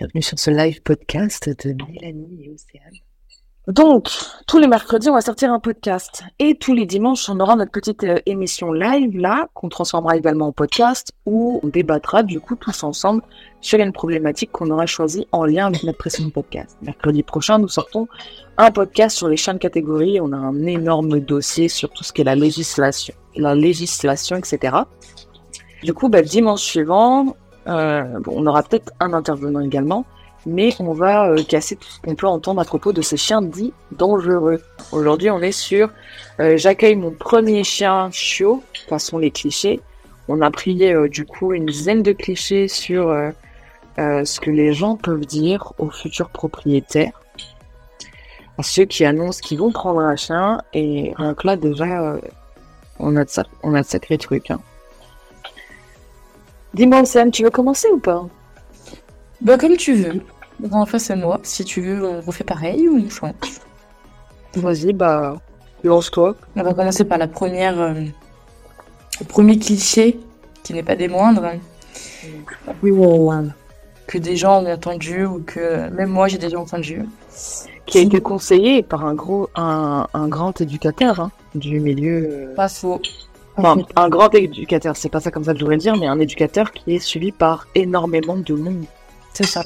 Bienvenue sur ce live podcast de Mélanie et Océane. Donc, tous les mercredis, on va sortir un podcast. Et tous les dimanches, on aura notre petite euh, émission live, là, qu'on transformera également en podcast, où on débattra, du coup, tous ensemble sur une problématique qu'on aura choisie en lien avec notre précédent podcast. Mercredi prochain, nous sortons un podcast sur les champs de catégorie. On a un énorme dossier sur tout ce qui est la législation, la législation, etc. Du coup, bah, dimanche suivant, bon, on aura peut-être un intervenant également, mais on va euh, casser tout ce qu'on peut entendre à propos de ces chiens dits dangereux. Aujourd'hui, on est sur euh, j'accueille mon premier chien chiot, façon les clichés. On a pris euh, du coup une dizaine de clichés sur euh, euh, ce que les gens peuvent dire aux futurs propriétaires, à ceux qui annoncent qu'ils vont prendre un chien, et donc là déjà, euh, on a de ça, on a de sacrés trucs. Hein. Dis-moi, Sam, tu veux commencer ou pas Bah, comme tu veux. En face, c'est moi. Si tu veux, on refait pareil ou on change. Vas-y, bah, lance-toi. On va commencer par la première. euh, le premier cliché, qui n'est pas des moindres. Oui, ouais, ouais. Que des gens ont entendu ou que même moi j'ai déjà entendu. Qui a été conseillé par un gros, un, un grand éducateur hein, du milieu. euh, Pas faux. Un grand éducateur, c'est pas ça comme ça que je voudrais dire, mais un éducateur qui est suivi par énormément de monde. C'est ça.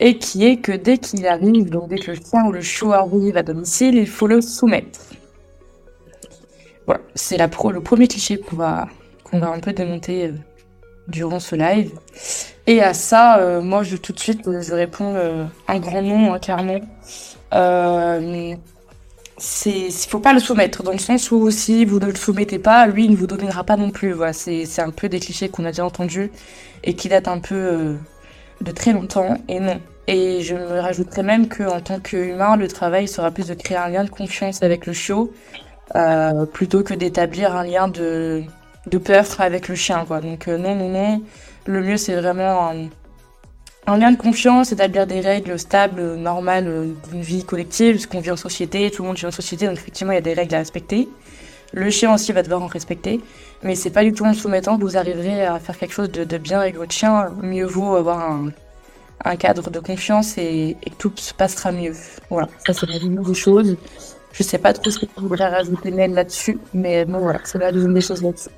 Et qui est que dès qu'il arrive, donc dès que le chien ou le chiot arrive à domicile, il faut le soumettre. Voilà, c'est le premier cliché qu'on va, qu'on va un peu démonter euh, durant ce live. Et à ça, euh, moi, je tout de suite, je réponds euh, un grand nom, hein, clairement. C'est, faut pas le soumettre, dans le sens où si vous ne le soumettez pas, lui, il ne vous donnera pas non plus. Voilà, c'est, un peu des clichés qu'on a déjà entendus et qui datent un peu euh, de très longtemps, et non. Et je me rajouterais même qu'en tant qu'humain, le travail sera plus de créer un lien de confiance avec le chiot, euh, plutôt que d'établir un lien de, de peur avec le chien. Quoi. Donc euh, non, non, non. Le mieux, c'est vraiment un lien de confiance, établir des règles stables, euh, normales euh, d'une vie collective, parce qu'on vit en société, tout le monde vit en société, donc effectivement, il y a des règles à respecter. Le chien aussi va devoir en respecter, mais c'est pas du tout en soumettant que vous arriverez à faire quelque chose de, bien avec votre chien. Mieux vaut avoir un, cadre de confiance et, tout se passera mieux. Voilà, ça c'est la deuxième des choses. Je sais pas trop ce que tu voudrais rajouter là-dessus, mais bon voilà, c'est la deuxième des choses là-dessus.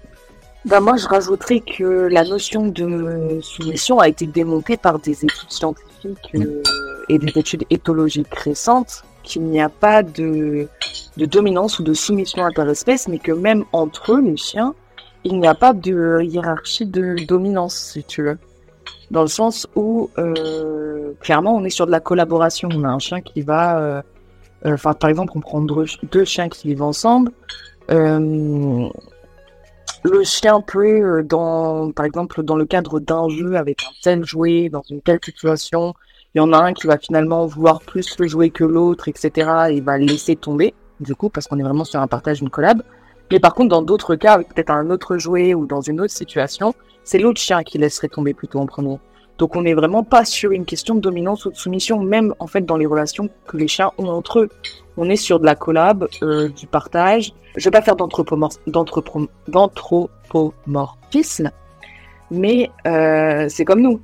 Bah moi, je rajouterais que la notion de soumission a été démontée par des études scientifiques euh, et des études éthologiques récentes, qu'il n'y a pas de, de dominance ou de soumission interespèce, mais que même entre eux, les chiens, il n'y a pas de hiérarchie de dominance, si tu veux. Dans le sens où, euh, clairement, on est sur de la collaboration. On a un chien qui va... euh, euh, Enfin, par exemple, on prend deux, deux chiens qui vivent ensemble. Euh, le chien peut, par exemple, dans le cadre d'un jeu avec un tel jouet, dans une telle situation, il y en a un qui va finalement vouloir plus le jouer que l'autre, etc. Et va laisser tomber, du coup, parce qu'on est vraiment sur un partage, une collab. Mais par contre, dans d'autres cas, avec peut-être un autre jouet ou dans une autre situation, c'est l'autre chien qui laisserait tomber plutôt en premier. Donc on n'est vraiment pas sur une question de dominance ou de soumission, même en fait dans les relations que les chiens ont entre eux. On est sur de la collab, euh, du partage. Je vais pas faire d'anthropomor- d'anthropo- d'anthropomorphisme, mais euh, c'est comme nous.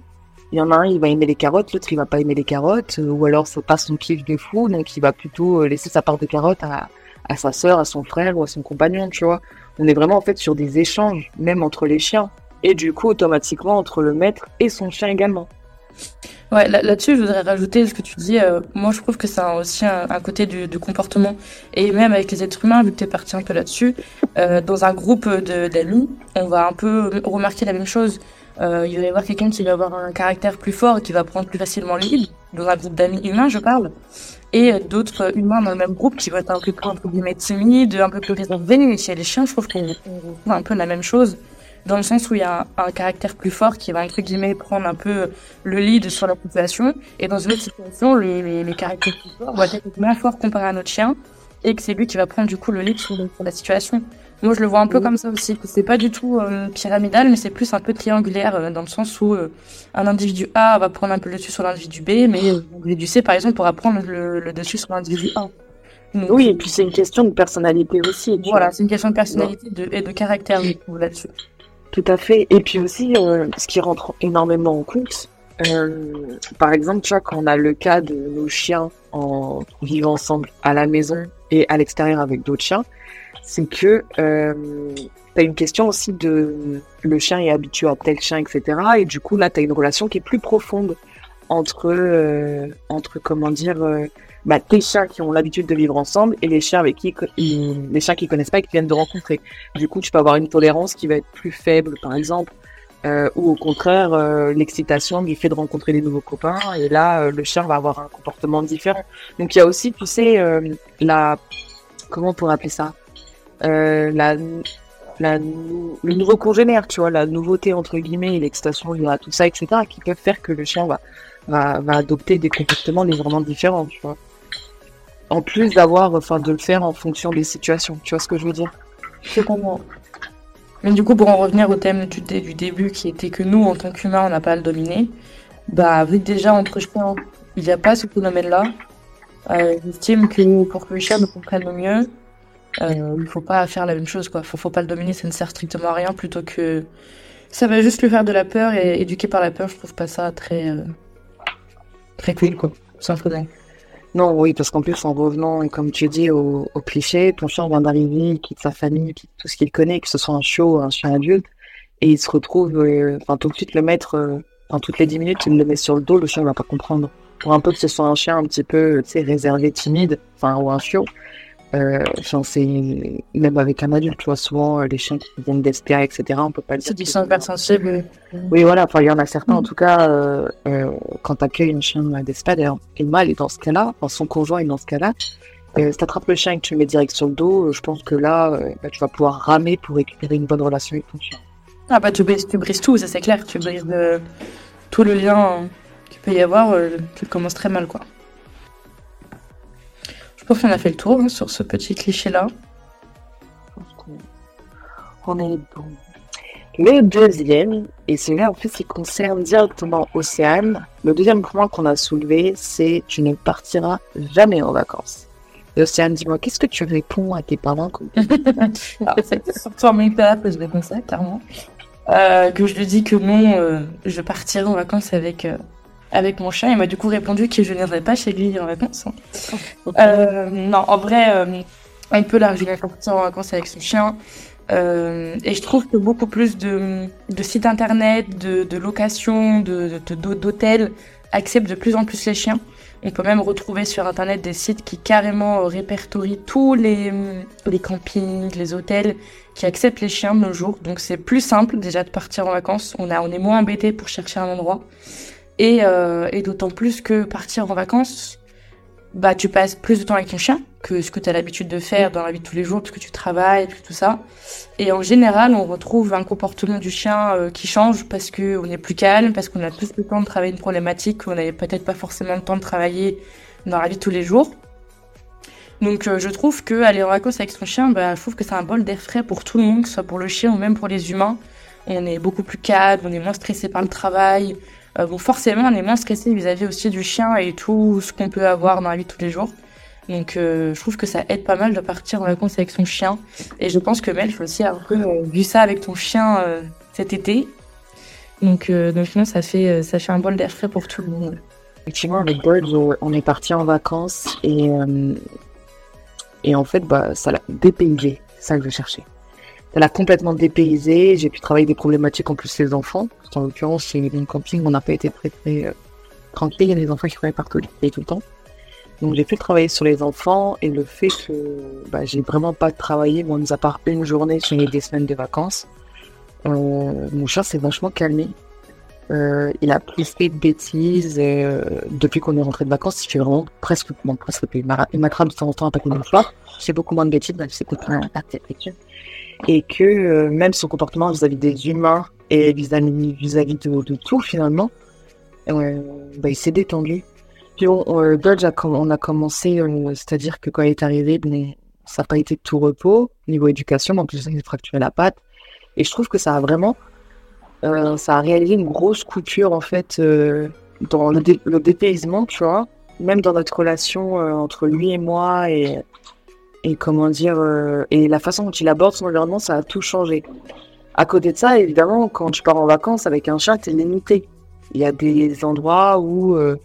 Il y en a un, il va aimer les carottes, l'autre, il va pas aimer les carottes, euh, ou alors c'est pas son kiff de fou, donc il va plutôt laisser sa part de carottes à, à sa sœur, à son frère ou à son compagnon, tu vois. On est vraiment en fait sur des échanges, même entre les chiens, et du coup automatiquement entre le maître et son chien également. Ouais, là- là-dessus, je voudrais rajouter ce que tu dis. euh, moi, je trouve que c'est un- aussi un, un côté du, comportement. Et même avec les êtres humains, vu que tu es parti un peu là-dessus, euh, dans un groupe d'amis, on va un peu remarquer la même chose. Euh, il va y avoir quelqu'un qui va avoir un caractère plus fort et qui va prendre plus facilement le lead, dans un groupe d'amis humains, je parle. Et d'autres humains dans le même groupe qui vont être un peu plus, entre guillemets, timides, un peu plus réservés. Et chez les chiens, je trouve qu'on on retrouve un peu la même chose dans le sens où il y a un, un caractère plus fort qui va entre guillemets prendre un peu le lead sur la population et dans une autre situation le, le, le caractère plus fort va être moins fort comparé à notre chien et que c'est lui qui va prendre du coup le lead sur, la situation. Moi je le vois un peu comme ça aussi, c'est pas du tout euh, pyramidal mais c'est plus un peu triangulaire euh, dans le sens où euh, un individu A va prendre un peu le dessus sur l'individu B mais euh, l'individu C par exemple pourra prendre le, le dessus sur l'individu A. Donc, Oui, et puis c'est une question de personnalité aussi. Voilà, c'est une question de personnalité de, et de caractère là-dessus. Tout à fait. Et puis aussi, euh, ce qui rentre énormément en compte, Euh, par exemple, tu vois, quand on a le cas de nos chiens en vivant ensemble à la maison et à l'extérieur avec d'autres chiens, c'est que euh, tu as une question aussi de le chien est habitué à tel chien, etc. Et du coup, là, tu as une relation qui est plus profonde entre, euh, entre comment dire, bah, tes chiens qui ont l'habitude de vivre ensemble et les chiens avec qui les chiens qui connaissent pas et qui viennent de rencontrer. Du coup, tu peux avoir une tolérance qui va être plus faible, par exemple, euh, ou au contraire, euh, l'excitation du fait de rencontrer des nouveaux copains et là, euh, le chien va avoir un comportement différent. Donc, il y a aussi, tu sais, la comment on pourrait appeler ça, la le nouveau congénère, tu vois, la nouveauté entre guillemets, l'excitation, il y a tout ça, etc., qui peuvent faire que le chien va, va, va adopter des comportements légèrement différents, tu vois. En plus d'avoir, enfin, de le faire en fonction des situations, tu vois ce que je veux dire? Je comprends. Mais du coup, pour en revenir au thème du, début, qui était que nous, en tant qu'humains, on n'a pas à le dominer, bah, vu déjà, entre chiens, il n'y a pas ce phénomène-là, euh, j'estime que pour que le chien nous comprenne le mieux, euh, il faut pas faire la même chose, quoi. Faut, faut pas le dominer, ça ne sert strictement à rien, plutôt que ça va juste lui faire de la peur et éduquer par la peur, je trouve pas ça très, euh, très cool, quoi. C'est un faudrait. Non, oui, parce qu'en plus, en revenant, comme tu dis, au, cliché, ton chien vient d'arriver, il quitte sa famille, il quitte tout ce qu'il connaît, que ce soit un chiot ou un chien adulte, et il se retrouve, euh, enfin, tout de suite le mettre, euh, enfin, toutes les 10 minutes, il le met sur le dos, le chien va pas comprendre. Pour un peu que ce soit un chien un petit peu, tu sais, réservé, timide, enfin, ou un chiot, euh, c'est même avec un adulte, tu vois, souvent euh, les chiens qui viennent d'espérer, etc. On peut pas le dire. C'est du sang hypersensible. Oui, voilà. Enfin, il y en a certains, en Mm. tout cas, euh, euh, quand t'accueilles une chien d'espèce, d'ailleurs, et le mâle est dans ce cas-là, enfin, son conjoint est dans ce cas-là. Si t'attrapes le chien et que tu le mets direct sur le dos, je pense que là, bah, tu vas pouvoir ramer pour récupérer une bonne relation avec ton chien. Ah bah tu brises, tu brises tout, ça c'est clair. Tu brises tout le lien qu'il peut y avoir, tu commences très mal quoi. Pense qu'on a fait le tour hein, sur ce petit cliché-là. Je pense qu'on- On est bon. Le deuxième, et celui-là en plus il concerne directement Océane, le deuxième point qu'on a soulevé, c'est tu ne partiras jamais en vacances. Et Océane, dis-moi, qu'est-ce que tu réponds à tes parents quand- Alors, c'est surtout en temps que je réponds ça, clairement. Euh, que je lui dis que non, euh, je partirai en vacances avec, euh, avec mon chien. Il m'a du coup répondu que je ne viendrai pas chez lui en vacances. Euh, non, en vrai, euh, un peu là, je vais partir en vacances avec son chien. Euh, et je trouve que beaucoup plus de, de sites internet, de, de locations, de, de- de- d'hôtels acceptent de plus en plus les chiens. On peut même retrouver sur internet des sites qui carrément répertorient tous les, les campings, les hôtels qui acceptent les chiens de nos jours. Donc c'est plus simple déjà de partir en vacances. On, a, on est moins embêté pour chercher un endroit. Et, euh, et d'autant plus que partir en vacances, bah tu passes plus de temps avec ton chien que ce que tu as l'habitude de faire dans la vie de tous les jours parce que tu travailles puis tout ça. Et en général, on retrouve un comportement du chien euh, qui change parce que on est plus calme, parce qu'on a plus le temps de travailler une problématique qu'on n'avait peut-être pas forcément le temps de travailler dans la vie de tous les jours. Donc euh, je trouve que aller en vacances avec son chien, bah, je trouve que c'est un bol d'air frais pour tout le monde, que ce soit pour le chien ou même pour les humains. On est beaucoup plus calme, on est moins stressé par le travail. Euh, bon, forcément, on est moins stressé vis-à-vis aussi du chien et tout ce qu'on peut avoir dans la vie tous les jours. Donc euh, je trouve que ça aide pas mal de partir en vacances avec son chien. Et je pense que Mel, tu aussi peu euh, vu ça avec ton chien euh, cet été. Donc, euh, donc non, ça fait, euh, ça fait un bol d'air frais pour tout le monde. Effectivement, avec Birds, on- est parti en vacances et, euh, et en fait, bah, ça l'a dépaysé. C'est ça que je cherchais. Ça l'a complètement dépaysé. J'ai pu travailler des problématiques en plus les enfants. Parce qu'en l'occurrence, chez une camping, on n'a pas été très très euh, tranquille. Il y a des enfants qui couraient partout et tout le temps. Donc j'ai pu travailler sur les enfants et le fait que bah, j'ai vraiment pas travaillé, bon, mis à part une journée sur les des semaines de vacances. Euh, mon chat s'est vachement calmé. Euh, il a plus fait de bêtises euh, depuis qu'on est rentré de vacances. Il fait vraiment presque, bon, presque plus. Il m'a- Il m'attrape de temps en temps à paquet de soir. C'est beaucoup moins de bêtises, si c'est affectueux. Et que euh, même son comportement vis-à-vis des humains et vis-à-vis de, tout finalement, euh, bah, il s'est détendu. Puis on, on, euh, Dodge a on a commencé, c'est-à-dire que quand il est arrivé, ça n'a pas été tout repos niveau éducation, en plus il s'est fracturé la patte. Et je trouve que ça a vraiment ça a réalisé une grosse coupure en fait dans le, le dépaysement, tu vois, même dans notre relation entre lui et moi et, et comment dire euh, et la façon dont il aborde son environnement, ça a tout changé. À côté de ça, évidemment, quand tu pars en vacances avec un chat, t'es limité. Il y a des endroits où euh,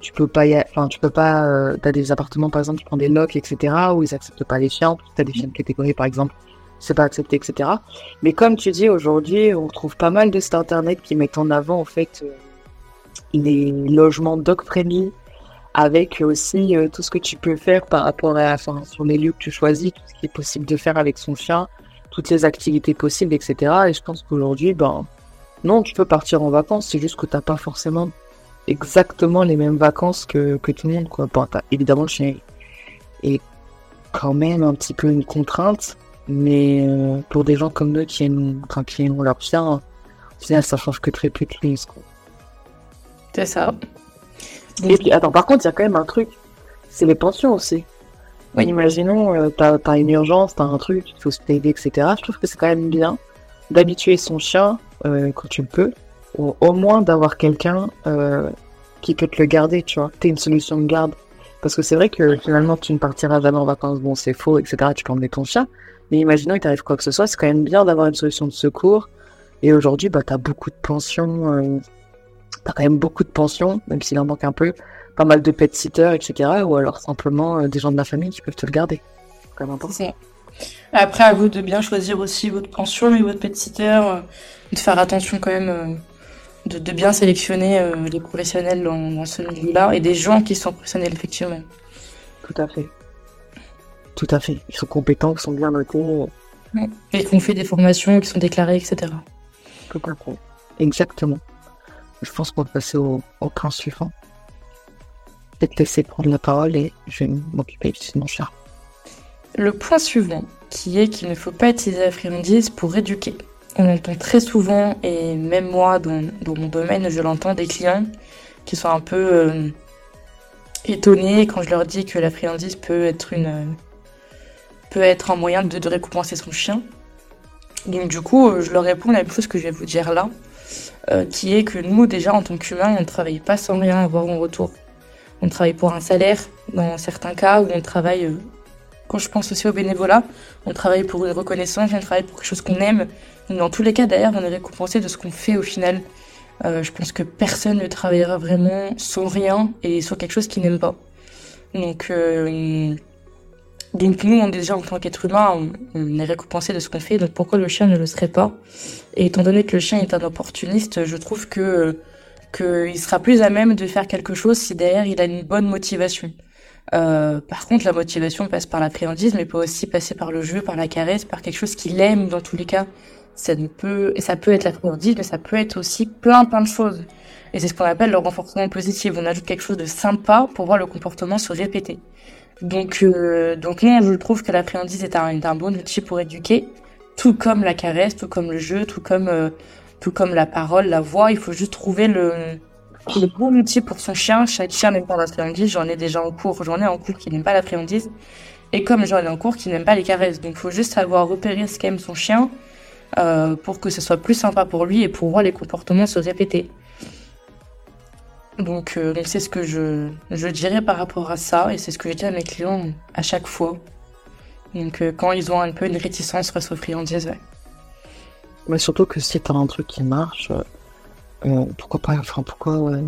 tu peux pas, y a- enfin, tu peux pas, euh, t'as des appartements, par exemple, tu prends des locs, etc., où ils acceptent pas les chiens, t'as des chiens de catégorie, par exemple, c'est pas accepté, etc. Mais comme tu dis, aujourd'hui, on trouve pas mal de sites internet qui mettent en avant, en fait, euh, les logements dog-friendly, avec aussi euh, tout ce que tu peux faire par rapport à, enfin, sur les lieux que tu choisis, tout ce qui est possible de faire avec son chien, toutes les activités possibles, etc. Et je pense qu'aujourd'hui, ben, non, tu peux partir en vacances, c'est juste que t'as pas forcément exactement les mêmes vacances que, que tout le monde, quoi. Bon, t'as- évidemment, le chien est quand même un petit peu une contrainte, mais euh, pour des gens comme nous qui aiment, qui aiment leur chien, au final, ça change que très peu de choses, quoi. C'est ça. Et puis, attends, par contre, il y a quand même un truc, c'est les pensions aussi. Oui. Imaginons, euh, t'as as une urgence, t'as un truc, tu te fais hospitaliser, etc. Je trouve que c'est quand même bien d'habituer son chien, euh, quand tu le peux, au, au moins d'avoir quelqu'un euh, qui peut te le garder, tu vois. T'es une solution de garde. Parce que c'est vrai que finalement, tu ne partiras jamais en vacances, bon, c'est faux, etc. Tu peux emmener ton chien. Mais imaginons qu'il t'arrive quoi que ce soit, c'est quand même bien d'avoir une solution de secours. Et aujourd'hui, bah, t'as beaucoup de pensions, t'as quand même beaucoup de pensions, même s'il en manque un peu, pas mal de pet sitters, etc. Ou alors simplement euh, des gens de la famille qui peuvent te le garder. C'est quand même important. Après, à vous de bien choisir aussi votre pension et votre pet sitter, euh, de faire attention quand même, euh, de, de bien sélectionner les professionnels dans, dans ce milieu-là et des gens qui sont professionnels effectivement. Tout à fait. Tout à fait. Ils sont compétents, ils sont bien notés. Et qu'on fait des formations qui sont déclarées, etc. À fait. Exactement. Je pense qu'on va passer au, au point suivant. Peut-être laisser prendre la parole et je vais m'occuper de mon chat. Le point suivant, qui est qu'il ne faut pas utiliser la friandise pour éduquer. On entend très souvent, et même moi, dans, dans mon domaine, je l'entends des clients qui sont un peu euh, étonnés quand je leur dis que la friandise peut être une euh, peut être un moyen de, de récompenser son chien. Donc du coup, euh, je leur réponds la même chose que je vais vous dire là, euh, qui est que nous, déjà, en tant qu'humains, on ne travaille pas sans rien avoir en retour. On travaille pour un salaire, dans certains cas, où on travaille euh, quand je pense aussi au bénévolat, on travaille pour une reconnaissance, on travaille pour quelque chose qu'on aime. Dans tous les cas, d'ailleurs, on est récompensé de ce qu'on fait au final. Euh, je pense que personne ne travaillera vraiment sans rien et sur quelque chose qu'il n'aime pas. Donc, donc nous, on, déjà en tant qu'être humain, on, est récompensé de ce qu'on fait. Donc pourquoi le chien ne le serait pas? Et étant donné que le chien est un opportuniste, je trouve que qu'il sera plus à même de faire quelque chose si derrière il a une bonne motivation. Euh, par contre, la motivation passe par la mais peut aussi passer par le jeu, par la caresse, par quelque chose qu'il aime dans tous les cas. Ça ne peut, et ça peut être la mais ça peut être aussi plein plein de choses. Et c'est ce qu'on appelle le renforcement positif. On ajoute quelque chose de sympa pour voir le comportement se répéter. Donc, euh, donc non, je trouve que la friandise est un, bon outil pour éduquer, tout comme la caresse, tout comme le jeu, tout comme, euh, tout comme la parole, la voix. Il faut juste trouver le, bon outil pour son chien. Chaque chien n'aime pas la friandise. J'en ai déjà en cours. J'en ai en cours qui n'aiment pas la friandise. Et comme j'en ai en cours qui n'aiment pas les caresses. Donc, il faut juste savoir repérer ce qu'aime son chien euh, pour que ce soit plus sympa pour lui et pour voir les comportements se répéter. Donc, euh, c'est ce que je, je dirais par rapport à ça. Et c'est ce que je dis à mes clients à chaque fois. Donc, euh, quand ils ont un peu une réticence face aux friandises, ouais. Mais surtout que si t'as un truc qui marche, euh, pourquoi pas, enfin pourquoi, ouais.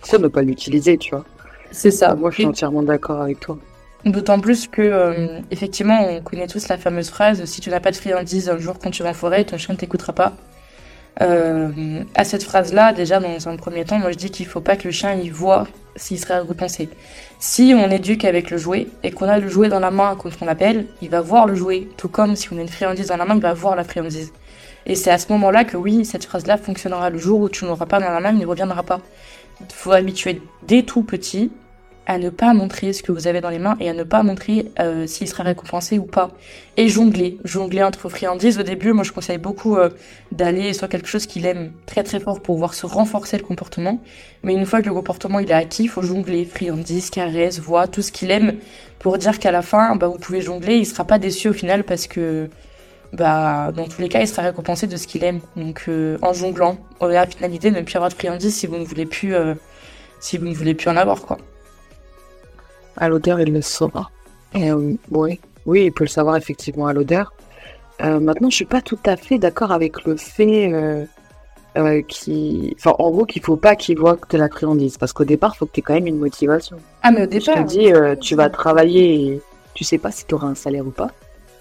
Pourquoi ne pas l'utiliser, tu vois? C'est ça. Moi, je suis entièrement d'accord avec toi. D'autant plus que, effectivement, on connaît tous la fameuse phrase si tu n'as pas de friandise un jour quand tu vas en forêt, ton chien ne t'écoutera pas. Euh, à cette phrase-là, déjà, dans un premier temps, moi je dis qu'il faut pas que le chien y voit s'il serait repensé. Si on éduque avec le jouet et qu'on a le jouet dans la main, comme on appelle, il va voir le jouet. Tout comme si on a une friandise dans la main, il va voir la friandise. Et c'est à ce moment-là que oui, cette phrase-là fonctionnera. Le jour où tu n'auras pas dans la main, il ne reviendra pas. Il faut habituer dès tout petit à ne pas montrer ce que vous avez dans les mains et à ne pas montrer euh, s'il sera récompensé ou pas. Et jongler, jongler entre friandises. Au début, moi je conseille beaucoup euh, d'aller sur quelque chose qu'il aime très très fort pour pouvoir se renforcer le comportement. Mais une fois que le comportement il est acquis, il faut jongler, friandises, caresses, voix, tout ce qu'il aime pour dire qu'à la fin, bah, vous pouvez jongler, il sera pas déçu au final parce que bah, dans tous les cas, il sera récompensé de ce qu'il aime. Donc, euh, en jonglant, on a la finalité de ne plus avoir de friandises si vous ne voulez plus, euh, si vous ne voulez plus en avoir, quoi. À l'odeur, il le saura. Et, euh, oui. oui, il peut le savoir effectivement à l'odeur. Euh, maintenant, je suis pas tout à fait d'accord avec le fait euh, euh, qui, enfin, en gros, qu'il faut pas qu'il voit que tu la friandise, parce qu'au départ, faut que tu aies quand même une motivation. Ah, mais au Je départ. te dis, euh, tu vas travailler, et tu sais pas si tu auras un salaire ou pas.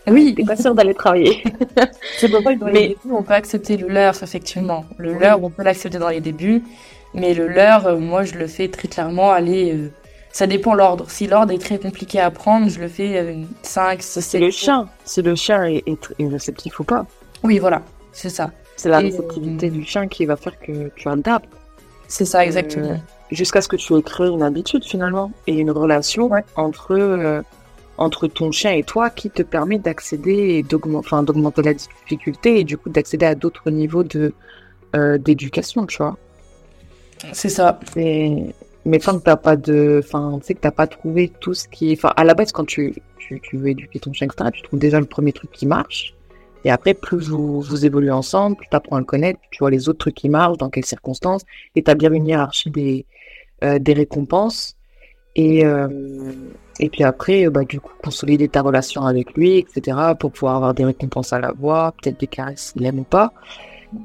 Oui, T'es pas sûr d'aller travailler. c'est pourquoi dans les Mais- débuts, on peut accepter le leurre, effectivement. Le leurre, on peut l'accepter dans les débuts. Mais le leurre, moi, je le fais très clairement. Aller, ça dépend l'ordre. Si l'ordre est très compliqué à prendre, je le fais euh, 5, 6, 7. C'est le chien. Si le chien est, est, est réceptif ou pas. Oui, voilà. C'est ça. C'est la Et, réceptivité euh, du chien qui va faire que tu adaptes. C'est ça, exactement. Euh, jusqu'à ce que tu aies créé une habitude finalement et une relation Ouais. entre euh, entre ton chien et toi qui te permet d'accéder et d'augmenter enfin d'augmenter la difficulté et du coup d'accéder à d'autres niveaux de euh, d'éducation tu vois C'est ça. mais mais tant que t'as pas de enfin tu sais que t'as pas trouvé tout ce qui enfin à la base quand tu tu, tu veux éduquer ton chien tu trouves déjà le premier truc qui marche. Et après plus vous vous évoluez ensemble plus t'apprends à le connaître tu vois les autres trucs qui marchent dans quelles circonstances établir une hiérarchie des euh, des récompenses. Et euh, et puis après euh, bah du coup consolider ta relation avec lui etc pour pouvoir avoir des récompenses à la voix peut-être des caresses s'il aime ou pas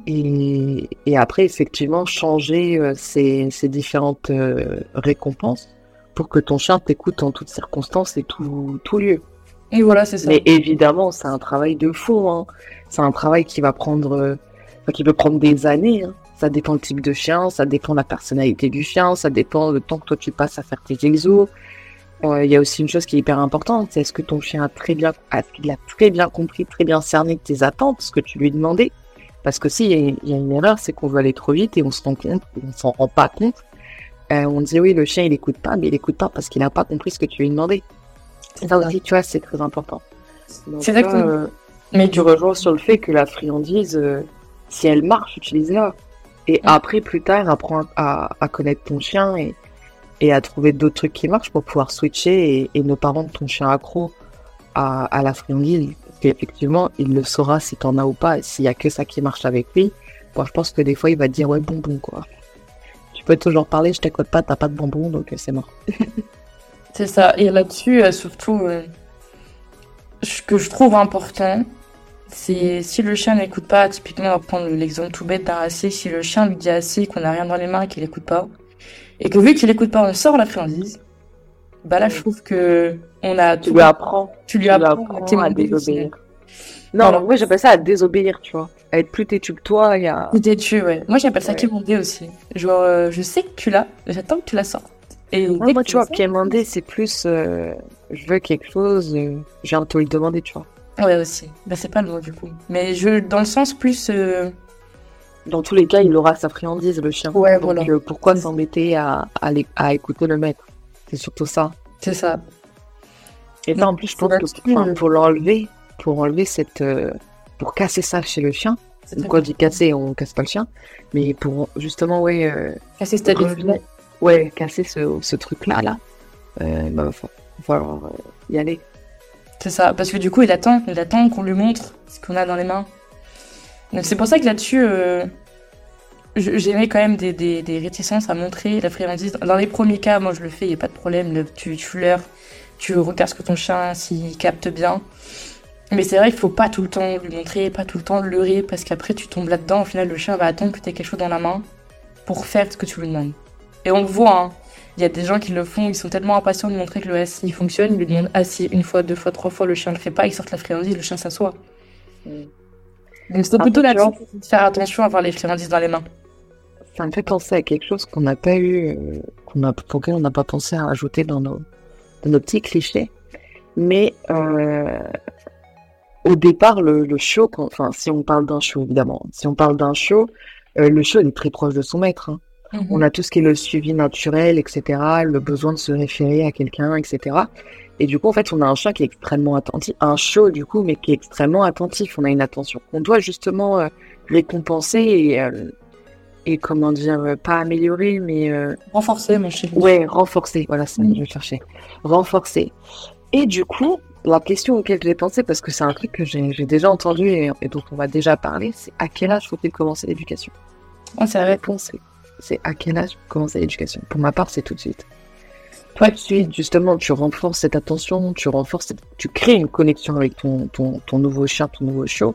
et, et après effectivement changer euh, ces, ces différentes euh, récompenses pour que ton chien t'écoute en toutes circonstances et tout, tout lieu. Et voilà, c'est ça. Mais évidemment, c'est un travail de fond. Hein. C'est un travail qui va prendre, euh, qui peut prendre des années. hein. Ça dépend le type de chien, ça dépend de la personnalité du chien, ça dépend le temps que toi tu passes à faire tes exos. Euh, Il y a aussi une chose qui est hyper importante, c'est est-ce que ton chien a très bien, a, il a très bien compris, très bien cerné tes attentes, ce que tu lui demandais? Parce que si il y, y a une erreur, c'est qu'on veut aller trop vite et on se rend compte, on s'en rend pas compte. Euh, on dit oui, le chien il écoute pas, mais il écoute pas parce qu'il n'a pas compris ce que tu lui demandais. Ça aussi, tu vois, c'est très important. C'est euh, Mais tu rejoins sur le fait que la friandise, euh, si elle marche, utilise-la. Et après, plus tard, apprends à, à connaître ton chien et, et à trouver d'autres trucs qui marchent pour pouvoir switcher et, et ne pas rendre ton chien accro à, à la friandise. Qu'effectivement, il le saura si t'en as ou pas. S'il y a que ça qui marche avec lui, moi, je pense que des fois, il va te dire ouais, bonbon, quoi. Tu peux toujours parler, je t'écoute pas, t'as pas de bonbon, donc euh, c'est mort. C'est ça. Et là-dessus, euh, surtout, euh, ce que je trouve important, c'est si le chien n'écoute pas, typiquement, on va prendre l'exemple tout bête d'un assez, si le chien lui dit assez qu'on n'a rien dans les mains et qu'il écoute pas, et que vu qu'il écoute pas, on sort la friandise, bah là, je trouve que on a Tu lui apprends, tu lui tu lui apprends apprends à désobéir. Non, moi j'appelle ça à désobéir, tu vois. À être plus têtu que toi et à. T'es têtu, ouais. Moi, j'appelle ça Ouais. quémander aussi. Genre, euh, je sais que tu l'as, j'attends que tu la sortes. Et Ouais, moi, tu vois, quémander, c'est plus. euh, je veux quelque chose, euh, je viens de te le demander, tu vois. Ouais, aussi. Bah, c'est pas le mot, du coup. Mais je, dans le sens plus, Dans tous les cas, il aura sa friandise, le chien. Ouais, Donc, voilà. pourquoi s'embêter à, à écouter le maître C'est surtout ça. c'est ça. Et ça, en plus, je pense là-dessus, enfin, pour l'enlever, pour enlever cette. euh, pour casser ça chez le chien, donc quand on dit casser, on casse pas le chien, mais pour justement, ouais. euh, Casser cette habitude. ouais, casser ce, ce truc-là, là, euh, bah, faut, euh, y aller. C'est ça, parce que du coup, il attend, il attend qu'on lui montre ce qu'on a dans les mains. C'est pour ça que là-dessus, euh, je- j'ai mis quand même des, des, des réticences à montrer la friandise. Dans les premiers cas, moi je le fais, il n'y a pas de problème. Le- tu, tu leurres, tu regardes ce que ton chien, s'il capte bien. Mais c'est vrai qu'il faut pas tout le temps lui montrer, pas tout le temps le leurrer, parce qu'après tu tombes là-dedans. Au final, le chien va attendre que tu aies quelque chose dans la main pour faire ce que tu lui demandes. Et on le voit, hein. Il y a des gens qui le font, ils sont tellement impatients de montrer que le SI fonctionne, ils lui demandent assis une fois, deux fois, trois fois, le chien le fait pas, ils sortent la friandise, le chien s'assoit. Mm. Donc c'est Ah, plutôt vois. de faire attention à avoir les friandises dans les mains. Ça me fait penser à quelque chose qu'on n'a pas eu, euh, qu'on a, pour lequel on n'a pas pensé à ajouter dans nos, dans nos petits clichés. Mais euh, au départ, le, le show, quand- enfin, si on parle d'un show, évidemment, si on parle d'un show, euh, le show il est très proche de son maître. hein. On a tout ce qui est le suivi naturel, etc., le besoin de se référer à quelqu'un, etc. Et du coup, en fait, on a un chien qui est extrêmement attentif, un show du coup, mais qui est extrêmement attentif. On a une attention qu'on doit justement euh, récompenser et, euh, et comment dire, euh, pas améliorer, mais euh, Renforcer, mon chéri. ouais, renforcer. Voilà, ça, Oui. je cherchais. Renforcer. Et du coup, la question auquel j'ai pensé, parce que c'est un truc que j'ai déjà entendu et, et dont on va déjà parler, c'est à quel âge faut-il commencer l'éducation? Ouais, c'est La réponse, c'est- à quel âge commencer l'éducation? Pour ma part, c'est tout de suite. Tout de suite, justement, tu renforces cette attention, tu renforces, cette- tu crées une connexion avec ton, ton, ton nouveau chien, ton nouveau chiot.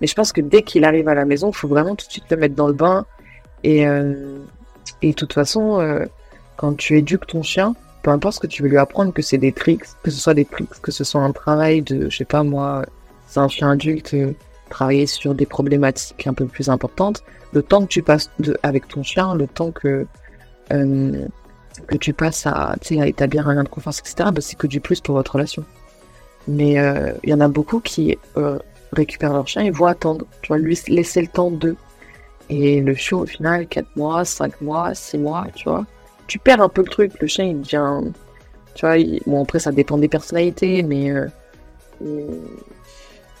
Mais je pense que dès qu'il arrive à la maison, il faut vraiment tout de suite le mettre dans le bain, Et, euh, et de toute façon, euh, quand tu éduques ton chien, peu importe ce que tu veux lui apprendre, que c'est des tricks, que ce soit des tricks, que ce soit un travail de, je sais pas moi, c'est un chien adulte, euh, travailler sur des problématiques un peu plus importantes, le temps que tu passes de, avec ton chien, le temps que, que tu passes à, à établir un lien de confiance, etc., bah, c'est que du plus pour votre relation. Mais il y en a beaucoup qui récupèrent leur chien et vont attendre, tu vois, lui laisser le temps d'eux. Et le chiot, au final, 4 mois, 5 mois, 6 mois, tu vois, tu perds un peu le truc. Le chien, il devient. Tu vois, il- bon, après, ça dépend des personnalités, mais. Euh,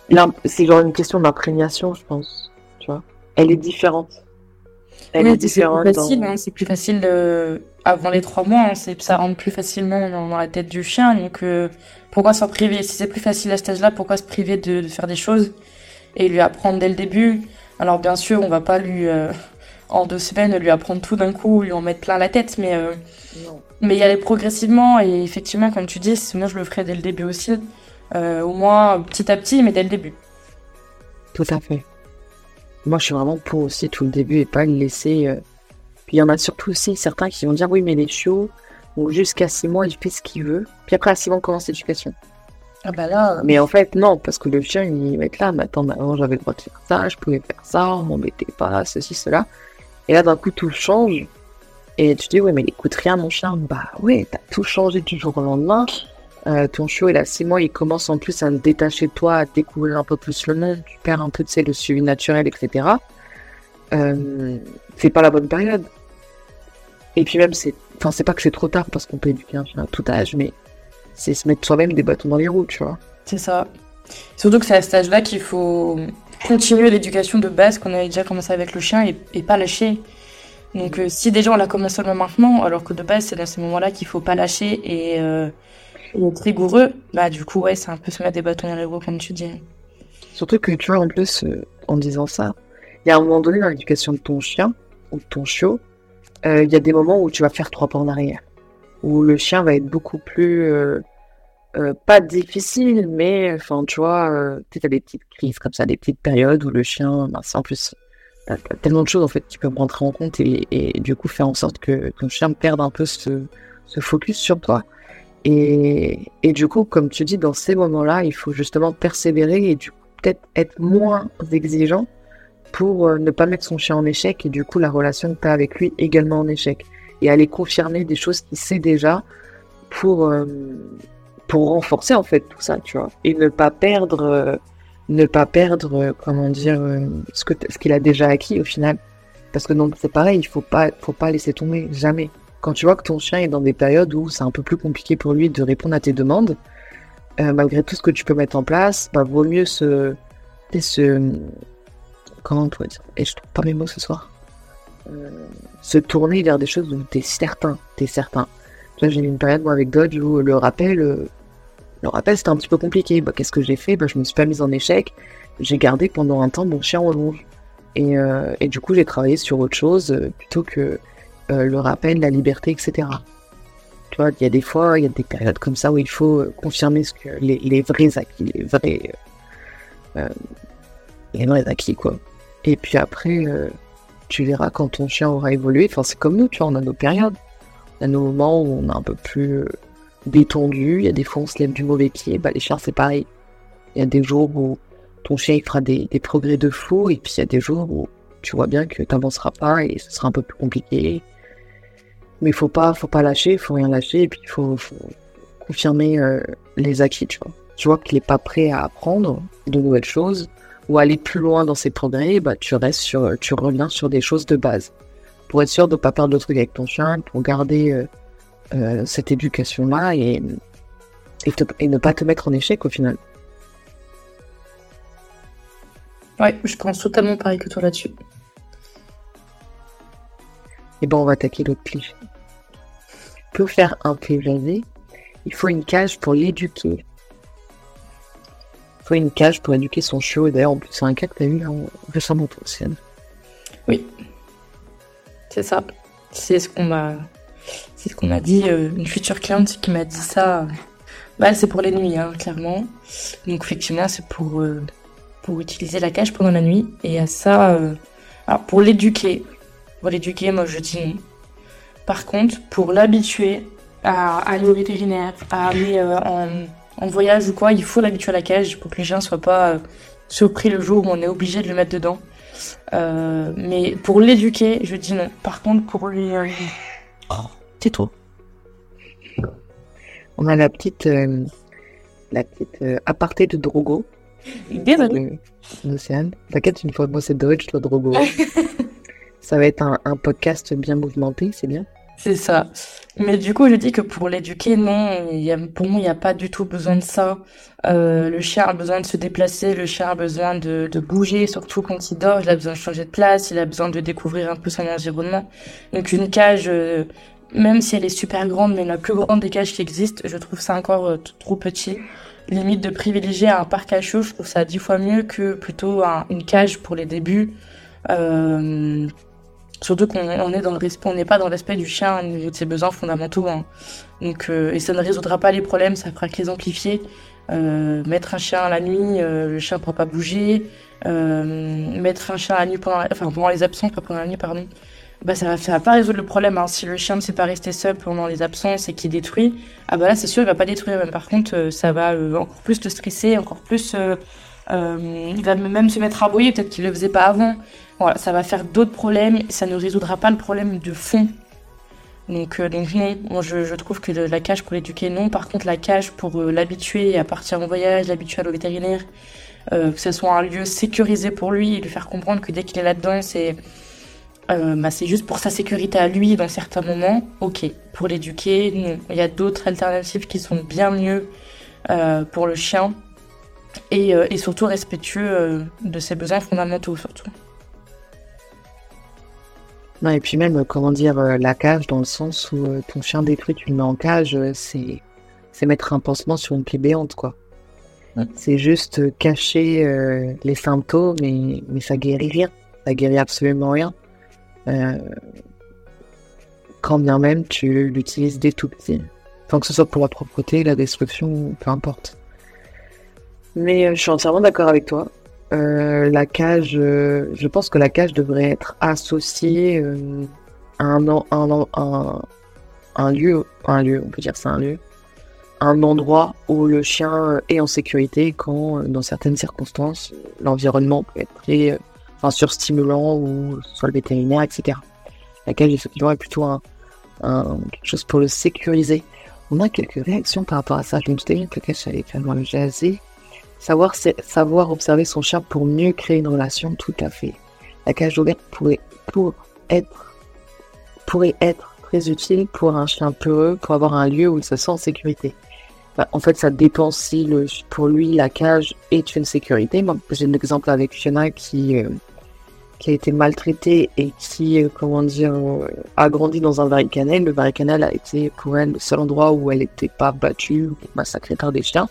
l'im- c'est genre une question d'imprégnation, je pense. Tu vois, elle est différente. Elle Oui, est c'est différente. plus dans- facile, hein, c'est plus facile avant les trois mois, hein, c'est ça rentre plus facilement dans, dans la tête du chien. Donc euh, pourquoi s'en priver? Si c'est plus facile à cet âge-là, pourquoi se priver de, de faire des choses et lui apprendre dès le début? Alors bien sûr, on va pas lui euh, en deux semaines lui apprendre tout d'un coup, lui en mettre plein la tête, mais euh, mais y aller progressivement et effectivement, comme tu dis, moi je le ferai dès le début aussi, euh, au moins petit à petit, mais dès le début. Tout à fait. Moi, je suis vraiment pour aussi tout le début et pas le laisser. euh. Puis il y en a surtout aussi certains qui vont dire oui, mais les chiots, donc jusqu'à 6 mois, il fait ce qu'il veut. Puis après, à 6 mois, on commence l'éducation. Ah bah là, Mais en fait, non, parce que le chien, il va être là. Mais attends, mais avant, j'avais le droit de faire ça, je pouvais faire ça, on m'embêtait pas, ceci, cela. Et là, d'un coup, tout change. Et tu dis, ouais, mais il écoute rien, mon chien. Bah ouais, t'as tout changé du jour au lendemain. Euh, ton chiot, il a 6 mois, il commence en plus à se détacher de toi, à découvrir un peu plus le monde. Tu perds un peu, tu sais, le suivi naturel, etc. Euh, c'est pas la bonne période. Et puis même, c'est, enfin, c'est pas que c'est trop tard parce qu'on peut éduquer un chien à tout âge, mais c'est se mettre soi-même des bâtons dans les roues, tu vois. C'est ça. Surtout que c'est à cet âge-là qu'il faut continuer l'éducation de base qu'on avait déjà commencé avec le chien et, et pas lâcher. Donc euh, si déjà on l'a commencé seulement maintenant, alors que de base c'est à ce moment-là qu'il faut pas lâcher et, euh, et être rigoureux, bah du coup ouais c'est un peu se mettre des bâtons dans les roues comme tu dis. Surtout que tu vois, en plus, euh, en disant ça, il y a un moment donné dans l'éducation de ton chien ou de ton chiot, il y a des moments où tu vas faire trois pas en arrière. Où le chien va être beaucoup plus. Euh, pas difficile, mais enfin, tu vois, euh, tu as des petites crises comme ça, des petites périodes où le chien, ben, c'est en plus, tellement de choses en fait qui peuvent rentrer en compte et, du coup faire en sorte que ton chien perde un peu ce, ce focus sur toi. Et, et du coup, comme tu dis, dans ces moments-là, il faut justement persévérer et du coup, peut-être être moins exigeant pour euh, ne pas mettre son chien en échec et du coup la relation que tu as avec lui également en échec. Et aller confirmer des choses qu'il sait déjà pour, euh, pour renforcer en fait tout ça, tu vois. Et ne pas perdre, euh, ne pas perdre, euh, comment dire, euh, ce que ce qu'il a déjà acquis au final. Parce que donc c'est pareil, il faut pas, faut pas laisser tomber, jamais. Quand tu vois que ton chien est dans des périodes où c'est un peu plus compliqué pour lui de répondre à tes demandes, malgré tout ce que tu peux mettre en place, bah, vaut mieux se, se, comment on pourrait dire, et je trouve pas mes mots ce soir, se tourner vers des choses où t'es certain, t'es certain. J'ai eu une période moi avec Dodge où le rappel, le rappel c'était un petit peu compliqué. Bah, qu'est-ce que j'ai fait? Bah, je me suis pas mise en échec. J'ai gardé pendant un temps mon chien en longe. Et, euh, et du coup, j'ai travaillé sur autre chose euh, plutôt que euh, le rappel, la liberté, etc. Tu vois, il y a des fois, il y a des périodes comme ça où il faut confirmer ce que les, les vrais acquis, les vrais, les vrais acquis, quoi. Et puis après, tu verras quand ton chien aura évolué. Enfin, c'est comme nous, tu vois, on a nos périodes. On a nos moments où on est un peu plus détendu. Il y a des fois, on se lève du mauvais pied. Bah, les chiens, c'est pareil. Il y a des jours où ton chien il fera des, progrès de fou, et puis il y a des jours où tu vois bien que tu n'avanceras pas et ce sera un peu plus compliqué. Mais faut pas, faut pas lâcher, faut rien lâcher, et puis il faut, faut confirmer euh, les acquis, tu vois. Tu vois qu'il n'est pas prêt à apprendre de nouvelles choses ou aller plus loin dans ses progrès, bah tu restes sur, tu reviens sur des choses de base pour être sûr de ne pas perdre le truc avec ton chien, pour garder euh, euh, cette éducation-là et, et, te- et ne pas te mettre en échec au final. Ouais, je pense totalement pareil que toi là-dessus. Et ben on va attaquer l'autre cliché. Pour faire un PVV, il faut une cage pour l'éduquer. Il faut une cage pour éduquer son chiot. Et d'ailleurs, en plus, c'est un cas que tu as eu hein, récemment, toi, Océane. C'est ça. C'est ce qu'on m'a, c'est ce qu'on m'a dit. euh, une future cliente qui m'a dit ça. Bah, c'est pour les nuits, hein, clairement. Donc effectivement, c'est pour euh, pour utiliser la cage pendant la nuit. Et à ça, euh, alors pour l'éduquer, Pour l'éduquer, moi je dis non. Par contre, pour l'habituer à aller au vétérinaire, à aller en, voyage ou quoi, il faut l'habituer à la cage pour que les chiens soient pas surpris le jour où on est obligé de le mettre dedans. Mais pour l'éduquer, je dis non. Par contre, pour lui... Oh, c'est trop. On a la petite, la petite aparté de Drogo. Désolé. L'océan. T'inquiète, une fois, moi c'est Dodge, toi Drogo. Ça va être un, un podcast bien mouvementé, c'est bien. C'est ça. Mais du coup, je dis que pour l'éduquer, non, il y a, pour moi, il n'y a pas du tout besoin de ça. Euh, le chien a besoin de se déplacer, le chien a besoin de, de, bouger, surtout quand il dort, il a besoin de changer de place, il a besoin de découvrir un peu son environnement. Donc une cage, euh, même si elle est super grande, mais la plus grande des cages qui existent, je trouve ça encore euh, trop petit. Limite de privilégier un parc à chiots, je trouve ça dix fois mieux que plutôt une cage pour les débuts. Euh, Surtout qu'on est dans le respect, on n'est pas dans le respect du chien et de ses besoins fondamentaux. Hein. Donc, euh, et ça ne résoudra pas les problèmes, ça fera que les amplifier. Euh, mettre un chien la nuit, euh, le chien ne pourra pas bouger. mettre un chien la nuit pendant, enfin pendant les absences, pas pendant la nuit, pardon. Bah ça va, ça va pas résoudre le problème. Hein. Si le chien ne sait pas rester seul pendant les absences et qu'il détruit, ah bah là c'est sûr il va pas détruire. Même par contre, ça va encore plus le stresser, encore plus. il va même se mettre à bouiller, peut-être qu'il le faisait pas avant. Voilà, ça va faire d'autres problèmes, ça ne résoudra pas le problème de fond. Donc, euh, donc non, je, trouve que la cage pour l'éduquer, non. Par contre, la cage pour euh, l'habituer à partir en voyage, l'habituer à l'eau vétérinaire, euh, que ce soit un lieu sécurisé pour lui et lui faire comprendre que dès qu'il est là-dedans, c'est bah, c'est juste pour sa sécurité à lui dans certains moments, ok. Pour l'éduquer, non. Il y a d'autres alternatives qui sont bien mieux pour le chien et, et surtout respectueux de ses besoins fondamentaux, surtout. Non, et puis même, euh, comment dire, euh, la cage, dans le sens où euh, ton chien détruit, tu le mets en cage, c'est, c'est mettre un pansement sur une plaie béante, quoi. C'est juste cacher les symptômes, mais, mais ça guérit rien. Ça guérit absolument rien. Quand bien même tu l'utilises dès tout petit. Tant que ce soit pour la propreté, la destruction, peu importe. Mais je suis entièrement d'accord avec toi. Euh, la cage, euh, je pense que la cage devrait être associée euh, à un, lieu, un lieu, on peut dire c'est un lieu, un endroit où le chien est en sécurité quand, dans certaines circonstances, l'environnement peut être très enfin, surstimulant ou soit le vétérinaire, etc. La cage, effectivement, est plutôt un, quelque chose pour le sécuriser. On a quelques réactions par rapport à ça. Je me disais que la cage allait vraiment jaser. Savoir, savoir observer son chien pour mieux créer une relation, tout à fait. La cage ouverte pourrait, pour être, pourrait être très utile pour un chien peureux, pour avoir un lieu où il se sent en sécurité. Bah, en fait, ça dépend si le, pour lui la cage est une sécurité. Moi, j'ai un exemple avec Fiona qui, euh, qui a été maltraitée et qui, euh, comment dire, euh, a grandi dans un varicanel. Le varicanel a été pour elle le seul endroit où elle n'était pas battue ou massacrée par des chiens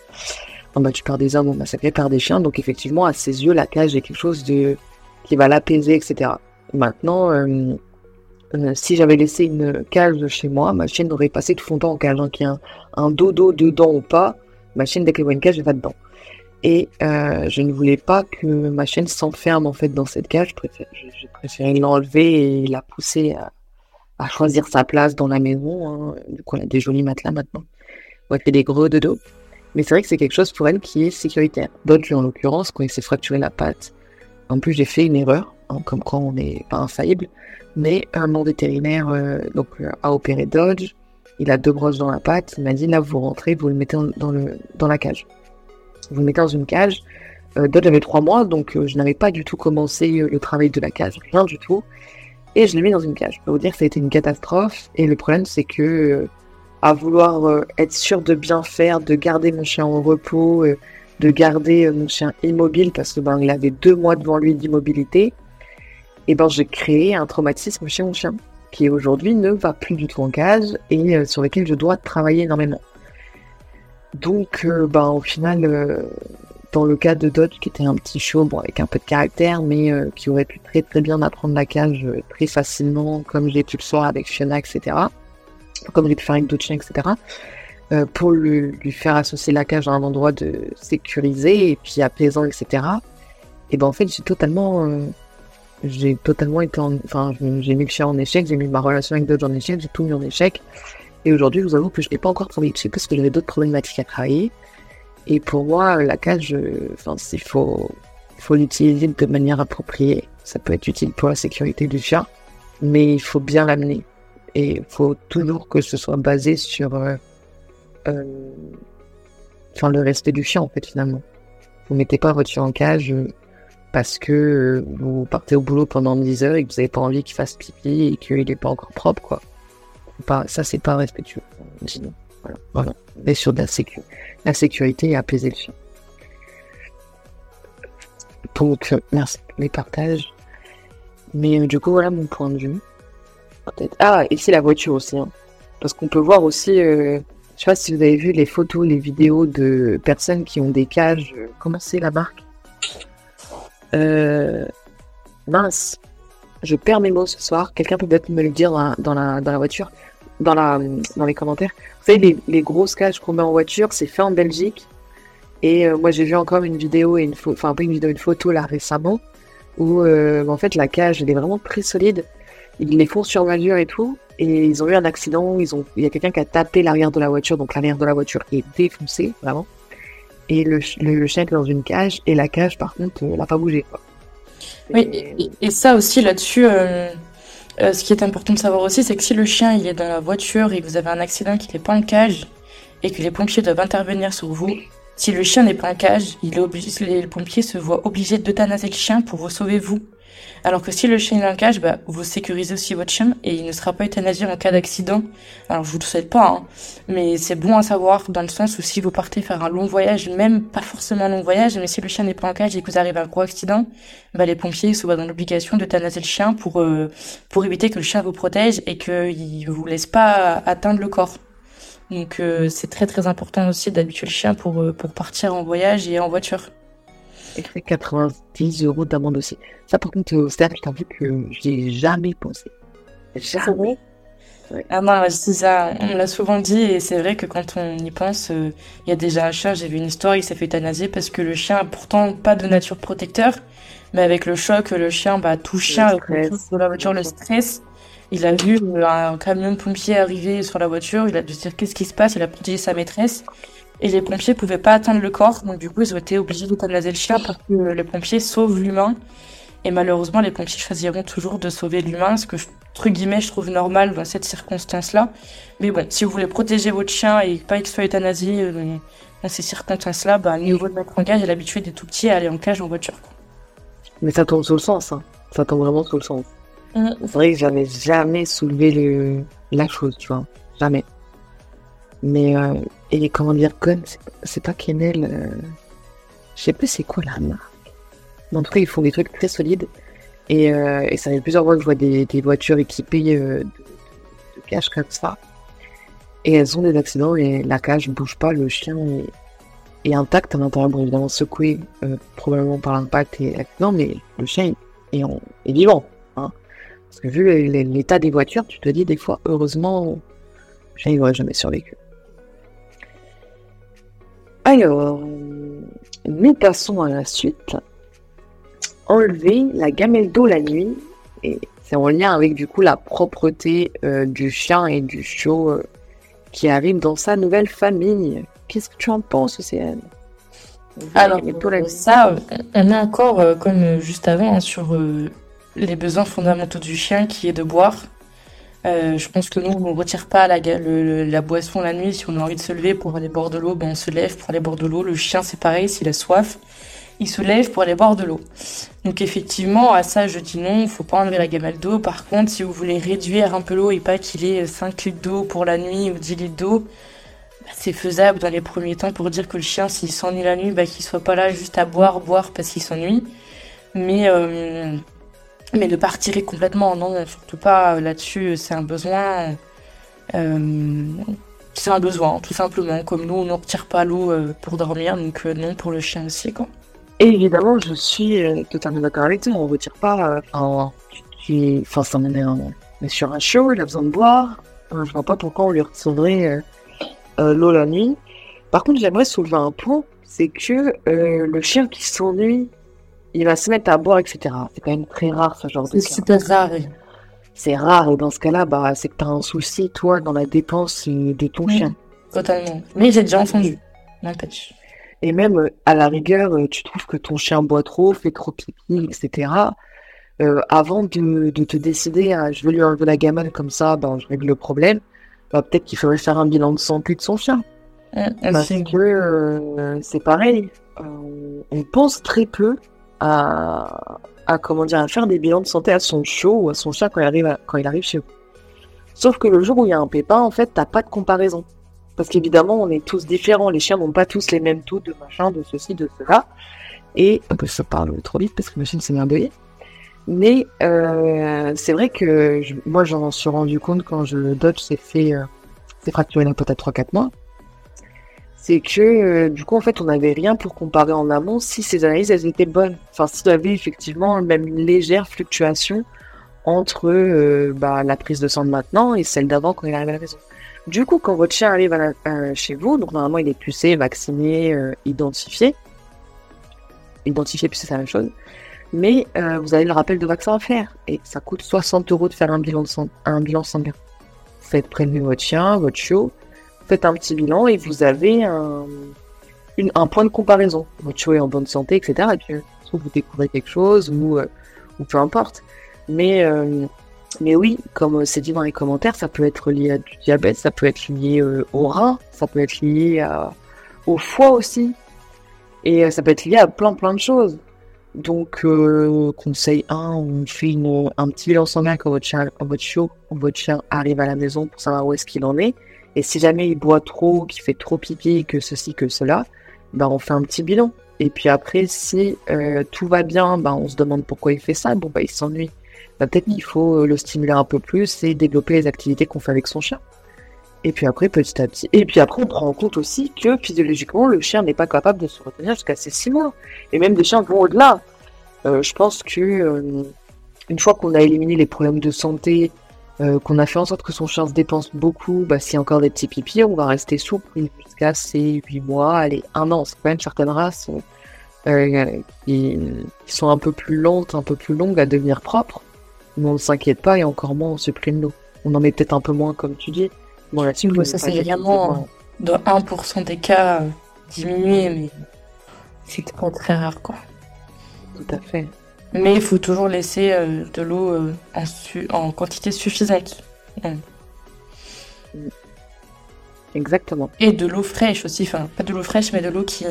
battu par des hommes ou massacré par des chiens. Donc effectivement, à ses yeux, la cage est quelque chose de qui va l'apaiser, etc. Maintenant, euh, si j'avais laissé une cage chez moi, ma chienne aurait passé tout son temps en cage. Donc qu'il y a un, dodo dedans ou pas, ma chienne, dès qu'elle voit une cage, elle va dedans. Et euh, je ne voulais pas que ma chienne s'enferme en fait dans cette cage. Je préférais, l'enlever et la pousser à, choisir sa place dans la maison. Hein. Du coup, on a des jolis matelas maintenant. On va faire des gros dodo. Mais c'est vrai que c'est quelque chose pour elle qui est sécuritaire. D'autres, en l'occurrence, quand il s'est fracturé la patte, en plus j'ai fait une erreur, hein, comme quoi on n'est pas infaillible, mais un mon vétérinaire euh, donc, euh, a opéré Dodge, il a deux brosses dans la patte, il m'a dit là vous rentrez, vous le mettez dans, le, dans la cage. Vous mettez dans une cage. Euh, Dodge trois mois, donc je n'avais pas du tout commencé le travail de la cage, rien du tout. Et je l'ai mis dans une cage. Je peux vous dire que ça a été une catastrophe. Et le problème, c'est que à vouloir euh, être sûr de bien faire, de garder mon chien en repos, euh, de garder euh, mon chien immobile parce que ben il avait deux mois devant lui d'immobilité. Et ben j'ai créé un traumatisme chez mon chien qui aujourd'hui ne va plus du tout en cage et sur lequel je dois travailler énormément. Donc ben au final dans le cas de Dodge qui était un petit chaud, bon avec un peu de caractère, mais qui aurait pu très très bien apprendre la cage très facilement, comme j'ai pu le soir avec Fiona, etc comme j'ai pu faire avec d'autres chiens, etc. Euh, pour lui, faire associer la cage à un endroit de sécurisé et puis apaisant, etc. Et ben en fait, j'ai totalement euh, j'ai totalement été en... Enfin, j'ai mis le chien en échec, j'ai mis ma relation avec d'autres en échec, j'ai tout mis en échec. Et aujourd'hui, je vous avoue que je n'ai pas encore travaillé dessus parce que j'avais d'autres problématiques à travailler. Et pour moi, la cage, enfin, il faut, l'utiliser de manière appropriée. Ça peut être utile pour la sécurité du chien, mais il faut bien l'amener. Et il faut toujours que ce soit basé sur euh, euh, le respect du chien, en fait, finalement. Vous mettez pas votre chien en cage euh, parce que vous partez au boulot pendant 10 heures et que vous n'avez pas envie qu'il fasse pipi et qu'il n'est pas encore propre, quoi. Pas, ça, c'est pas respectueux. Sinon, voilà, voilà. Mais sur de la, sécu la sécurité et apaiser le chien. Donc, merci les partages. Mais du coup, voilà mon point de vue. Ah, ici la voiture aussi. Hein. Parce qu'on peut voir aussi, euh, je sais pas si vous avez vu les photos, les vidéos de personnes qui ont des cages. Euh, comment c'est la marque? Euh, Mince. Je perds mes mots ce soir. Quelqu'un peut peut-être me le dire dans la, dans la, voiture, dans, la, dans les commentaires. Vous savez, les, les grosses cages qu'on met en voiture, c'est fait en Belgique. Et moi, j'ai vu encore une vidéo et une photo, enfin pas une vidéo, une photo là récemment où en fait la cage elle est vraiment très solide ils les font sur mesure et tout. Et ils ont eu un accident. Ils ont, il y a quelqu'un qui a tapé l'arrière de la voiture, donc l'arrière de la voiture est défoncé, vraiment. Et le, le, chien est dans une cage, et la cage, par contre, n'a pas bougé. Oui, et, ça aussi là-dessus, euh, euh, ce qui est important de savoir aussi, c'est que si le chien il est dans la voiture et que vous avez un accident qui n'est pas en cage, et que les pompiers doivent intervenir sur vous, si le chien n'est pas en cage, il est obligé, les pompiers se voient obligés d'euthanaser le chien pour vous sauver vous. Alors que si le chien est en cage, bah, vous sécurisez aussi votre chien et il ne sera pas euthanasié en cas d'accident. Alors je vous le souhaite pas, hein, mais c'est bon à savoir dans le sens où si vous partez faire un long voyage, même pas forcément un long voyage, mais si le chien n'est pas en cage et que vous arrivez à un gros accident, bah, les pompiers se voient dans l'obligation d'euthanasier le chien pour, euh, pour éviter que le chien vous protège et qu'il ne vous laisse pas atteindre le corps. Donc euh, c'est très très important aussi d'habituer le chien pour, euh, pour partir en voyage et en voiture. Et 90 euros d'amende aussi. Ça, par contre, euh, c'est je t'avoue que j'ai jamais pensé. Jamais. Ah non, c'est ça, on l'a souvent dit et c'est vrai que quand on y pense, euh, il y a déjà un chat, j'ai vu une histoire, il s'est fait euthanasier parce que le chien a pourtant pas de nature protecteur, mais avec le choc, le chien, bah, tout chien, de la voiture, le stress, il a vu un camion de pompiers arriver sur la voiture, il a dû se dire qu'est-ce qui se passe, il a protégé sa maîtresse, et les pompiers pouvaient pas atteindre le corps, donc du coup ils ont été obligés d'euthanasier le chien parce que les pompiers sauvent l'humain. Et malheureusement, les pompiers choisiront toujours de sauver l'humain, ce que, entre guillemets, je trouve normal dans cette circonstance-là. Mais bon, si vous voulez protéger votre chien et pas qu'il soit euthanasié euh, dans ces circonstances-là, bah, niveau de mettre en cage, il l'habitude des tout petits à aller en cage en voiture. Mais ça tombe sous le sens, hein. Ça tombe vraiment sous le sens. Mm. C'est vrai que j'avais jamais soulevé le... la chose, tu vois. Jamais. Mais euh, et comment dire, Gun, c'est pas Kennel. Euh... Je sais plus c'est quoi la marque. Mais en tout cas, ils font des trucs très solides. Et, euh, et ça fait plusieurs fois que je vois des, voitures équipées euh, de, de, cages comme ça. Et elles ont des accidents et la cage ne bouge pas, le chien est, intact à l'intérieur, bon évidemment secoué euh, probablement par l'impact et l'accident, mais le chien est, est vivant. Hein. Parce que vu l'état des voitures, tu te dis des fois, heureusement, le chien n'aurait jamais survécu. Alors, nous passons à la suite. Enlever la gamelle d'eau la nuit. Et c'est en lien avec du coup la propreté euh, du chien et du chiot euh, qui arrive dans sa nouvelle famille. Qu'est-ce que tu en penses, Océane? Alors, ça, on est encore, euh, comme juste avant, hein, sur les besoins fondamentaux du chien qui est de boire. Euh, je pense que nous, on ne retire pas la, la boisson la nuit. Si on a envie de se lever pour aller boire de l'eau, ben on se lève pour aller boire de l'eau. Le chien, c'est pareil, s'il a soif, il se lève pour aller boire de l'eau. Donc effectivement, à ça, je dis non, il faut pas enlever la gamelle d'eau. Par contre, si vous voulez réduire un peu l'eau et pas qu'il ait 5 litres d'eau pour la nuit ou 10 litres d'eau, bah, c'est faisable dans les premiers temps pour dire que le chien, s'il s'ennuie la nuit, bah, qu'il soit pas là juste à boire, boire parce qu'il s'ennuie. Mais... Euh, mais de pas retirer complètement, non, surtout pas euh, là-dessus, c'est un besoin. Euh, c'est un besoin, tout simplement. Comme nous, on ne retire pas l'eau euh, pour dormir, donc non pour le chien aussi, quoi. Et évidemment, je suis totalement d'accord avec toi, on ne retire pas. Enfin, enfin, ça mais sur un show, il a besoin de boire. je vois pas pourquoi on lui retirerait l'eau la nuit. Par contre, j'aimerais soulever un point, c'est que le chien qui s'ennuie il va se mettre à boire, etc. C'est quand même très rare ce genre de C'est super rare. C'est rare et dans ce cas-là, bah, c'est que tu as un souci, toi, dans la dépense euh, de ton chien. Totalement. Mais j'ai déjà entendu. Et même, euh, à la rigueur, euh, tu trouves que ton chien boit trop, fait trop pipi, etc. avant de, te décider à je veux lui enlever la gamelle comme ça, ben, je règle le problème, bah, peut-être qu'il faudrait faire un bilan de santé de son chien. Parce que c'est pareil. on pense très peu à, à, comment dire, à faire des bilans de santé à son chiot ou à son chat quand il arrive, quand il arrive chez vous. Sauf que le jour où il y a un pépin, en fait, t'as pas de comparaison. Parce qu'évidemment, on est tous différents. Les chiens n'ont pas tous les mêmes taux de machin, de ceci, de cela. Et je parle trop vite parce que machine s'est merveillée. Mais euh, c'est vrai que moi, j'en suis rendu compte quand je Dodge s'est fait, euh, s'est fracturé la pote à 3-4 mois c'est que euh, du coup en fait on n'avait rien pour comparer en amont si ces analyses elles étaient bonnes. Enfin s'il y avait effectivement même une légère fluctuation entre euh, bah, la prise de sang de maintenant et celle d'avant quand il arrive à la maison. Du coup quand votre chien arrive chez vous, donc normalement il est pucé, vacciné, euh, identifié. Identifié puis c'est la même chose. Mais vous avez le rappel de vaccin à faire et ça coûte 60 euros de faire un bilan, de sang, un bilan sanguin. Faites prélever votre chien, votre chiot faites un petit bilan et vous avez un, un point de comparaison. Votre chiot est en bonne santé, etc. Et puis, soit vous découvrez quelque chose ou, euh, ou peu importe. Mais, euh, mais oui, comme c'est dit dans les commentaires, ça peut être lié à du diabète, ça peut être lié euh, au rein, ça peut être lié au foie aussi. Et ça peut être lié à plein plein de choses. Donc, conseil 1, on fait un petit bilan sanguin quand votre chien, votre chiot, votre chien arrive à la maison pour savoir où est-ce qu'il en est. Et si jamais il boit trop, qu'il fait trop pipi, que ceci, que cela, ben on fait un petit bilan. Et puis après, si euh, tout va bien, ben on se demande pourquoi il fait ça. Bon, ben il s'ennuie. Ben, peut-être qu'il faut le stimuler un peu plus et développer les activités qu'on fait avec son chien. Et puis après, petit à petit. Et puis après, on prend en compte aussi que physiologiquement, le chien n'est pas capable de se retenir jusqu'à ses six mois. Et même des chiens vont au-delà. Euh, je pense que euh, une fois qu'on a éliminé les problèmes de santé, euh, qu'on a fait en sorte que son chien se dépense beaucoup, bah, s'il y a encore des petits pipis, on va rester souple jusqu'à ses 8 mois, allez, un an. C'est quand même certaines races euh, qui, sont un peu plus lentes, un peu plus longues à devenir propres. Mais on ne s'inquiète pas et encore moins on supprime l'eau. On en met peut-être un peu moins, comme tu dis. Bon, là ça c'est vraiment de 1% des cas euh, diminué, mais c'est très très rare, quoi. Tout à fait. Mais il faut toujours laisser euh, de l'eau euh, en, quantité suffisante. Exactement. Et de l'eau fraîche aussi, enfin pas de l'eau fraîche, mais de l'eau qui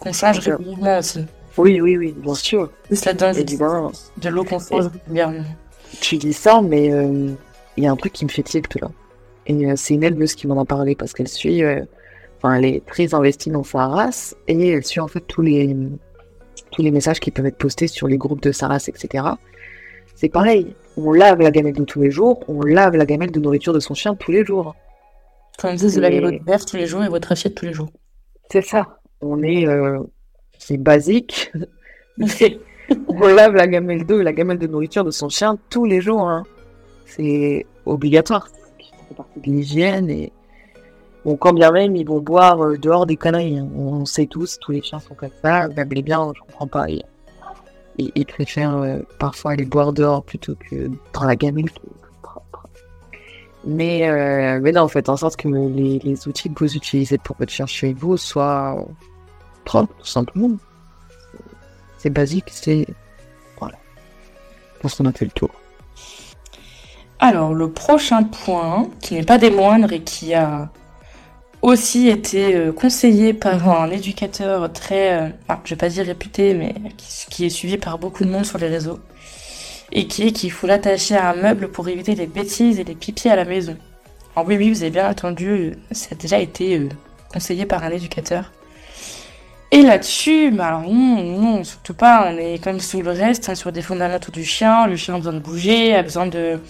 qu'on change régulièrement aussi. Oui, oui, oui, bien sûr. de l'eau qu'on change régulièrement. Tu dis ça, mais euh, il y a un truc qui me fait tilt là. Et c'est une éleveuse qui m'en a parlé parce qu'elle suit, enfin, elle est très investie dans sa race et elle suit en fait tous les tous les messages qui peuvent être postés sur les groupes de Saras, etc. C'est pareil, on lave la gamelle de tous les jours, on lave la gamelle de nourriture de son chien tous les jours. Quand dit vous lavez votre verre tous les jours et votre assiette tous les jours. C'est ça. On est, euh, c'est basique. on lave la gamelle d'eau et la gamelle de nourriture de son chien tous les jours. Hein. C'est obligatoire. C'est partie de l'hygiène et Bon, quand bien même, ils vont boire euh, dehors des conneries. Hein. On sait tous, tous les chiens sont comme ça. Même les biens, je comprends pas. Ils, préfèrent euh, parfois aller boire dehors plutôt que dans la gamelle propre. Mais, euh, mais non, faites en sorte que les, les, outils que vous utilisez pour votre chien chez vous soient propres, tout simplement. C'est basique, c'est. Voilà. Je pense qu'on a fait le tour. Alors, le prochain point, qui n'est pas des moindres et qui a aussi été euh, conseillé par un éducateur très, euh, je vais pas dire réputé, mais qui, est suivi par beaucoup de monde sur les réseaux, et qui est qu'il faut l'attacher à un meuble pour éviter les bêtises et les pipis à la maison. Alors oui, oui, vous avez bien entendu, ça a déjà été euh, conseillé par un éducateur. Et là-dessus, bah alors non, non, surtout pas, on est quand même sur le reste, hein, sur des fondamentaux du chien, le chien a besoin de bouger, a besoin de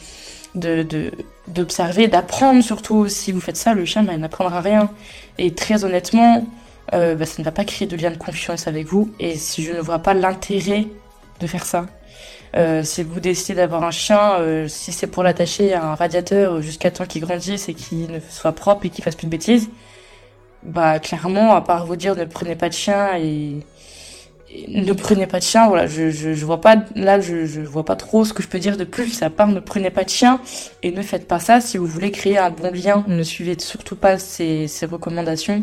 d'observer, d'apprendre surtout. Si vous faites ça, le chien bah, n'apprendra rien. Et très honnêtement, euh, bah, ça ne va pas créer de lien de confiance avec vous. Et si je ne vois pas l'intérêt de faire ça, euh, si vous décidez d'avoir un chien, euh, si c'est pour l'attacher à un radiateur jusqu'à temps qu'il grandisse et qu'il ne soit propre et qu'il fasse plus de bêtises, bah clairement, à part vous dire ne prenez pas de chien et ne prenez pas de chien. Voilà, je, je, je vois pas là, je, je vois pas trop ce que je peux dire de plus à part ne prenez pas de chien et ne faites pas ça si vous voulez créer un bon lien. Ne suivez surtout pas ces, ces recommandations.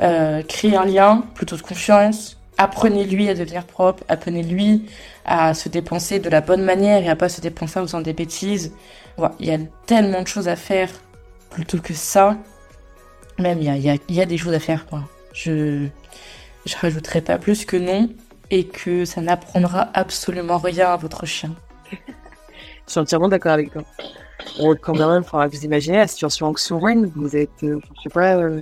Euh, créez un lien plutôt de confiance. Apprenez-lui à devenir propre. Apprenez-lui à se dépenser de la bonne manière et à pas se dépenser en faisant des bêtises. Voilà, il y a tellement de choses à faire plutôt que ça. Même il y a, y a, y a des choses à faire. Quoi. Je je rajouterai pas plus que non et que ça n'apprendra absolument rien à votre chien. Je suis entièrement d'accord avec toi. Quand même, vous imaginez la situation anxiogène, vous êtes, euh, je sais pas, euh,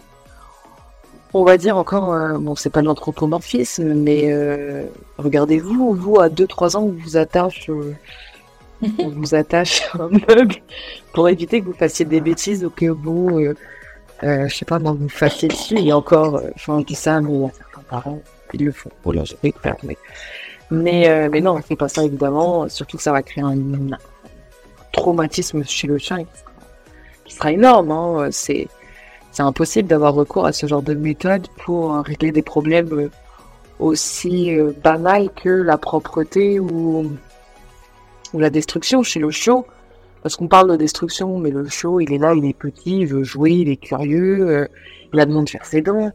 on va dire encore, euh, bon, c'est pas de l'anthropomorphisme, mais euh, regardez-vous, vous, à 2-3 ans, on vous attache, on vous attache un meuble pour éviter que vous fassiez des bêtises où, euh, euh, je sais pas, non, vous fassiez dessus, et encore, enfin, tout ça, mais parents, ils le font. Vais faire, mais, mais, euh, mais non, on fait pas ça, évidemment, surtout que ça va créer un, traumatisme chez le chien qui sera, qui énorme, hein, c'est, c'est impossible d'avoir recours à ce genre de méthode pour régler des problèmes euh, aussi euh, banals que la propreté ou, la destruction chez le chiot. Parce qu'on parle de destruction, mais le chiot, il est là, il est petit, il veut jouer, il est curieux, il a demandé de faire ses dents.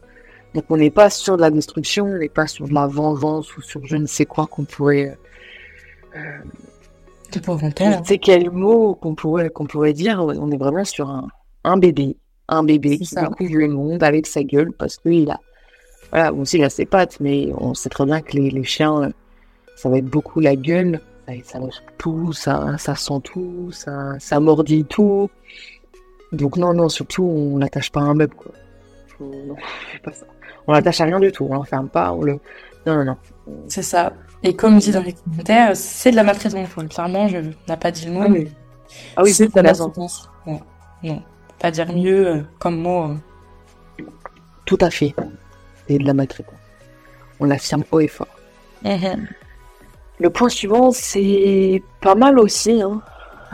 Donc on n'est pas sur de la destruction, on n'est pas sur de la vengeance ou sur je ne sais quoi qu'on pourrait... Euh, je ne sais quel mot qu'on pourrait, qu'on pourrait dire. On est vraiment sur un, un bébé un bébé qui découvre le monde avec sa gueule parce qu'il a, voilà, bon, a ses pattes, mais on sait très bien que les, les chiens, ça va être beaucoup la gueule, ça, ça lâche tout, ça, ça sent tout, ça, ça mordit tout. Donc non, non, surtout on l'attache pas un meuble, quoi. Faut- non, fais pas ça. On l'attache à rien du tout, on l'enferme pas, on le, non, non, non. C'est ça. Et comme dit dans les commentaires, c'est de la maltraitance. Clairement, je n'ai pas dit le mot, Ah oui. Ah oui, c'est de la maltraitance. Non, pas dire mieux euh, comme mot. euh. Tout à fait. Et de la maltraitance. On l'affirme haut et fort. Mhm. Le point suivant, c'est pas mal aussi. Hein.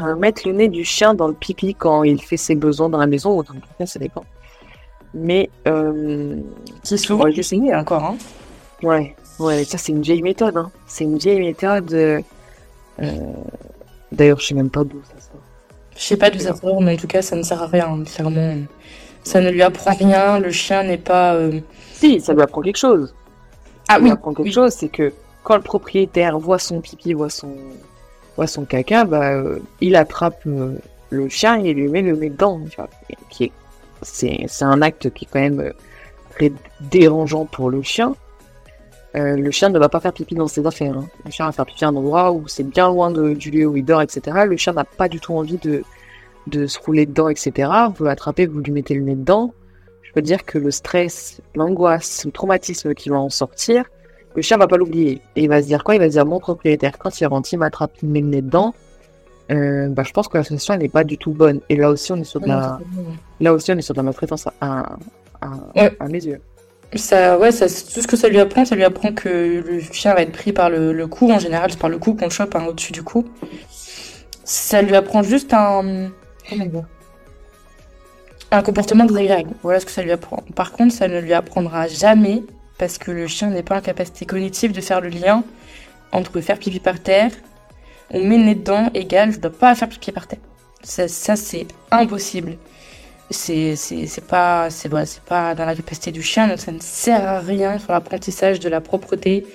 Euh, mettre le nez du chien dans le pipi quand il fait ses besoins dans la maison ou dans le ça dépend. Mais, euh, Qui souvent Ouais, je- essayé encore. Hein. ouais, ouais, ça c'est une vieille méthode. Hein. C'est une vieille méthode. euh, euh, D'ailleurs, je sais même pas d'où ça sort. Je sais pas d'où ça sort, mais en tout cas, ça ne sert à rien, hein, clairement. Ça ne lui apprend rien, le chien n'est pas... euh, Si, ça lui apprend quelque chose. Ah Ça lui oui, apprend quelque oui. chose, c'est que quand le propriétaire voit son pipi, voit son, voit son caca, bah, euh, il attrape euh, le chien et lui met le nez dedans. Tu vois, qui est, c'est, un acte qui est quand même euh, très dérangeant pour le chien. Euh, le chien ne va pas faire pipi dans ses affaires. hein. Le chien va faire pipi à un endroit où c'est bien loin de- du lieu où il dort, etc. Le chien n'a pas du tout envie de, de se rouler dedans, etc. Vous l'attrapez, vous lui mettez le nez dedans. Je peux dire que le stress, l'angoisse, le traumatisme qui va en sortir, le chien va pas l'oublier. Et il va se dire quoi? Il va se dire mon propriétaire, quand il rentre, il m'attrape, il le nez dedans. Euh, bah, je pense que la sensation elle n'est pas du tout bonne. Et là aussi on est sur de la, là aussi on est sur de la maltraitance à, à, à- Ouais. à mes yeux. Ça, ouais, ça, tout ce que ça lui apprend, ça lui apprend que le chien va être pris par le, le cou. En général, c'est par le cou qu'on le chope hein, au-dessus du cou. Ça lui apprend juste un, comment un comportement désagréable. Voilà ce que ça lui apprend. Par contre, ça ne lui apprendra jamais, parce que le chien n'est pas en capacité cognitive de faire le lien entre faire pipi par terre, on met le nez dedans, égal, je dois pas faire pipi par terre. Ça, ça c'est impossible. C'est c'est c'est pas c'est c'est pas dans la capacité du chien donc ça ne sert à rien sur l'apprentissage de la propreté.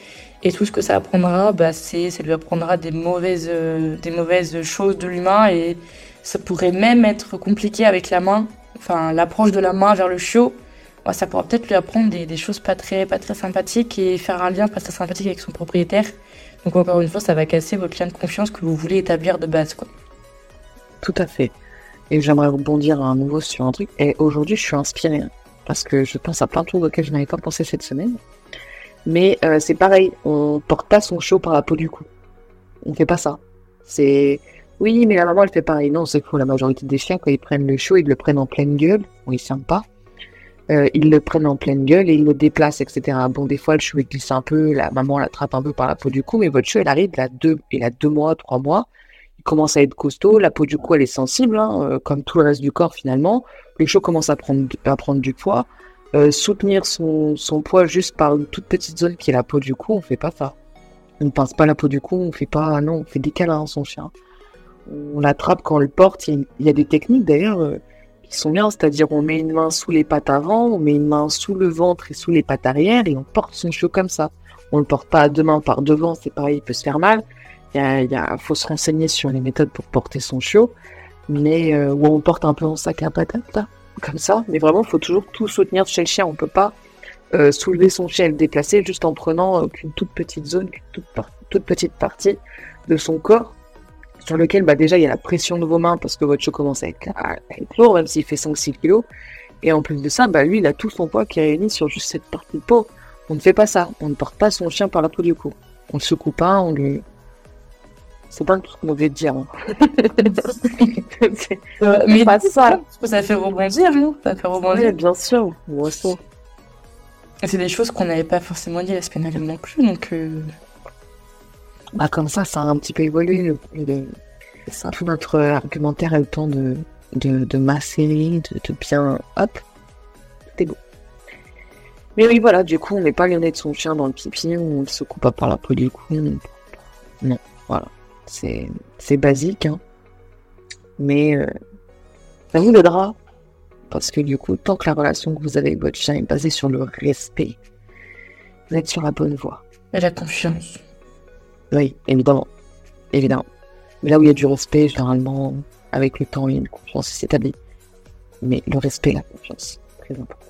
Et tout ce que ça apprendra bah c'est ça lui apprendra des mauvaises euh, des mauvaises choses de l'humain et ça pourrait même être compliqué avec la main enfin l'approche de la main vers le chiot. Bah, ça pourra peut-être lui apprendre des, des choses pas très pas très sympathiques et faire un lien pas très sympathique avec son propriétaire donc encore une fois ça va casser votre lien de confiance que vous voulez établir de base quoi Tout à fait. Et j'aimerais rebondir à nouveau sur un truc. Et aujourd'hui, je suis inspirée. hein, parce que je pense à plein de choses auxquelles je n'avais pas pensé cette semaine. Mais euh, c'est pareil, on porte pas son chiot par la peau du cou. On fait pas ça. C'est. Oui, mais la maman, elle fait pareil. Non, c'est faux. La majorité des chiens, quand ils prennent le chiot, ils le prennent en pleine gueule. Bon, ils s'aiment pas. Euh, ils le prennent en pleine gueule et ils le déplacent, etc. Bon, des fois, le il glisse un peu. La maman l'attrape un peu par la peau du cou. Mais votre chiot, il arrive, il a deux, il a deux mois, trois mois il commence à être costaud, la peau du cou elle est sensible, hein, euh, comme tout le reste du corps finalement. Le chiot commence à prendre, à prendre du poids. euh, soutenir son, son poids juste par une toute petite zone qui est la peau du cou, on fait pas ça. On ne pince pas la peau du cou, on fait pas, non, on fait des câlins à son chien. On l'attrape quand on le porte. Il y a des techniques d'ailleurs euh, qui sont bien, c'est-à-dire on met une main sous les pattes avant, on met une main sous le ventre et sous les pattes arrière et on porte son chiot comme ça. On le porte pas à deux mains par devant, c'est pareil, il peut se faire mal. Il y a, faut se renseigner sur les méthodes pour porter son chiot, mais euh, où on porte un peu en sac à patates là comme ça, mais vraiment, il faut toujours tout soutenir chez le chien. On peut pas euh, soulever son chien et le déplacer juste en prenant euh, qu'une toute petite zone, toute, toute, petite partie de son corps, sur lequel bah, déjà il y a la pression de vos mains parce que votre chiot commence à être, lourd, même s'il fait 5-6 kilos. Et en plus de ça, bah, lui, il a tout son poids qui est réuni sur juste cette partie de peau. On ne fait pas ça. On ne porte pas son chien par la peau du cou. On ne secoue pas, on lui, c'est pas tout ce qu'on devait dire. Hein. Euh, mais pas ça. Ça fait rebondir, non Ça fait rebondir. bien sûr. C'est des choses qu'on n'avait pas forcément dit la semaine dernière non plus, donc. Euh... Bah, comme ça, ça a un petit peu évolué. Le, Tout notre argumentaire a le temps de, de, de de, bien. Hop, c'est beau. Mais oui, voilà, du coup, on met pas le de son chien dans le pipi, on ne se coupe pas par la peau du cou. Non, voilà. C'est basique, hein. Mais euh, ça vous aidera. Parce que du coup, tant que la relation que vous avez avec votre chien est basée sur le respect, vous êtes sur la bonne voie. Et la confiance. Oui, évidemment. Évidemment. Mais là où il y a du respect, généralement, avec le temps, il y a une confiance qui s'établit. Mais le respect et la confiance, très important.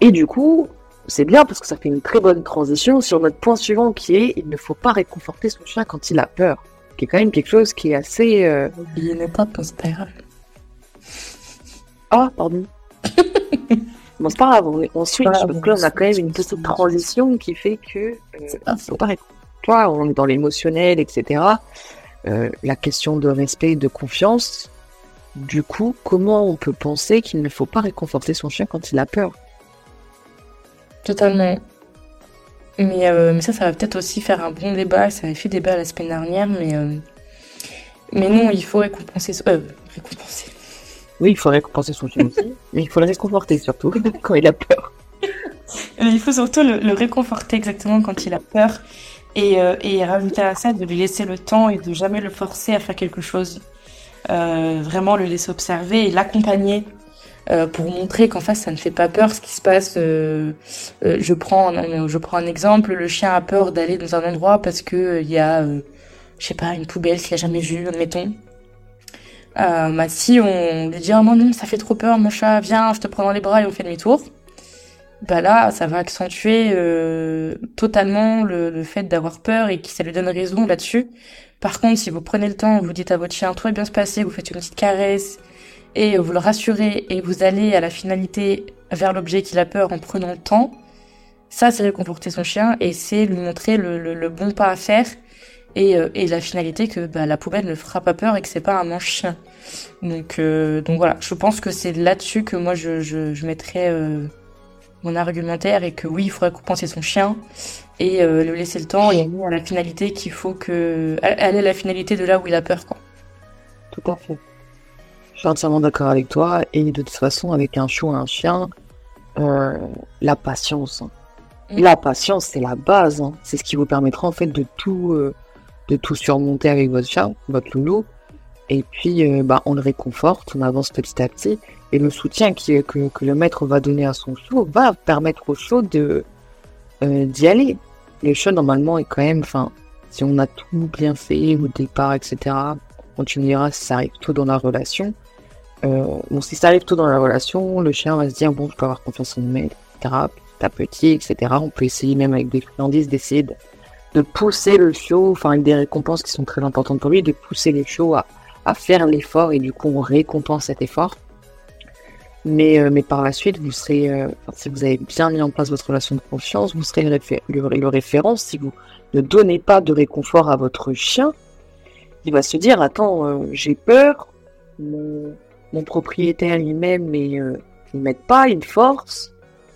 Et du coup, c'est bien parce que ça fait une très bonne transition sur notre point suivant qui est il ne faut pas réconforter son chien quand il a peur. Qui est quand même quelque chose qui est assez. Euh... Il n'est pas spécial. Ah, pardon. bon, c'est pas grave, on, switch parce que là, on a quand même une petite transition qui fait que. Euh, faut pas Toi, on est dans l'émotionnel, etc. Euh, la question de respect, de confiance. Du coup, comment on peut penser qu'il ne faut pas réconforter son chien quand il a peur? Totalement. Mais, euh, mais ça, ça va peut-être aussi faire un bon débat. Ça avait fait débat la semaine dernière, mais, euh, mais non, il faut récompenser. Euh, récompenser. Oui, il faut récompenser son chien aussi, mais il faut le réconforter surtout quand il a peur. il faut surtout le, réconforter exactement quand il a peur et, et rajouter à ça de lui laisser le temps et de jamais le forcer à faire quelque chose. vraiment le laisser observer et l'accompagner euh, pour montrer qu'en face ça ne fait pas peur ce qui se passe. Euh, euh, je prends un, exemple, le chien a peur d'aller dans un endroit parce que il y a je sais pas une poubelle qu'il a jamais vue, admettons. bah si on lui dit oh non ça fait trop peur mon chat viens je te prends dans les bras et on fait demi-tour bah là ça va accentuer totalement le, le fait d'avoir peur et que ça lui donne raison là-dessus par contre si vous prenez le temps vous dites à votre chien tout va bien se passer vous faites une petite caresse et vous le rassurez et vous allez à la finalité vers l'objet qu'il a peur en prenant le temps, ça c'est réconforter son chien et c'est lui montrer le, bon pas à faire et, euh, et la finalité que bah, la poubelle ne fera pas peur et que c'est pas un manche chien. Donc, euh, donc voilà, je pense que c'est là-dessus que moi je, je, je mettrais euh, mon argumentaire et que oui, il faudrait compenser son chien et le laisser le temps et aller à la finalité qu'il faut que. aller à la finalité de là où il a peur, quoi. Tout à fait. Je suis entièrement d'accord avec toi. Et de toute façon, avec un chou et un chien, euh, la patience. Hein. Mm. La patience, c'est la base. Hein. C'est ce qui vous permettra en fait de tout, euh, de tout surmonter avec votre chat, votre loulou. Et puis, euh, bah, on le réconforte, on avance petit à petit. Et le soutien que, le maître va donner à son chou va permettre au chou de d'y aller. Le chat, normalement, est quand même, si on a tout bien fait au départ, etc., on continuera si ça arrive tôt dans la relation. Euh, bon, si ça arrive tôt dans la relation, le chien va se dire bon, je peux avoir confiance en maître, etc. Petit à petit, etc. On peut essayer même avec des friandises d'essayer de, pousser le chiot, enfin avec des récompenses qui sont très importantes pour lui, de pousser le chiot à, faire l'effort et du coup on récompense cet effort. Mais, euh, mais par la suite, vous serez, euh, si vous avez bien mis en place votre relation de confiance, vous serez le, référent. Si vous ne donnez pas de réconfort à votre chien, il va se dire attends, j'ai peur, mon propriétaire lui-même, mais euh, il m'aide pas, il me force.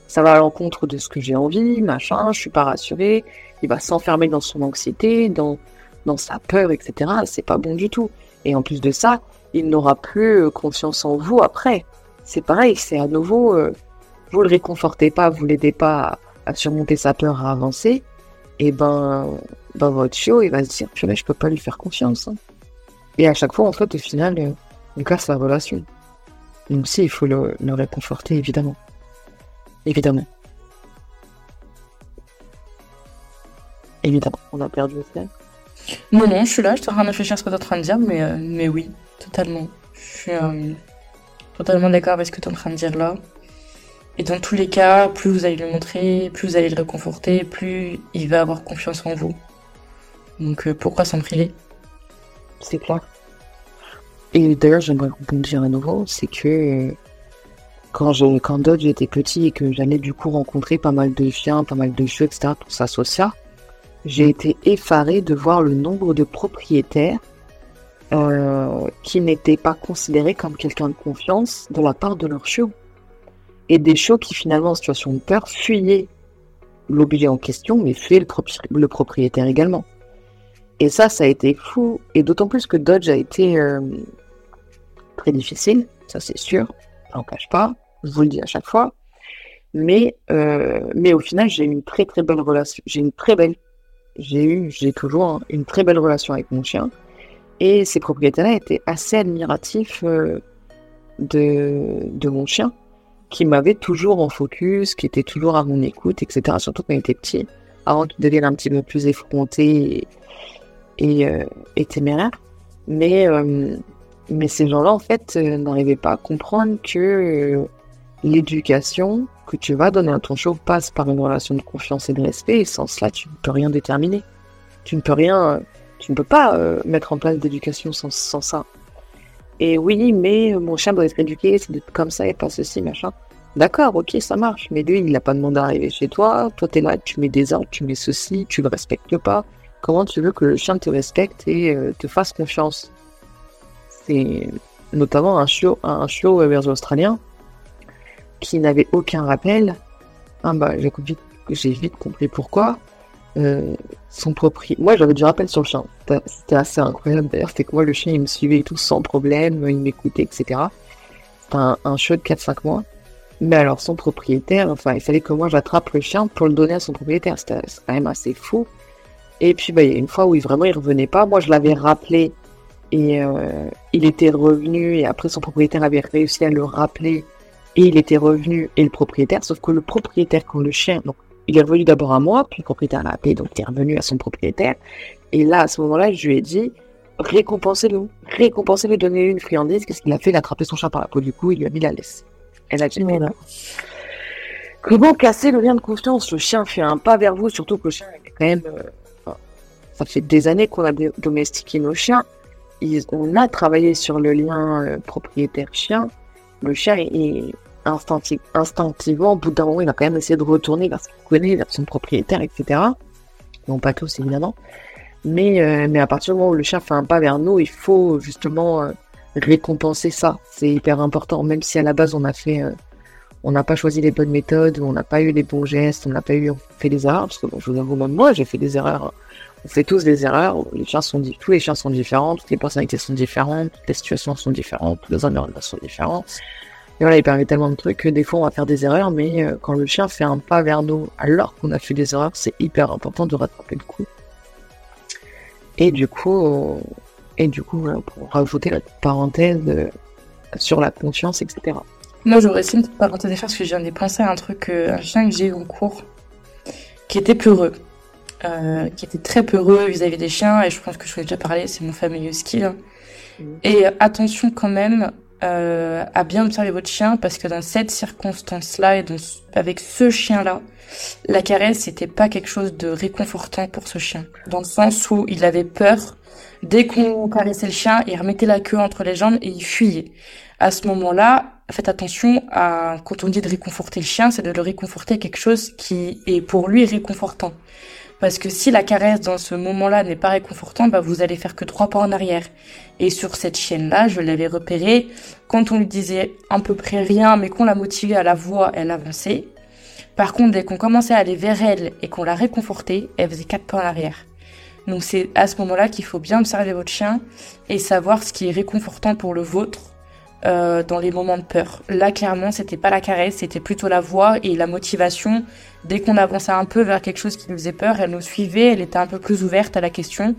Ça va à l'encontre de ce que j'ai envie, machin, je suis pas rassurée. Il va s'enfermer dans son anxiété, dans, dans sa peur, etc. C'est pas bon du tout. Et en plus de ça, il n'aura plus euh, confiance en vous après. C'est pareil, c'est à nouveau, euh, vous le réconfortez pas, vous l'aidez pas à, surmonter sa peur, à avancer, et ben, ben votre chiot, il va se dire, purée, je peux pas lui faire confiance. hein. Et à chaque fois, en fait, au final, euh, on casse la relation. Donc si, il faut le, le réconforter, évidemment. Évidemment. Évidemment, on a perdu le fil. Non, non, je suis là, je suis en train de réfléchir à ce que tu es en train de dire, mais, euh, mais oui, totalement. Je suis euh, totalement d'accord avec ce que tu es en train de dire là. Et dans tous les cas, plus vous allez le montrer, plus vous allez le réconforter, plus il va avoir confiance en vous. Donc euh, pourquoi s'en priver? C'est clair. Et d'ailleurs, j'aimerais rebondir à nouveau, c'est que quand, je, quand Dodge était petit et que j'allais du coup rencontrer pas mal de chiens, pas mal de chiots, etc., pour s'associer, j'ai été effarée de voir le nombre de propriétaires euh, qui n'étaient pas considérés comme quelqu'un de confiance de la part de leurs chiots. Et des chiots qui finalement, en situation de peur, fuyaient l'objet en question, mais fuyaient le, propri- le propriétaire également. Et ça, ça a été fou. Et d'autant plus que Dodge a été euh, très difficile, ça c'est sûr, je n'en cache pas, je vous le dis à chaque fois. Mais, euh, mais au final, j'ai une très très belle relation. J'ai une très belle, j'ai eu, j'ai toujours une très belle relation avec mon chien. Et ces propriétaires-là étaient assez admiratifs euh, de, de mon chien, qui m'avait toujours en focus, qui était toujours à mon écoute, etc. Surtout quand il était petit, avant qu'il devienne un petit peu plus effronté et, et, euh, téméraire. Mais, euh, mais ces gens-là, en fait, euh, n'arrivaient pas à comprendre que l'éducation que tu vas donner à ton chiot passe par une relation de confiance et de respect, et sans cela, tu ne peux rien déterminer. Tu ne peux rien, tu ne peux pas euh, mettre en place d'éducation sans, sans ça. Et oui, mais euh, mon chien doit être éduqué, c'est comme ça et pas ceci, machin. D'accord, ok, ça marche, mais lui, il n'a pas demandé à arriver chez toi, toi, t'es là, tu mets des ordres, tu mets ceci, tu le respectes pas. Comment tu veux que le chien te respecte et euh, te fasse confiance? C'est notamment un chiot, un chiot australien qui n'avait aucun rappel. Ah bah, j'ai vite compris pourquoi. Euh, son propriétaire. Moi, j'avais du rappel sur le chien. C'était- assez incroyable d'ailleurs. C'était que moi, le chien, il me suivait et tout sans problème, il m'écoutait, etc. C'était un, un chiot de 4-5 mois. Mais alors, son propriétaire, enfin, il fallait que moi j'attrape le chien pour le donner à son propriétaire. C'était quand même assez fou. Et puis, bah, il y a une fois où il, vraiment il revenait pas. Moi, je l'avais rappelé et euh, il était revenu. Et après, son propriétaire avait réussi à le rappeler et il était revenu et le propriétaire. Sauf que le propriétaire, quand le chien, donc, il est revenu d'abord à moi, puis le propriétaire l'a appelé, donc il est revenu à son propriétaire. Et là, à ce moment-là, je lui ai dit, récompensez-le, récompensez-le, donnez-lui une friandise. Qu'est-ce qu'il a fait? Il a attrapé son chat par la peau du cou, il lui a mis la laisse. Elle a dit, Voilà. Comment casser le lien de confiance? Le chien fait un pas vers vous, surtout que le chien est quand même. euh, enfin, ça fait des années qu'on a domestiqué nos chiens. Ils- on a travaillé sur le lien euh, propriétaire-chien. Le chien est, instinctivement, au bout d'un moment, il va quand même essayer de retourner vers qu'il connaît, son propriétaire, etc. Non, pas tous, évidemment. Mais, euh, mais à partir du moment où le chien fait un pas vers nous, il faut justement euh, récompenser ça. C'est hyper important, même si à la base on a fait. euh, on n'a pas choisi les bonnes méthodes, on n'a pas eu les bons gestes, on n'a pas eu on fait des erreurs, parce que bon, je vous avoue, même moi, j'ai fait des erreurs. On fait tous des erreurs, les chiens sont tous les chiens sont différents, toutes les personnalités sont différentes, les situations sont différentes, les environnements sont différents. Et voilà, il permet tellement de trucs que des fois on va faire des erreurs, mais euh, quand le chien fait un pas vers nous alors qu'on a fait des erreurs, c'est hyper important de rattraper le coup. Et du coup, euh, et du coup, voilà, pour rajouter la parenthèse euh, sur la confiance, etc. Moi, j'aurais aussi une petite parenthèse à faire parce que je viens de penser à un truc, euh, un chien que j'ai eu en cours qui était peureux. Qui était très peureux vis-à-vis des chiens, et je pense que je vous ai déjà parlé, c'est mon fameux husky. là. Mhm. Et attention quand même euh, à bien observer votre chien parce que dans cette circonstance-là et avec ce chien-là, la caresse c'était pas quelque chose de réconfortant pour ce chien. Dans le sens où il avait peur. Dès qu'on caressait le chien, il remettait la queue entre les jambes et il fuyait. À ce moment-là, faites attention à, quand on dit de réconforter le chien, c'est de le réconforter à quelque chose qui est pour lui réconfortant. Parce que si la caresse dans ce moment-là n'est pas réconfortante, bah vous allez faire que trois pas en arrière. Et sur cette chienne-là, je l'avais repérée, quand on lui disait à peu près rien, mais qu'on la motivait à la voix, elle avançait. Par contre, dès qu'on commençait à aller vers elle et qu'on la réconfortait, elle faisait quatre pas en arrière. Donc c'est à ce moment-là qu'il faut bien observer votre chien et savoir ce qui est réconfortant pour le vôtre euh, dans les moments de peur. Là, clairement, c'était pas la caresse, c'était plutôt la voix et la motivation. Dès qu'on avançait un peu vers quelque chose qui nous faisait peur, elle nous suivait, elle était un peu plus ouverte à la question.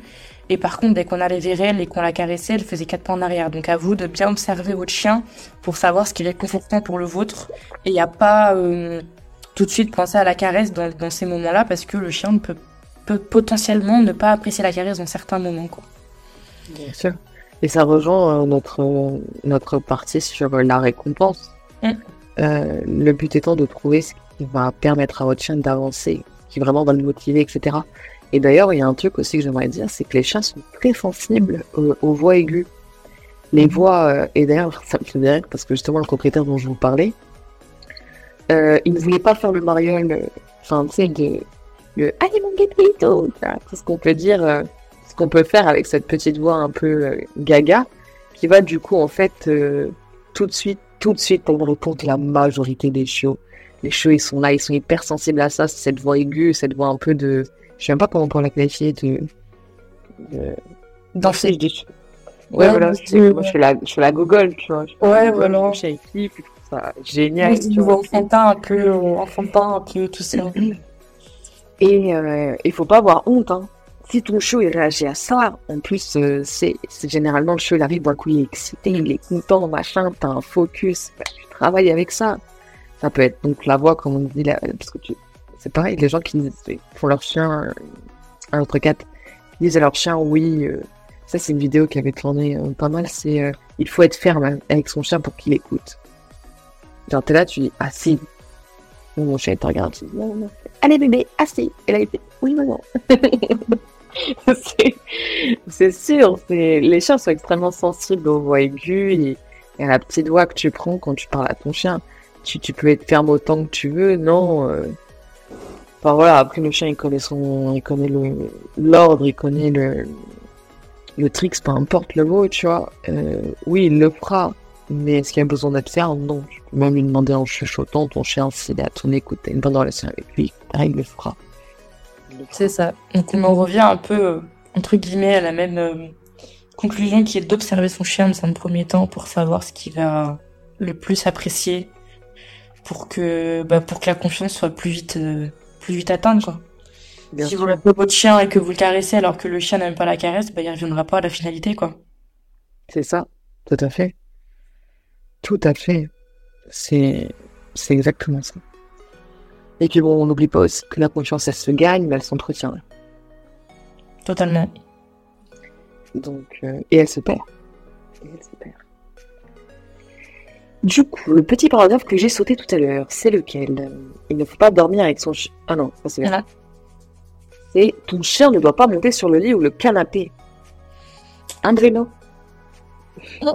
Et par contre, dès qu'on allait vers elle et qu'on la caressait, elle faisait quatre pas en arrière. Donc à vous de bien observer votre chien pour savoir ce qui est réconfortant pour le vôtre. Et il n'y a pas euh, tout de suite penser à la caresse dans, dans ces moments-là parce que le chien peut, peut potentiellement ne pas apprécier la caresse dans certains moments. Quoi. Bien sûr. Et ça rejoint euh, notre, euh, notre partie sur la récompense. Mm. Euh, le but étant de trouver ce qui va permettre à votre chien d'avancer, qui vraiment va le motiver, etc. Et d'ailleurs, il y a un truc aussi que j'aimerais dire, c'est que les chiens sont très sensibles aux, aux voix aiguës. Les voix, euh, et d'ailleurs, ça me fait rire parce que justement, le propriétaire dont je vous parlais, euh, il ne voulait pas faire le mariole, euh, enfin, tu sais, de, le Allez mon guettito, c'est ce qu'on peut dire, euh, ce qu'on peut faire avec cette petite voix un peu gaga, qui va du coup, en fait, tout de suite, tout de suite, on répond de la majorité des chiots. Les chiots, ils sont là, ils sont hyper sensibles à ça, cette voix aiguë, cette voix un peu de, je sais même pas comment on peut la qualifier, de, de... Dans sais, ces... je Ouais, Ouais, voilà, moi je fais la, je la Google, tu vois. Ouais, voilà. je fais équipe, ça génial. tu niveau vois. enfantin, un peu enfantin, un peu tout ça. Et euh, il faut pas avoir honte, hein. Si ton chiot il réagit à ça, en plus euh, c'est c'est généralement le chiot il arrive d'un coup il est excité, il est content, machin, t'as un focus, bah, tu travailles avec ça. Ça peut être donc la voix comme on dit là, parce que tu c'est pareil, les gens qui font leur chien un autre cas, ils disent à leur chien oui, euh, ça c'est une vidéo qui avait tourné euh, pas mal, c'est euh, il faut être ferme avec son chien pour qu'il écoute. Genre t'es là, tu dis ah si. Mon chien te regarde, tu dis non non. Allez bébé, assis. Et là il fait oui maman. c'est sûr, les chiens sont extrêmement sensibles aux voix aiguës et, et à la petite voix que tu prends quand tu parles à ton chien. Tu, peux être ferme autant que tu veux, non. euh. Enfin voilà, après le chien il connaît son, il connaît l'ordre, il connaît le le tricks, peu importe le mot, tu vois. Euh, oui, il le fera, mais est-ce qu'il y a besoin d'être ferme? Non. Je peux même lui demander en chuchotant, ton chien, s'il est à ton écoute, t'as une bonne relation avec lui, il le fera. C'est ça. Donc on en revient un peu, euh, entre guillemets, à la même conclusion qui est d'observer son chien dans un premier temps pour savoir ce qu'il va le plus apprécier pour que, bah, pour que la confiance soit plus vite, euh, plus vite atteinte, quoi. Bien si sûr. vous appelez votre chien et que vous le caressez alors que le chien n'aime pas la caresse, bah, il reviendra pas à la finalité, quoi. C'est ça, tout à fait. Tout à fait. C'est, c'est exactement ça. Et puis bon, on n'oublie pas aussi que la confiance, elle se gagne, mais elle s'entretient. Totalement. Donc, euh, et elle se perd. Et elle se perd. Du coup, le petit paragraphe que j'ai sauté tout à l'heure, c'est lequel? Il ne faut pas dormir avec son chien. Ah non, ça c'est Voilà. C'est ton chien ne doit pas monter sur le lit ou le canapé. Bruno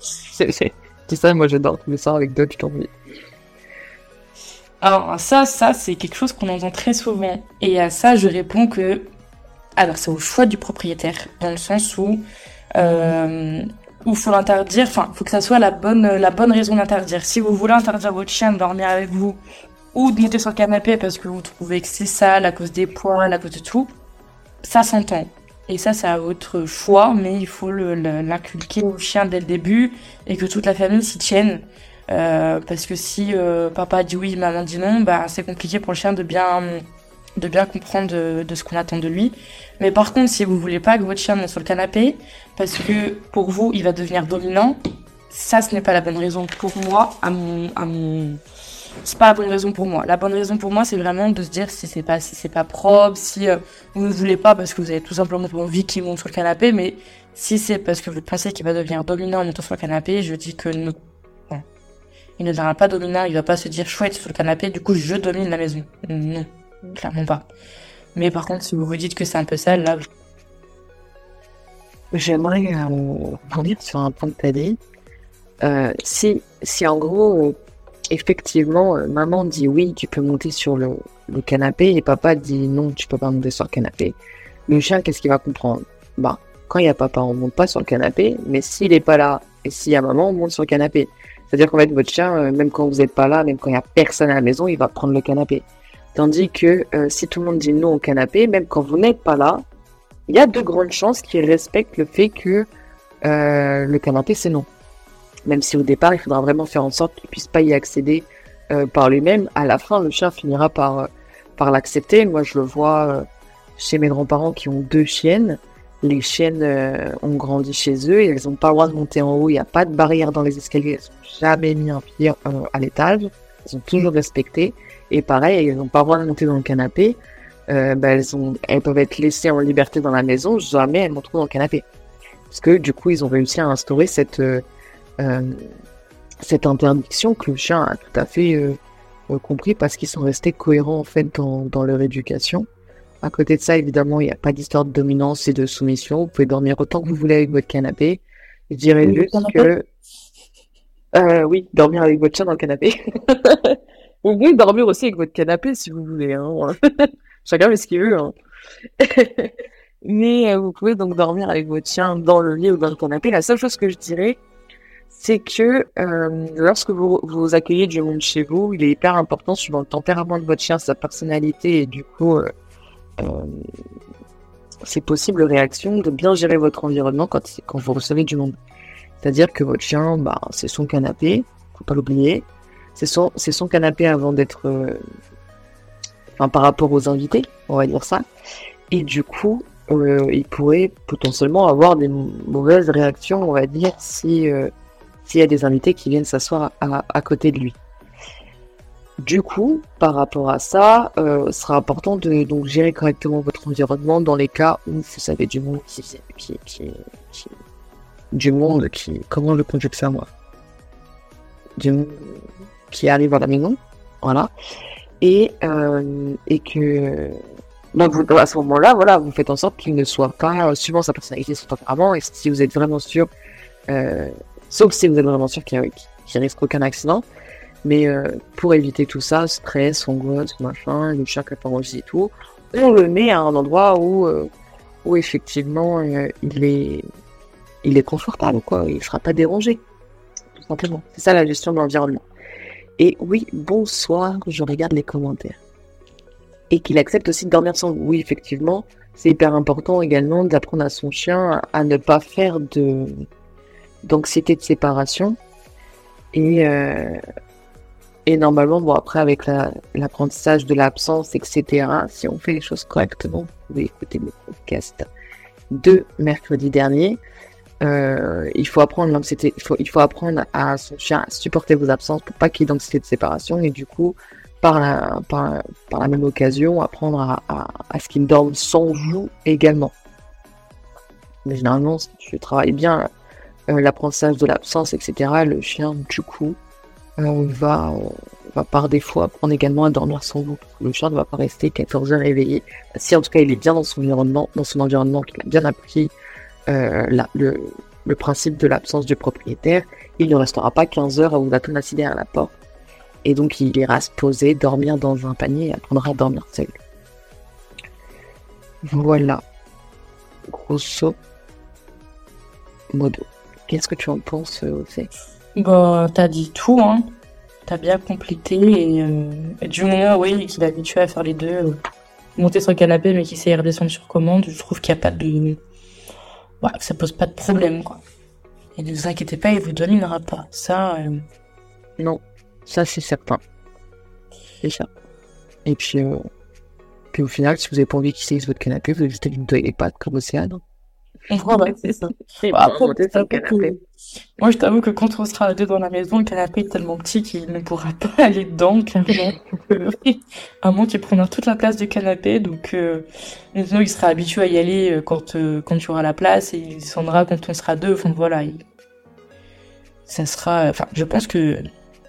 C'est ça, moi j'adore tous les soirs avec d'autres, je. Alors ça, ça c'est quelque chose qu'on entend très souvent. Et à ça, je réponds que, alors c'est au choix du propriétaire, dans le sens où euh, où faut l'interdire. Enfin, faut que ça soit la bonne la bonne raison d'interdire. Si vous voulez interdire votre chien de dormir avec vous ou de monter sur le canapé parce que vous trouvez que c'est sale à cause des poils, à cause de tout, ça s'entend. Et ça, c'est à votre choix, mais il faut l'inculquer au chien dès le début et que toute la famille s'y tienne. Euh, parce que si euh, papa dit oui, maman dit non, bah c'est compliqué pour le chien de bien de bien comprendre de, de ce qu'on attend de lui. Mais par contre, si vous voulez pas que votre chien monte sur le canapé, parce que pour vous il va devenir dominant, ça ce n'est pas la bonne raison pour moi, à mon à mon c'est pas la bonne raison pour moi. La bonne raison pour moi, c'est vraiment de se dire si c'est pas si c'est pas propre, si euh, vous ne voulez pas parce que vous avez tout simplement pas envie qu'il monte sur le canapé, mais si c'est parce que vous pensez qu'il va devenir dominant en montant sur le canapé, je dis que non. Il ne deviendra pas dominant, il va pas se dire chouette sur le canapé, du coup je domine la maison. Clairement pas. Mais par contre, si vous vous dites que c'est un peu sale, là, J'aimerais euh, revenir sur un point que tu as. Euh, si, si en gros, euh, effectivement, euh, maman dit oui, tu peux monter sur le, le canapé et papa dit non, tu peux pas monter sur le canapé. Le chien, qu'est-ce qu'il va comprendre? Bah, quand il y a papa, on monte pas sur le canapé, mais s'il est pas là et s'il y a maman, on monte sur le canapé. C'est-à-dire qu'en fait, votre chien, euh, même quand vous n'êtes pas là, même quand il y a personne à la maison, il va prendre le canapé. Tandis que euh, si tout le monde dit non au canapé, même quand vous n'êtes pas là, il y a de grandes chances qu'il respecte le fait que euh, le canapé, c'est non. Même si au départ, il faudra vraiment faire en sorte qu'il puisse pas y accéder euh, par lui-même. À la fin, le chien finira par, par l'accepter. Moi, je le vois chez mes grands-parents qui ont deux chiennes. Les chiennes ont grandi chez eux et elles n'ont pas le droit de monter en haut. Il n'y a pas de barrière dans les escaliers. Elles n'ont jamais mis un pied à l'étage. Elles ont toujours respecté. Et pareil, elles n'ont pas le droit de monter dans le canapé. Euh, ben, elles, peuvent être laissées en liberté dans la maison. Jamais elles monteront dans le canapé. Parce que du coup, ils ont réussi à instaurer cette, euh, euh, cette interdiction que le chien a tout à fait compris parce qu'ils sont restés cohérents en fait dans, dans leur éducation. À côté de ça, évidemment, il n'y a pas d'histoire de dominance et de soumission. Vous pouvez dormir autant que vous voulez avec votre canapé. Je dirais juste que... Euh, oui, dormir avec votre chien dans le canapé. vous pouvez dormir aussi avec votre canapé si vous voulez. Hein. Chacun fait ce qu'il veut. Hein. Mais euh, vous pouvez donc dormir avec votre chien dans le lit ou dans le canapé. La seule chose que je dirais, c'est que euh, lorsque vous, accueillez du monde chez vous, il est hyper important suivant le tempérament de votre chien, sa personnalité et du coup, euh, euh, ses possibles réactions, de bien gérer votre environnement quand, quand vous recevez du monde. C'est-à-dire que votre chien, bah, c'est son canapé, faut pas l'oublier. C'est son, c'est son canapé avant d'être, euh, enfin, par rapport aux invités, on va dire ça. Et du coup, euh, il pourrait potentiellement avoir des mau- mauvaises réactions, on va dire, si euh, s'il y a des invités qui viennent s'asseoir à, côté de lui. Du coup, par rapport à ça, euh, sera important de donc gérer correctement votre environnement dans les cas où vous avez du monde qui, du monde qui, comment le conjugue ça moi, du qui arrive à la maison, voilà, et euh, et que donc à ce moment-là, voilà, vous faites en sorte qu'il ne soit pas euh, suivant sa personnalité, son tempérament, et si vous êtes vraiment sûr, euh, sauf si vous êtes vraiment sûr qu'il qu'il risque aucun accident, mais pour éviter tout ça, stress, angoisse, machin, le chien qui a pas envie et tout, on le met à un endroit où, où effectivement il est il est confortable, quoi, il sera pas dérangé, tout simplement. C'est ça la gestion de l'environnement. Et oui, bonsoir, je regarde les commentaires. Et qu'il accepte aussi de dormir sans. Oui, effectivement, c'est hyper important également d'apprendre à son chien à ne pas faire de d'anxiété de séparation. Et, euh, et normalement, bon, après, avec la- l'apprentissage de l'absence, etc., si on fait les choses correctement, vous pouvez écouter le podcast de mercredi dernier. Euh, il faut apprendre il faut, apprendre à son chien à supporter vos absences pour pas qu'il y ait d'anxiété de séparation et du coup, par la, même occasion, apprendre à, ce qu'il dorme sans vous également. Mais généralement, si tu travailles bien euh, l'apprentissage de l'absence, etc., le chien, du coup, euh, va, par défaut apprendre également à dormir sans vous. Le chien ne va pas rester 14 heures éveillé. Si en tout cas il est bien dans son environnement, dans son environnement, qu'il a bien appris la- le, principe de l'absence du propriétaire, il ne restera pas 15 heures à vous attendre assis derrière la porte. Et donc il ira se poser, dormir dans un panier et apprendra à dormir seul. Voilà. Grosso modo. Qu'est-ce que tu en penses, euh, Océ Bah, t'as dit tout, hein. T'as bien complété et, euh, du moment, oui, qu'il est habitué à faire les deux, euh, monter sur le canapé mais qu'il sait redescendre sur commande, je trouve qu'il n'y a pas de... Ouais, que ça pose pas de problème, quoi. Et ne vous inquiétez pas, il vous dominera pas. Ça, euh, Non, ça c'est certain. C'est ça. Et puis, euh, puis au final, si vous avez pas envie qu'il saisisse votre canapé, vous avez juste lui les pattes comme Océane. ouais, c'est ça. Bah, bien après, monter je sur le t'avoue canapé. que- Moi, je t'avoue que quand on sera deux dans la maison, le canapé est tellement petit qu'il ne pourra pas aller dedans, clairement. Euh, à moins qu'il prenne toute la place du canapé, donc euh, sinon, il sera habitué à y aller euh, quand, euh, quand tu auras la place et il descendra quand on sera deux. Enfin, voilà. il- Ça sera. Enfin, je pense que.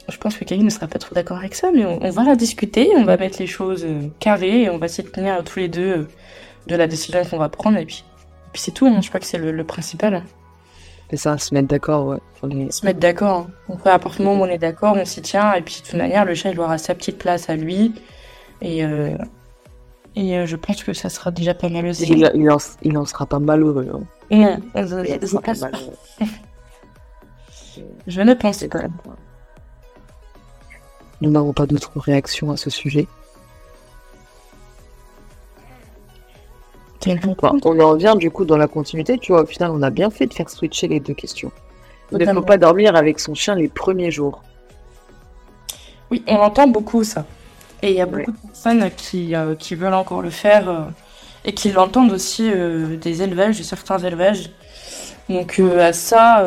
Je pense que Kevin ne sera pas trop d'accord avec ça, mais on, on va la discuter, on va mettre les choses euh, carrées et on va essayer de tenir tous les deux euh, de la décision qu'on va prendre et puis, puis c'est tout, hein, je crois que c'est le- le principal C'est ça, se mettre d'accord, ouais. les- se mettre d'accord. hein. On fait à partir du moment où on est d'accord, on s'y tient, et puis de toute manière, le chat, il aura sa petite place à lui. Et, euh, et euh, je pense que ça sera déjà pas mal aussi. Il, il, en, il en sera pas malheureux. Hein. Il je sera pas malheureux. Je ne pense C'est pas. Nous n'avons pas d'autres réactions à ce sujet. On en vient du coup dans la continuité, tu vois, au final, on a bien fait de faire switcher les deux questions. Il ne faut pas dormir avec son chien les premiers jours. Oui, on entend beaucoup ça. Et il y a beaucoup de personnes qui, euh, qui veulent encore le faire euh, et qui l'entendent aussi euh, des élevages, de certains élevages. Donc à ça,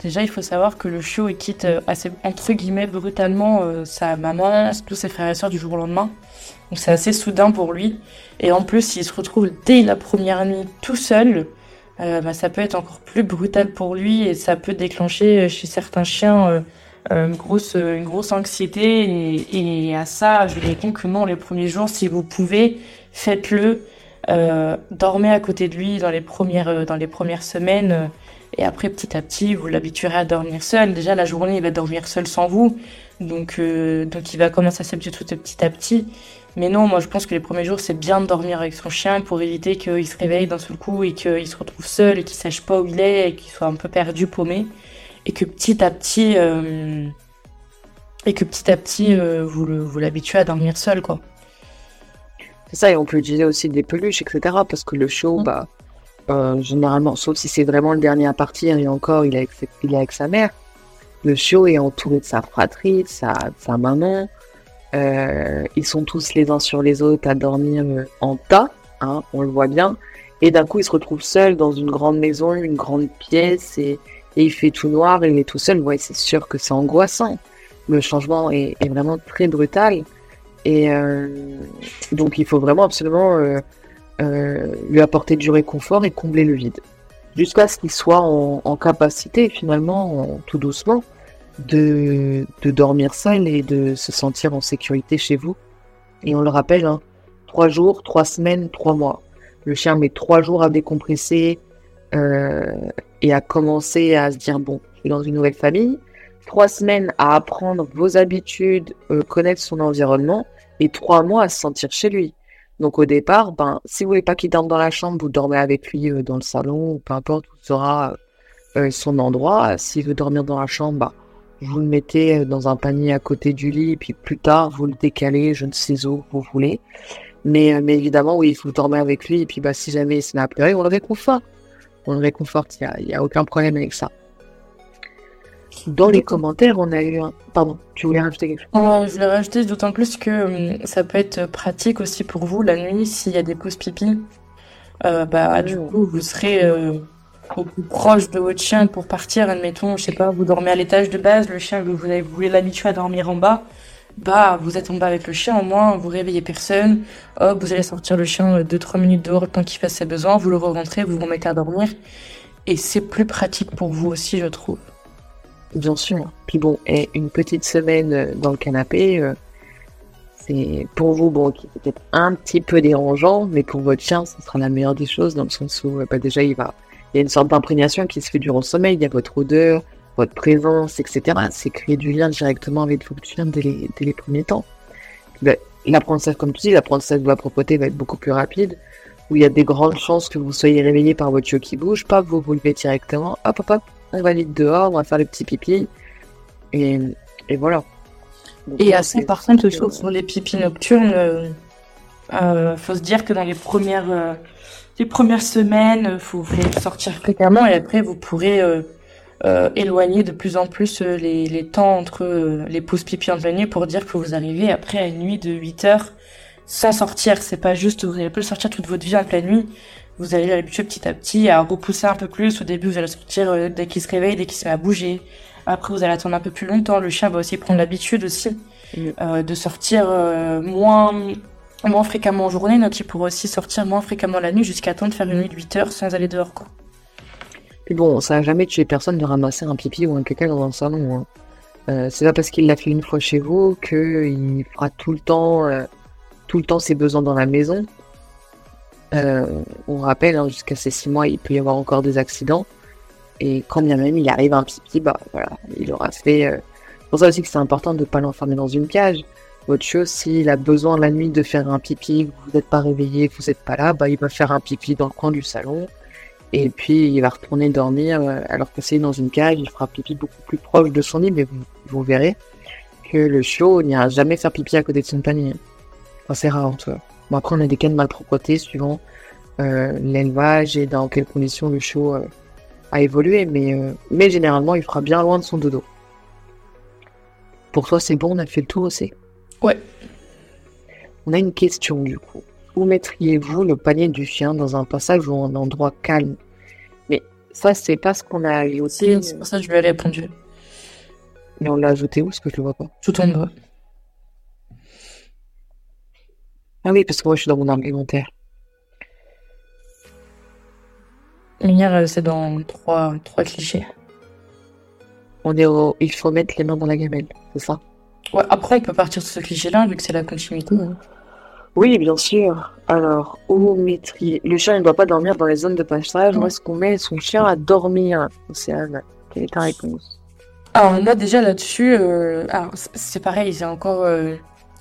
déjà il faut savoir que le chiot il quitte assez entre guillemets brutalement sa maman, tous ses frères et sœurs du jour au lendemain. Donc c'est assez soudain pour lui. Et en plus, s'il se retrouve dès la première nuit tout seul, bah, ça peut être encore plus brutal pour lui et ça peut déclencher chez certains chiens euh, une grosse anxiété. Et, à ça je réponds que non les premiers jours si vous pouvez faites-le. Euh, dormez à côté de lui dans les premières euh, semaines. Euh, et après petit à petit vous l'habituerez à dormir seul. Déjà la journée il va dormir seul sans vous. Donc donc il va commencer à s'habituer tout petit à petit mais non moi je pense que les premiers jours c'est bien de dormir avec son chien pour éviter qu'il se réveille d'un seul coup et qu'il se retrouve seul et qu'il sache pas où il est et qu'il soit un peu perdu paumé et que petit à petit euh, et que petit à petit euh, vous vous l'habituez à dormir seul quoi. C'est ça et on peut utiliser aussi des peluches etc parce que le show mm. bah euh, généralement sauf si c'est vraiment le dernier à partir et encore il est avec, il est avec sa mère le show est entouré de sa fratrie de sa, sa maman ils sont tous les uns sur les autres à dormir en tas hein, on le voit bien et d'un coup il se retrouve seul dans une grande maison une grande pièce et il fait tout noir, il est tout seul, ouais, c'est sûr que c'est angoissant. Le changement est, vraiment très brutal. Et euh, donc il faut vraiment absolument euh, euh, lui apporter du réconfort et combler le vide. Jusqu'à ce qu'il soit en, capacité, finalement, tout doucement, de, de, dormir seul et de se sentir en sécurité chez vous. Et on le rappelle, hein, trois jours, trois semaines, trois mois. Le chien met trois jours à décompresser, euh, et à commencer à se dire bon, je suis dans une nouvelle famille. Trois semaines à apprendre vos habitudes, euh, connaître son environnement, et trois mois à se sentir chez lui. Donc au départ, ben, si vous voulez pas qu'il dorme dans la chambre, vous dormez avec lui euh, dans le salon, ou peu importe où sera son endroit. S'il veut dormir dans la chambre, ben, vous le mettez dans un panier à côté du lit, et puis plus tard, vous le décalez, je ne sais où vous voulez. Mais, mais évidemment, oui, il faut dormir avec lui, et puis bah, si jamais il s'est appelé, on le réconforte on le réconforte, il n'y a, aucun problème avec ça. Dans les commentaires, on a eu un... Pardon, tu voulais rajouter quelque chose? Je voulais rajouter d'autant plus que hum, ça peut être pratique aussi pour vous la nuit s'il y a des pauses pipi. Euh, bah, du oh. coup, vous serez euh, au plus proche de votre chien pour partir. Admettons, je sais pas, vous dormez à l'étage de base, le chien, vous, vous voulez l'habituer à dormir en bas bah vous êtes en bas avec le chien, au moins vous réveillez personne, hop, vous allez sortir le chien 2-3 minutes dehors temps qu'il fasse ses besoins, vous le rentrez, vous vous remettez à dormir, et c'est plus pratique pour vous aussi, je trouve. Bien sûr. Puis bon, et une petite semaine euh, dans le canapé, euh, c'est pour vous, bon, qui peut-être un petit peu dérangeant, mais pour votre chien, ce sera la meilleure des choses, dans le sens où, euh, bah, déjà, il va, il y a une sorte d'imprégnation qui se fait durant le sommeil, il y a votre odeur, votre présence, etc. C'est créer du lien directement avec votre chien dès les, dès les premiers temps. Ben, l'apprentissage, comme tu dis, l'apprentissage de la propreté va être beaucoup plus rapide, où il y a des grandes chances que vous soyez réveillé par votre chiot qui bouge, pas vous vous levez directement, hop hop hop, on va vite dehors, on va faire le petit pipi, et, et voilà. et assez par contre, je trouve, sur les pipis nocturnes, euh, euh, faut se dire que dans les premières, euh, les premières semaines, faut, faut sortir fréquemment, et après vous pourrez euh, éloigner de plus en plus euh, les, les temps entre euh, les pauses pipi en pleine nuit pour dire que vous arrivez après à une nuit de 8 heures sans sortir. C'est pas juste vous allez pas sortir toute votre vie en pleine nuit. Vous allez l'habituer petit à petit à repousser un peu plus. Au début, vous allez sortir dès qu'il se réveille, dès qu'il se met à bouger. Après, vous allez attendre un peu plus longtemps. Le chien va aussi prendre l'habitude aussi mm. de sortir moins moins fréquemment en journée. Donc, il pourra aussi sortir moins fréquemment la nuit jusqu'à temps de faire une nuit de 8 heures sans aller dehors. Quoi. Puis bon, ça n'a jamais tué personne de ramasser un pipi ou un caca dans un salon. Hein. Euh, c'est pas parce qu'il l'a fait une fois chez vous qu'il fera tout le temps, euh, tout le temps ses besoins dans la maison. Euh, on rappelle, hein, jusqu'à ces six mois, il peut y avoir encore des accidents. Et quand bien même il arrive un pipi, bah voilà, il aura fait. C'est pour ça aussi que c'est important de ne pas l'enfermer dans une cage. Autre chose, s'il a besoin la nuit de faire un pipi, vous n'êtes pas réveillé, vous n'êtes pas là, bah il va faire un pipi dans le coin du salon. Et puis il va retourner dormir euh, alors que c'est dans une cage, il fera pipi beaucoup plus proche de son lit, mais vous, verrez que le chiot n'ira jamais faire pipi à côté de son panier. C'est rare, tu vois. Bon, après, on a des cas de malpropreté suivant euh, l'élevage et dans quelles conditions le chiot euh, a évolué, mais, mais généralement, il fera bien loin de son dodo. Pour toi, c'est bon, on a fait le tour aussi Ouais. On a une question du coup. Où mettriez-vous le panier du chien dans un passage ou un endroit calme? Mais ça, c'est pas ce qu'on a ajouté. C'est pour ça que je lui ai répondu. Mais on l'a ajouté où Parce que je le vois pas. Tout en bas. Ah oui, parce que moi, je suis dans mon argumentaire. Lumière, euh, c'est dans trois, trois clichés. On est au... Il faut mettre les mains dans la gamelle, c'est ça? Ouais, après, on peut partir de ce cliché-là, vu que c'est la continuité. hein. Oui, bien sûr. Alors, mettriez Le chien ne doit pas dormir dans les zones de passage. Où est-ce qu'on met son chien à dormir Océane, quelle est ta réponse? Alors là, déjà là-dessus, euh, c'est pareil, c'est encore euh,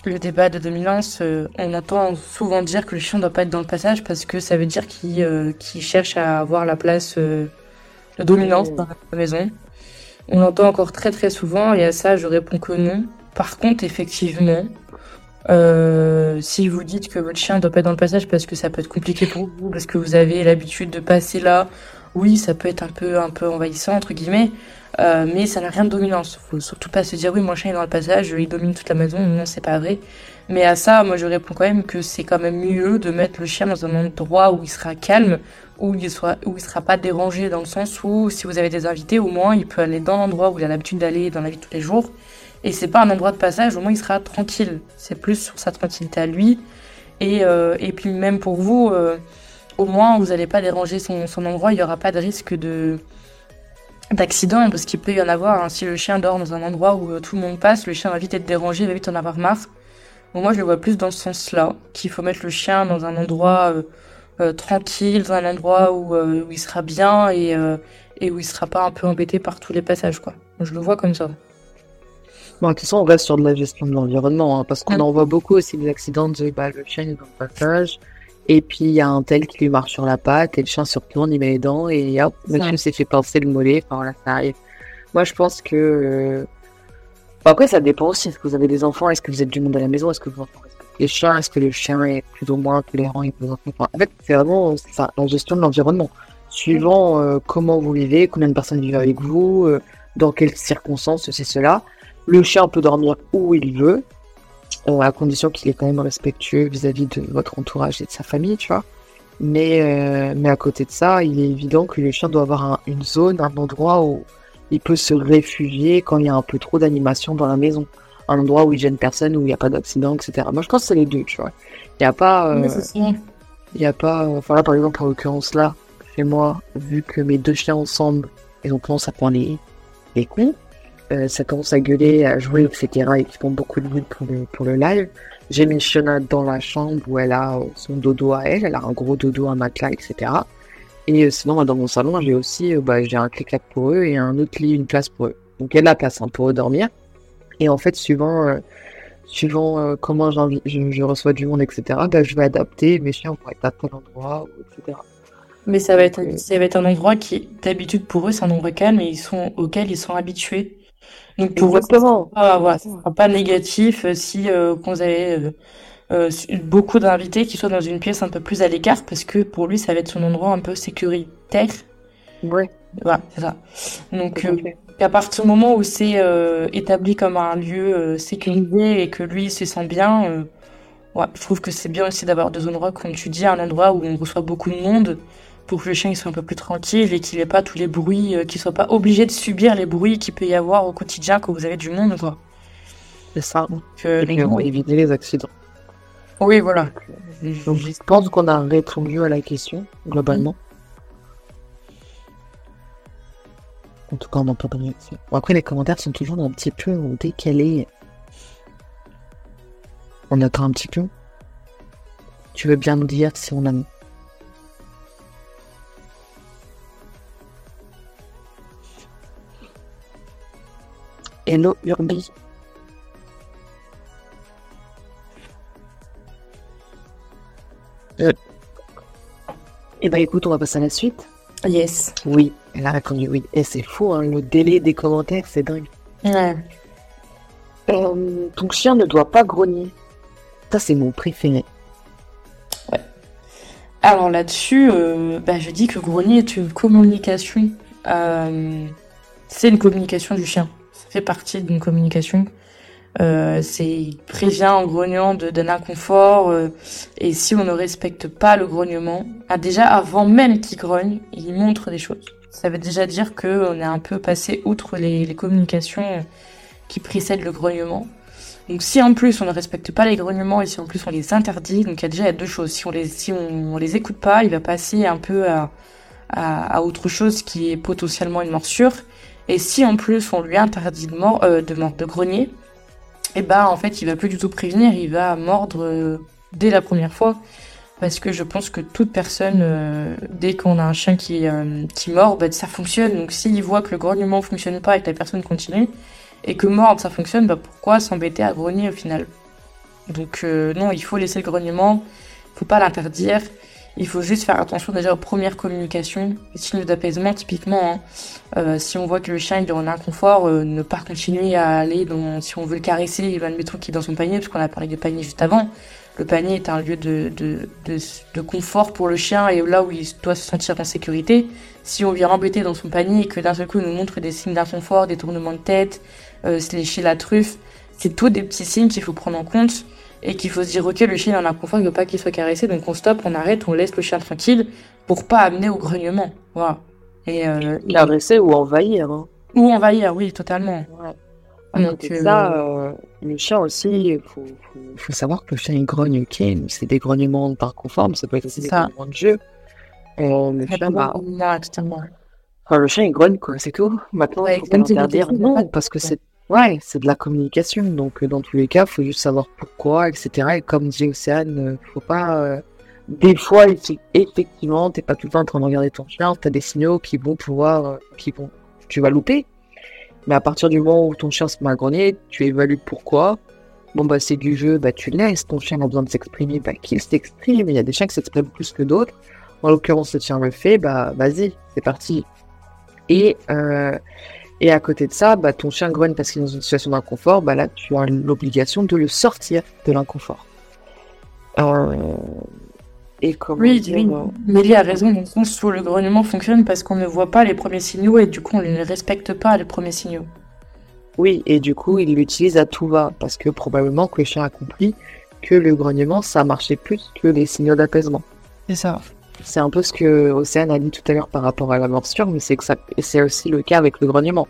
le débat de dominance. euh, on entend souvent dire que le chien ne doit pas être dans le passage parce que ça veut dire qu'il euh, cherche à avoir la place de dominance dans la maison. On l'entend encore très très souvent et à ça, je réponds que non. Par contre, effectivement, euh, si vous dites que votre chien doit pas être dans le passage parce que ça peut être compliqué pour vous, parce que vous avez l'habitude de passer là, oui, ça peut être un peu, un peu envahissant, entre guillemets. Euh, mais ça n'a rien de dominance. Faut surtout pas se dire oui, mon chien est dans le passage, il domine toute la maison. Non, c'est pas vrai. Mais à ça, moi, je réponds quand même que c'est quand même mieux de mettre le chien dans un endroit où il sera calme, où il soit, où il sera pas dérangé dans le sens où si vous avez des invités, au moins il peut aller dans l'endroit où il a l'habitude d'aller dans la vie de tous les jours. Et c'est pas un endroit de passage, au moins il sera tranquille. C'est plus sur sa tranquillité à lui. Et, euh, et puis même pour vous, euh, au moins vous n'allez pas déranger son, son endroit, il y aura pas de risque de d'accident parce qu'il peut y en avoir. hein. Si le chien dort dans un endroit où euh, tout le monde passe, le chien va vite être dérangé, il va vite en avoir marre. Bon, moi je le vois plus dans ce sens-là, qu'il faut mettre le chien dans un endroit tranquille, dans un endroit où, où il sera bien et, et où il sera pas un peu embêté par tous les passages quoi. Je le vois comme ça. Bon, de toute façon, on reste sur de la gestion de l'environnement, hein, parce qu'on Mm. en voit beaucoup aussi des accidents de bah, le chien est dans le passage, et puis il y a un tel qui lui marche sur la patte, et le chien se retourne, il met les dents, et hop, monsieur s'est fait pincer le mollet, enfin voilà, ça arrive. Moi, je pense que. euh, Bon, après, ça dépend aussi. Est-ce que vous avez des enfants? Est-ce que vous êtes du monde à la maison? Est-ce que vous les chiens? Est-ce que le chien est plus ou moins tolérant avec vos enfants? En fait, c'est vraiment ça, la gestion de l'environnement. Suivant euh, comment vous vivez, combien de personnes vivent avec vous, euh, dans quelles circonstances, c'est cela. Le chien peut dormir où il veut, euh, à condition qu'il est quand même respectueux vis-à-vis de votre entourage et de sa famille, tu vois. Mais, euh, mais à côté de ça, il est évident que le chien doit avoir un- une zone, un endroit où il peut se réfugier quand il y a un peu trop d'animation dans la maison. Un endroit où il gêne personne, où il n'y a pas d'accident, etc. Moi, je pense que c'est les deux, tu vois. Il n'y a pas... euh, il n'y a pas. Enfin là, par exemple, en l'occurrence là, chez moi, vu que mes deux chiens ensemble, ils ont commencé à prendre les, les coups, euh, ça commence à gueuler, à jouer, etc. et qui font beaucoup de bruit pour le, pour le live. J'ai mis Fiona dans la chambre où elle a euh, son dodo à elle, elle a un gros dodo, un matelas, etc. Et euh, sinon, dans mon salon, j'ai aussi, bah, j'ai un clic-clac pour eux et un autre lit, une place pour eux. Donc il y a de la place hein, pour eux dormir. Et en fait, suivant, euh, suivant euh, comment je, je reçois du monde, etc., bah, je vais adapter mes chiens pour être à tel endroit, etc. Mais ça va être, ça va être un endroit qui, d'habitude pour eux, c'est un endroit calme et ils sont, auquel ils sont habitués. Donc pour Exactement. Voilà, ce sera pas négatif euh, si euh, vous avez euh, euh, beaucoup d'invités qui soient dans une pièce un peu plus à l'écart parce que pour lui ça va être son endroit un peu sécuritaire. Ouais. Voilà, c'est ça. Donc à euh, partir du moment où c'est euh, établi comme un lieu euh, sécurisé et que lui se sent bien, euh, ouais, je trouve que c'est bien aussi d'avoir des endroits, comme tu dis, un endroit où on reçoit beaucoup de monde pour que le chien il soit un peu plus tranquille et qu'il n'ait pas tous les bruits, euh, qu'il soit pas obligé de subir les bruits qu'il peut y avoir au quotidien quand vous avez du monde, quoi. C'est ça. Euh, Et on éviter les accidents. oui, voilà. Donc, je pense qu'on a répondu à la question, globalement. En tout cas, on pas de réaction. Bon, après, les commentaires sont toujours un petit peu décalés. On attend un petit peu. Tu veux bien nous dire si on a... Hello Urbi. Euh. Eh ben écoute, on va passer à la suite. Yes. Oui, elle a répondu oui. Et c'est fou, hein, le délai des commentaires, c'est dingue. Ouais. Euh, ton chien ne doit pas grogner. Ça, c'est mon préféré. Alors là-dessus, euh, bah, je dis que grogner est une communication. Euh, c'est une communication du chien. Fait partie d'une communication. Euh, c'est prévient en grognant d'un inconfort euh, et si on ne respecte pas le grognement, ah, déjà avant même qu'il grogne, il montre des choses. Ça veut déjà dire que on est un peu passé outre les, les communications qui précèdent le grognement. Donc si en plus on ne respecte pas les grognements et si en plus on les interdit, donc il y a déjà deux choses. Si on les si on, les écoute pas, il va passer un peu à, à, à, autre chose qui est potentiellement une morsure. Et si en plus on lui interdit de euh, de, de grogner, et eh ben en fait il va plus du tout prévenir, il va mordre euh, dès la première fois. Parce que je pense que toute personne, euh, dès qu'on a un chien qui, qui mord, bah, ça fonctionne. Donc s'il voit que le grognement fonctionne pas et que la personne continue, et que mordre ça fonctionne, bah pourquoi s'embêter à grogner au final? Donc non, il faut laisser le grognement, il faut pas l'interdire, il faut juste faire attention déjà aux premières communications, les signes d'apaisement typiquement. Hein. Euh, si on voit que le chien il est en inconfort, euh, ne pas continuer à aller dans, si on veut le caresser, il va admettons qu'il est dans son panier, parce qu'on a parlé de panier juste avant. Le panier est un lieu de, de, de, confort pour le chien et là où il doit se sentir en sécurité. Si on vient l'embêter dans son panier et que d'un seul coup il nous montre des signes d'inconfort, des tournements de tête, euh, se lécher la truffe, c'est tous des petits signes qu'il faut prendre en compte et qu'il faut se dire ok le chien est en inconfort, il veut pas qu'il soit caressé, donc on stoppe, on arrête, on laisse le chien tranquille pour pas amener au grognement. Voilà. Et euh, agresser ou envahir. Hein. Ou envahir, oui, totalement. Ouais. Donc, euh, ça, euh, le chien aussi, il faut, faut, faut, savoir que le chien il grogne, ok, c'est des grognements par conforme, ça peut être aussi des ça. grognements de jeu. Euh, le, chien, bah, là, totalement. Enfin, le chien il grogne, quoi, c'est tout. Maintenant, ouais, il faut pas interdire. Non, parce que c'est ouais, c'est de la communication. Donc, dans tous les cas, il faut juste savoir pourquoi, etc. Et comme dit Océane, faut pas. des fois, effectivement, t'es pas tout le temps en train de regarder ton chien, t'as des signaux qui vont pouvoir, qui vont, tu vas louper. Mais à partir du moment où ton chien se met tu évalues pourquoi. Bon, bah, c'est du jeu, bah, tu laisses. Ton chien a besoin de s'exprimer, bah, qu'il s'exprime. Il y a des chiens qui s'expriment plus que d'autres. En l'occurrence, le chien le fait, bah, vas-y, c'est parti. Et, euh, et à côté de ça, bah, ton chien grogne parce qu'il est dans une situation d'inconfort, bah, là, tu as l'obligation de le sortir de l'inconfort. Euh, et comment oui, dire, oui. Euh... Mélie a raison, dans le sens où le grognement fonctionne parce qu'on ne voit pas les premiers signaux et du coup on ne respecte pas les premiers signaux. Oui, et du coup il l'utilise à tout va parce que probablement que le chien a compris que le grognement ça marchait plus que les signaux d'apaisement. C'est ça. C'est un peu ce que Océane a dit tout à l'heure par rapport à la morsure, mais c'est que ça, c'est aussi le cas avec le grognement.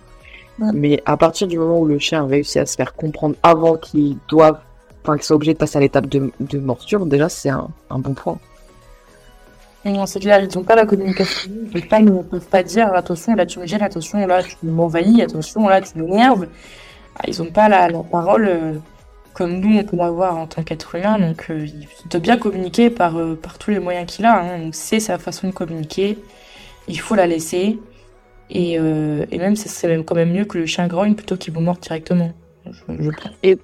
Ouais. Mais à partir du moment où le chien réussit à se faire comprendre avant qu'il doive, enfin qu'il soit obligé de passer à l'étape de, de morsure, déjà c'est un, un bon point. Non, c'est clair, ils n'ont pas la communication. Ils ne peuvent, pas dire attention, là tu me gênes, attention, là tu m'envahis, attention, là tu m'énerves. Ah, ils n'ont pas la, la parole euh, comme nous on peut l'avoir en tant qu'être humain. Donc euh, il doit bien communiquer par, euh, par tous les moyens qu'il a. Hein. C'est sa façon de communiquer. Il faut la laisser. Et, euh, et même, c'est même quand même mieux que le chien grogne plutôt qu'il vous morde directement. Je. Et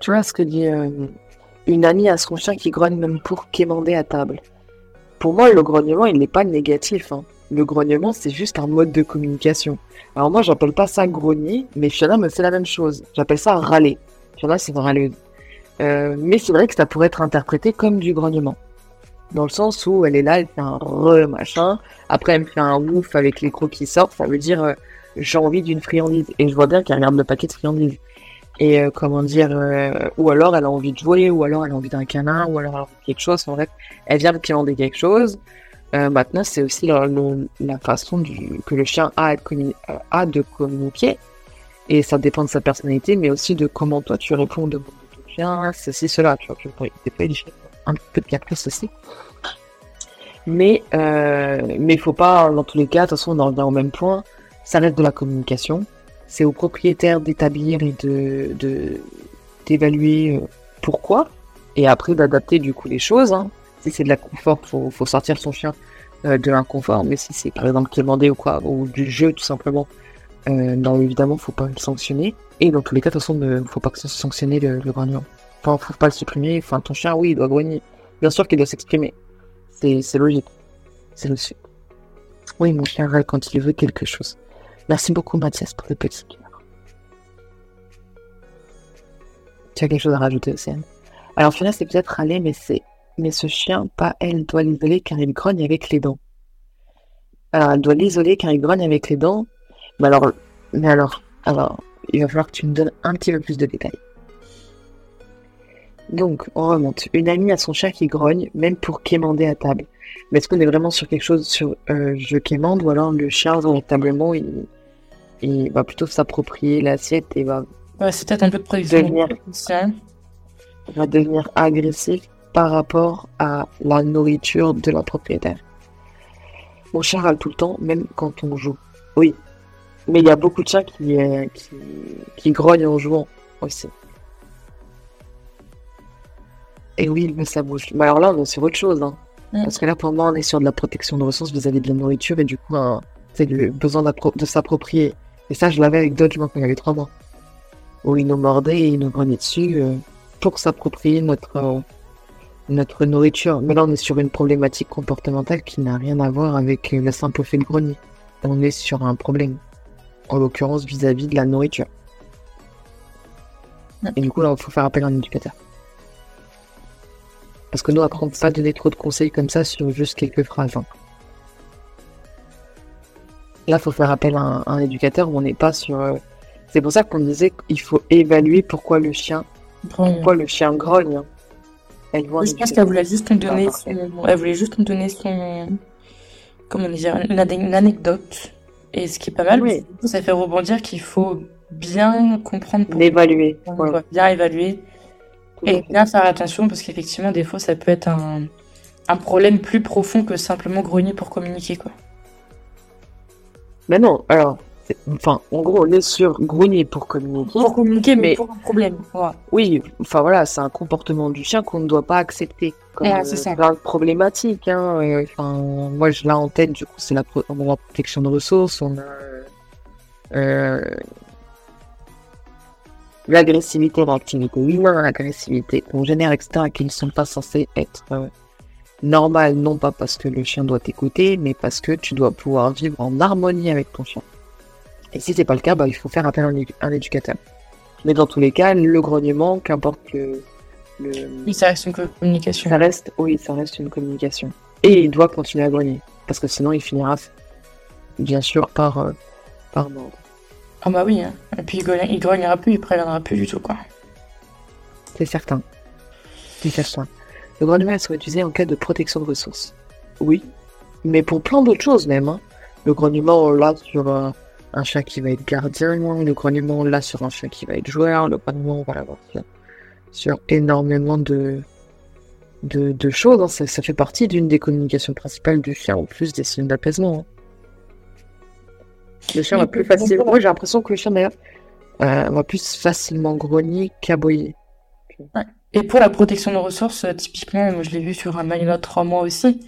tu vois ce que dit une amie à son chien qui grogne même pour quémander à table pour moi, le grognement, il n'est pas négatif. Hein. Le grognement, c'est juste un mode de communication. Alors moi, j'appelle pas ça grogner, mais Fiona me fait la même chose. J'appelle ça râler. Fiona, c'est râler. Euh, mais c'est vrai que ça pourrait être interprété comme du grognement. Dans le sens où elle est là, elle fait un re machin. Après, elle me fait un ouf avec les crocs qui sortent. Ça veut dire euh, j'ai envie d'une friandise. Et je vois bien qu'elle regarde le paquet de friandises. Et euh, comment dire, ou alors elle a envie de jouer, ou alors elle a envie d'un câlin, ou alors elle a envie de quelque chose. En bref, elle vient de commander quelque chose. Maintenant, c'est aussi la, façon que le chien a, a, de communiquer. Et ça dépend de sa personnalité, mais aussi de comment toi tu réponds aux demandes de chien, ceci, cela. Tu vois, tu peux un peu de caprice aussi. Mais euh, mais faut pas, dans tous les cas, de toute façon, on en revient au même point. Ça reste de la communication c'est au propriétaire d'établir et de, de d'évaluer euh, pourquoi et après d'adapter du coup les choses. Hein. Si c'est de la confort, faut, faut sortir son chien euh, de l'inconfort, mais si c'est par exemple demandé ou quoi, ou du jeu tout simplement, euh, non évidemment faut pas le sanctionner. Et dans tous les cas, de toute façon, ne faut pas que ça sanctionner le, le grognement. Enfin, faut pas le supprimer. Enfin, ton chien, oui, il doit grogner. Bien sûr qu'il doit s'exprimer. C'est, logique. C'est logique. Oui, mon chien râle quand il veut quelque chose. Merci beaucoup Mathias pour le petit cœur. Tu as quelque chose à rajouter, Océane? Alors Fiona, c'est peut-être râler, mais c'est mais ce chien, pas elle, doit l'isoler car il grogne avec les dents. Alors, elle doit l'isoler car il grogne avec les dents. Mais alors, mais alors, alors, il va falloir que tu me donnes un petit peu plus de détails. Donc, on remonte. Une amie a son chat qui grogne, même pour quémander à table. Mais est-ce qu'on est vraiment sur quelque chose sur euh, je quémande ou alors le chien, véritablement, il, il va plutôt s'approprier l'assiette et va Ouais, c'est peut-être un peu de prévision. Devenir. va devenir agressif par rapport à la nourriture de la propriétaire. Mon chat râle tout le temps, même quand on joue. Oui. Mais il y a beaucoup de chats qui, euh, qui, qui grognent en jouant aussi. Et oui, il met sa bouche. Mais alors là, on est sur autre chose. Hein. Mm. Parce que là, pour moi, on est sur de la protection de ressources vis-à-vis de la nourriture et du coup, c'est le besoin de s'approprier. Et ça, je l'avais avec Dodgement quand il avait trois mois. Où il nous mordait et il nous grognait dessus euh, pour s'approprier notre, euh, notre nourriture. Mais là, on est sur une problématique comportementale qui n'a rien à voir avec le simple fait de grogner. On est sur un problème. En l'occurrence, vis-à-vis de la nourriture. Et du coup, là, il faut faire appel à un éducateur. Parce que nous, après, on peut pas donner trop de conseils comme ça sur juste quelques phrases. hein. Là, il faut faire appel à un, à un éducateur où on n'est pas sur. euh, C'est pour ça qu'on disait qu'il faut évaluer pourquoi le chien, Grogne. pourquoi le chien grogne. hein. Elle voit Je pense qu'elle voulait juste nous donner son... Elle voulait juste nous donner son... Comment dire une anecdote. Et ce qui est pas mal, Oui. ça fait rebondir qu'il faut bien comprendre Voilà, doit bien évaluer tout et bien faire attention parce qu'effectivement, des fois, ça peut être un, un problème plus profond que simplement grogner pour communiquer, quoi. Mais non, alors. Enfin, en gros, on est sur grogner pour communiquer. Pour communiquer, mais, Mais- pour un problème. Oui, enfin voilà, c'est un comportement du chien qu'on ne doit pas accepter. Comme euh, c'est ça. plein de problématiques. Hein. et, Enfin, moi, je l'ai en tête, du coup, c'est la, pro- on a la protection de ressources, on a euh, l'agressivité, l'activité humaine, l'agressivité qu'on génère, etc., qui ne sont pas censés être euh, normales, non pas parce que le chien doit t'écouter, mais parce que tu dois pouvoir vivre en harmonie avec ton chien. Et si c'est pas le cas, bah, il faut faire appel à un, édu- un éducateur. Mais dans tous les cas, le grognement, qu'importe le, le, Oui, ça reste une communication. ça reste, oui, ça reste une communication. Et il doit continuer à grogner, parce que sinon il finira, bien sûr, par, euh, par mordre. Ah bah oui. hein. Et puis il, grogne- il grognera plus, il préviendra plus du tout, quoi. C'est certain. C'est certain. Le grognement serait utilisé en cas de protection de ressources. Oui, mais pour plein d'autres choses même. hein. Le grognement, l'a sur euh, un chat qui va être gardien, le grognement, l'a sur un chat qui va être joueur, le grognement, on va l'avoir sur, énormément de, de, choses. hein. Ça, fait partie d'une des communications principales du chien, en plus des signes d'apaisement. hein. Le chien va plus facilement. J'ai l'impression que le chien, d'ailleurs, euh, va plus facilement grogner qu'aboyer. Et pour la protection de ressources, euh, typiquement, moi je l'ai vu sur un Malinois 3 mois aussi,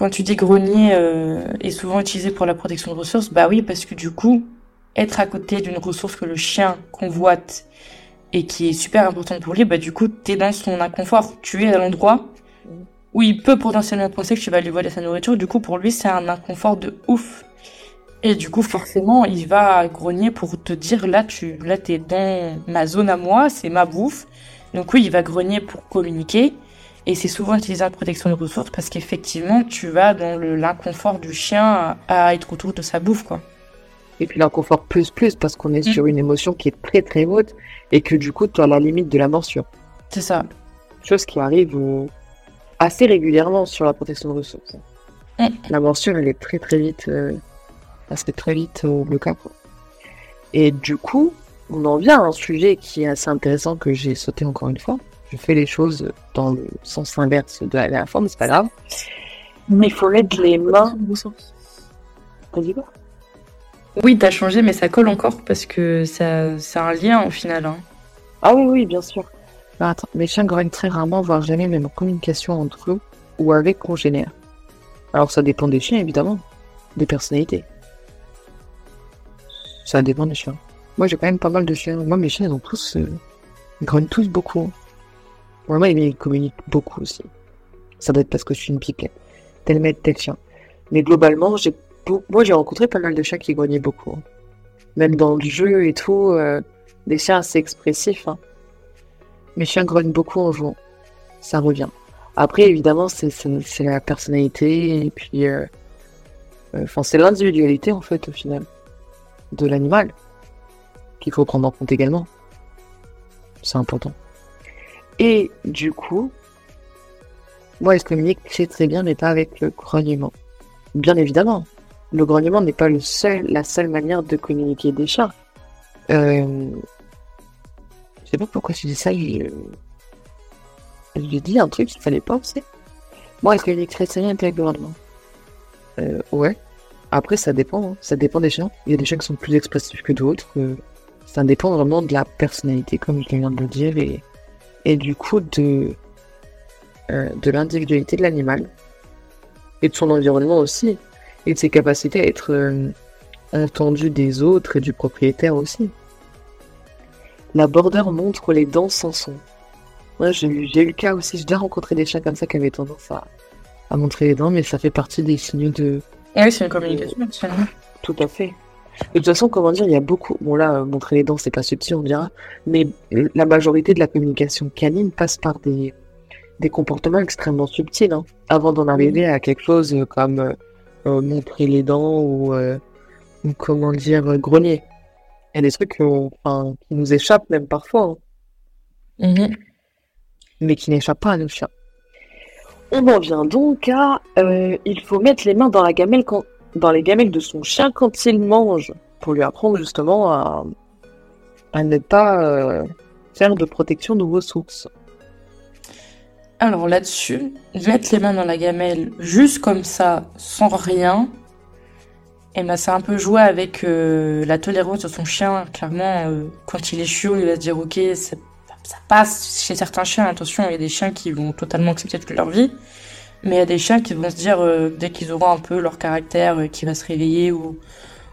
quand tu dis grenier euh, est souvent utilisé pour la protection de ressources, bah oui, parce que du coup, être à côté d'une ressource que le chien convoite et qui est super importante pour lui, bah du coup, t'es dans son inconfort. Tu es à l'endroit où il peut potentiellement penser que tu vas lui voler sa nourriture, du coup, pour lui, c'est un inconfort de ouf. Et du coup, forcément, il va grogner pour te dire, là, tu, là, t'es dans ma zone à moi, c'est ma bouffe. Donc oui, il va grogner pour communiquer. Et c'est souvent utilisé en protection de ressources parce qu'effectivement, tu vas dans l'inconfort du chien à, à être autour de sa bouffe, quoi. Et puis l'inconfort plus plus parce qu'on est Mm. sur une émotion qui est très très haute et que du coup tu as la limite de la morsure. C'est ça. Chose qui arrive euh, assez régulièrement sur la protection de ressources. Mm. La morsure elle est très très vite, euh, elle se fait très vite euh, le cas. quoi. Et du coup, on en vient à un sujet qui est assez intéressant que j'ai sauté encore une fois. Je fais les choses dans le sens inverse de la dernière fois, mais c'est pas grave. Mais il faut mettre les mains. T'as dit quoi? Oui, t'as changé, mais ça colle encore parce que ça, c'est un lien au final. hein. Ah oui, oui, bien sûr. Attends, mes chiens grognent très rarement, voire jamais, même en communication entre eux ou avec congénères. Alors ça dépend des chiens, évidemment, des personnalités. Ça dépend des chiens. Moi, j'ai quand même pas mal de chiens. Moi, mes chiens, ils ont tous... euh, Ils grognent tous beaucoup. Vraiment, ils communiquent beaucoup aussi. Ça doit être parce que je suis une pipette. Tel maître, tel chien. Mais globalement, j'ai... Moi, j'ai rencontré pas mal de chiens qui grognaient beaucoup. hein. Même dans le jeu et tout, euh, des chiens assez expressifs. hein. Mes chiens grognent beaucoup en jouant. Ça revient. Après, évidemment, c'est la personnalité et puis, enfin, c'est l'individualité en fait au final de l'animal qu'il faut prendre en compte également. C'est important. Et du coup, moi, je communique très très bien, mais pas avec le grognement. Bien évidemment, le grognement n'est pas le seul, la seule manière de communiquer des chats. Euh... Je sais pas pourquoi je dis ça. J'ai dit un truc qu'il fallait aussi. Moi, je communique très très bien avec le grognement. Euh, ouais. Après, ça dépend. Hein. Ça dépend des chiens. Il y a des chiens qui sont plus expressifs que d'autres. Euh, ça dépend vraiment de la personnalité, comme je viens de le dire, et, et du coup de, euh, de l'individualité de l'animal et de son environnement aussi, et de ses capacités à être euh, entendu des autres et du propriétaire aussi. La border montre les dents sans son. Moi, j'ai eu le cas aussi, j'ai déjà rencontré des chats comme ça qui avaient tendance à, à montrer les dents, mais ça fait partie des signaux de. Et oui, c'est une communication, Tout à fait. De toute façon, comment dire, il y a beaucoup. Bon, là, euh, montrer les dents, c'est pas subtil, on dira. Mais la majorité de la communication canine passe par des, des comportements extrêmement subtils, hein, avant d'en arriver à quelque chose comme euh, euh, montrer les dents ou, ou comment dire, grogner. Il y a des trucs qui nous échappent même parfois. Hein. Mm-hmm. Mais qui n'échappent pas à nos chiens. On en vient donc à il faut mettre les mains dans la gamelle quand dans les gamelles de son chien quand il mange, pour lui apprendre justement à, ne pas euh, faire de protection de vos sources. Alors là-dessus, mettre les mains dans la gamelle juste comme ça, sans rien, et eh ben c'est un peu jouer avec euh, la tolérance de son chien. Clairement, euh, quand il est chiot, il va se dire ok, ça passe chez certains chiens. Attention, il y a des chiens qui vont totalement accepter toute leur vie. Mais il y a des chiens qui vont se dire, euh, dès qu'ils auront un peu leur caractère euh, qui va se réveiller, ou,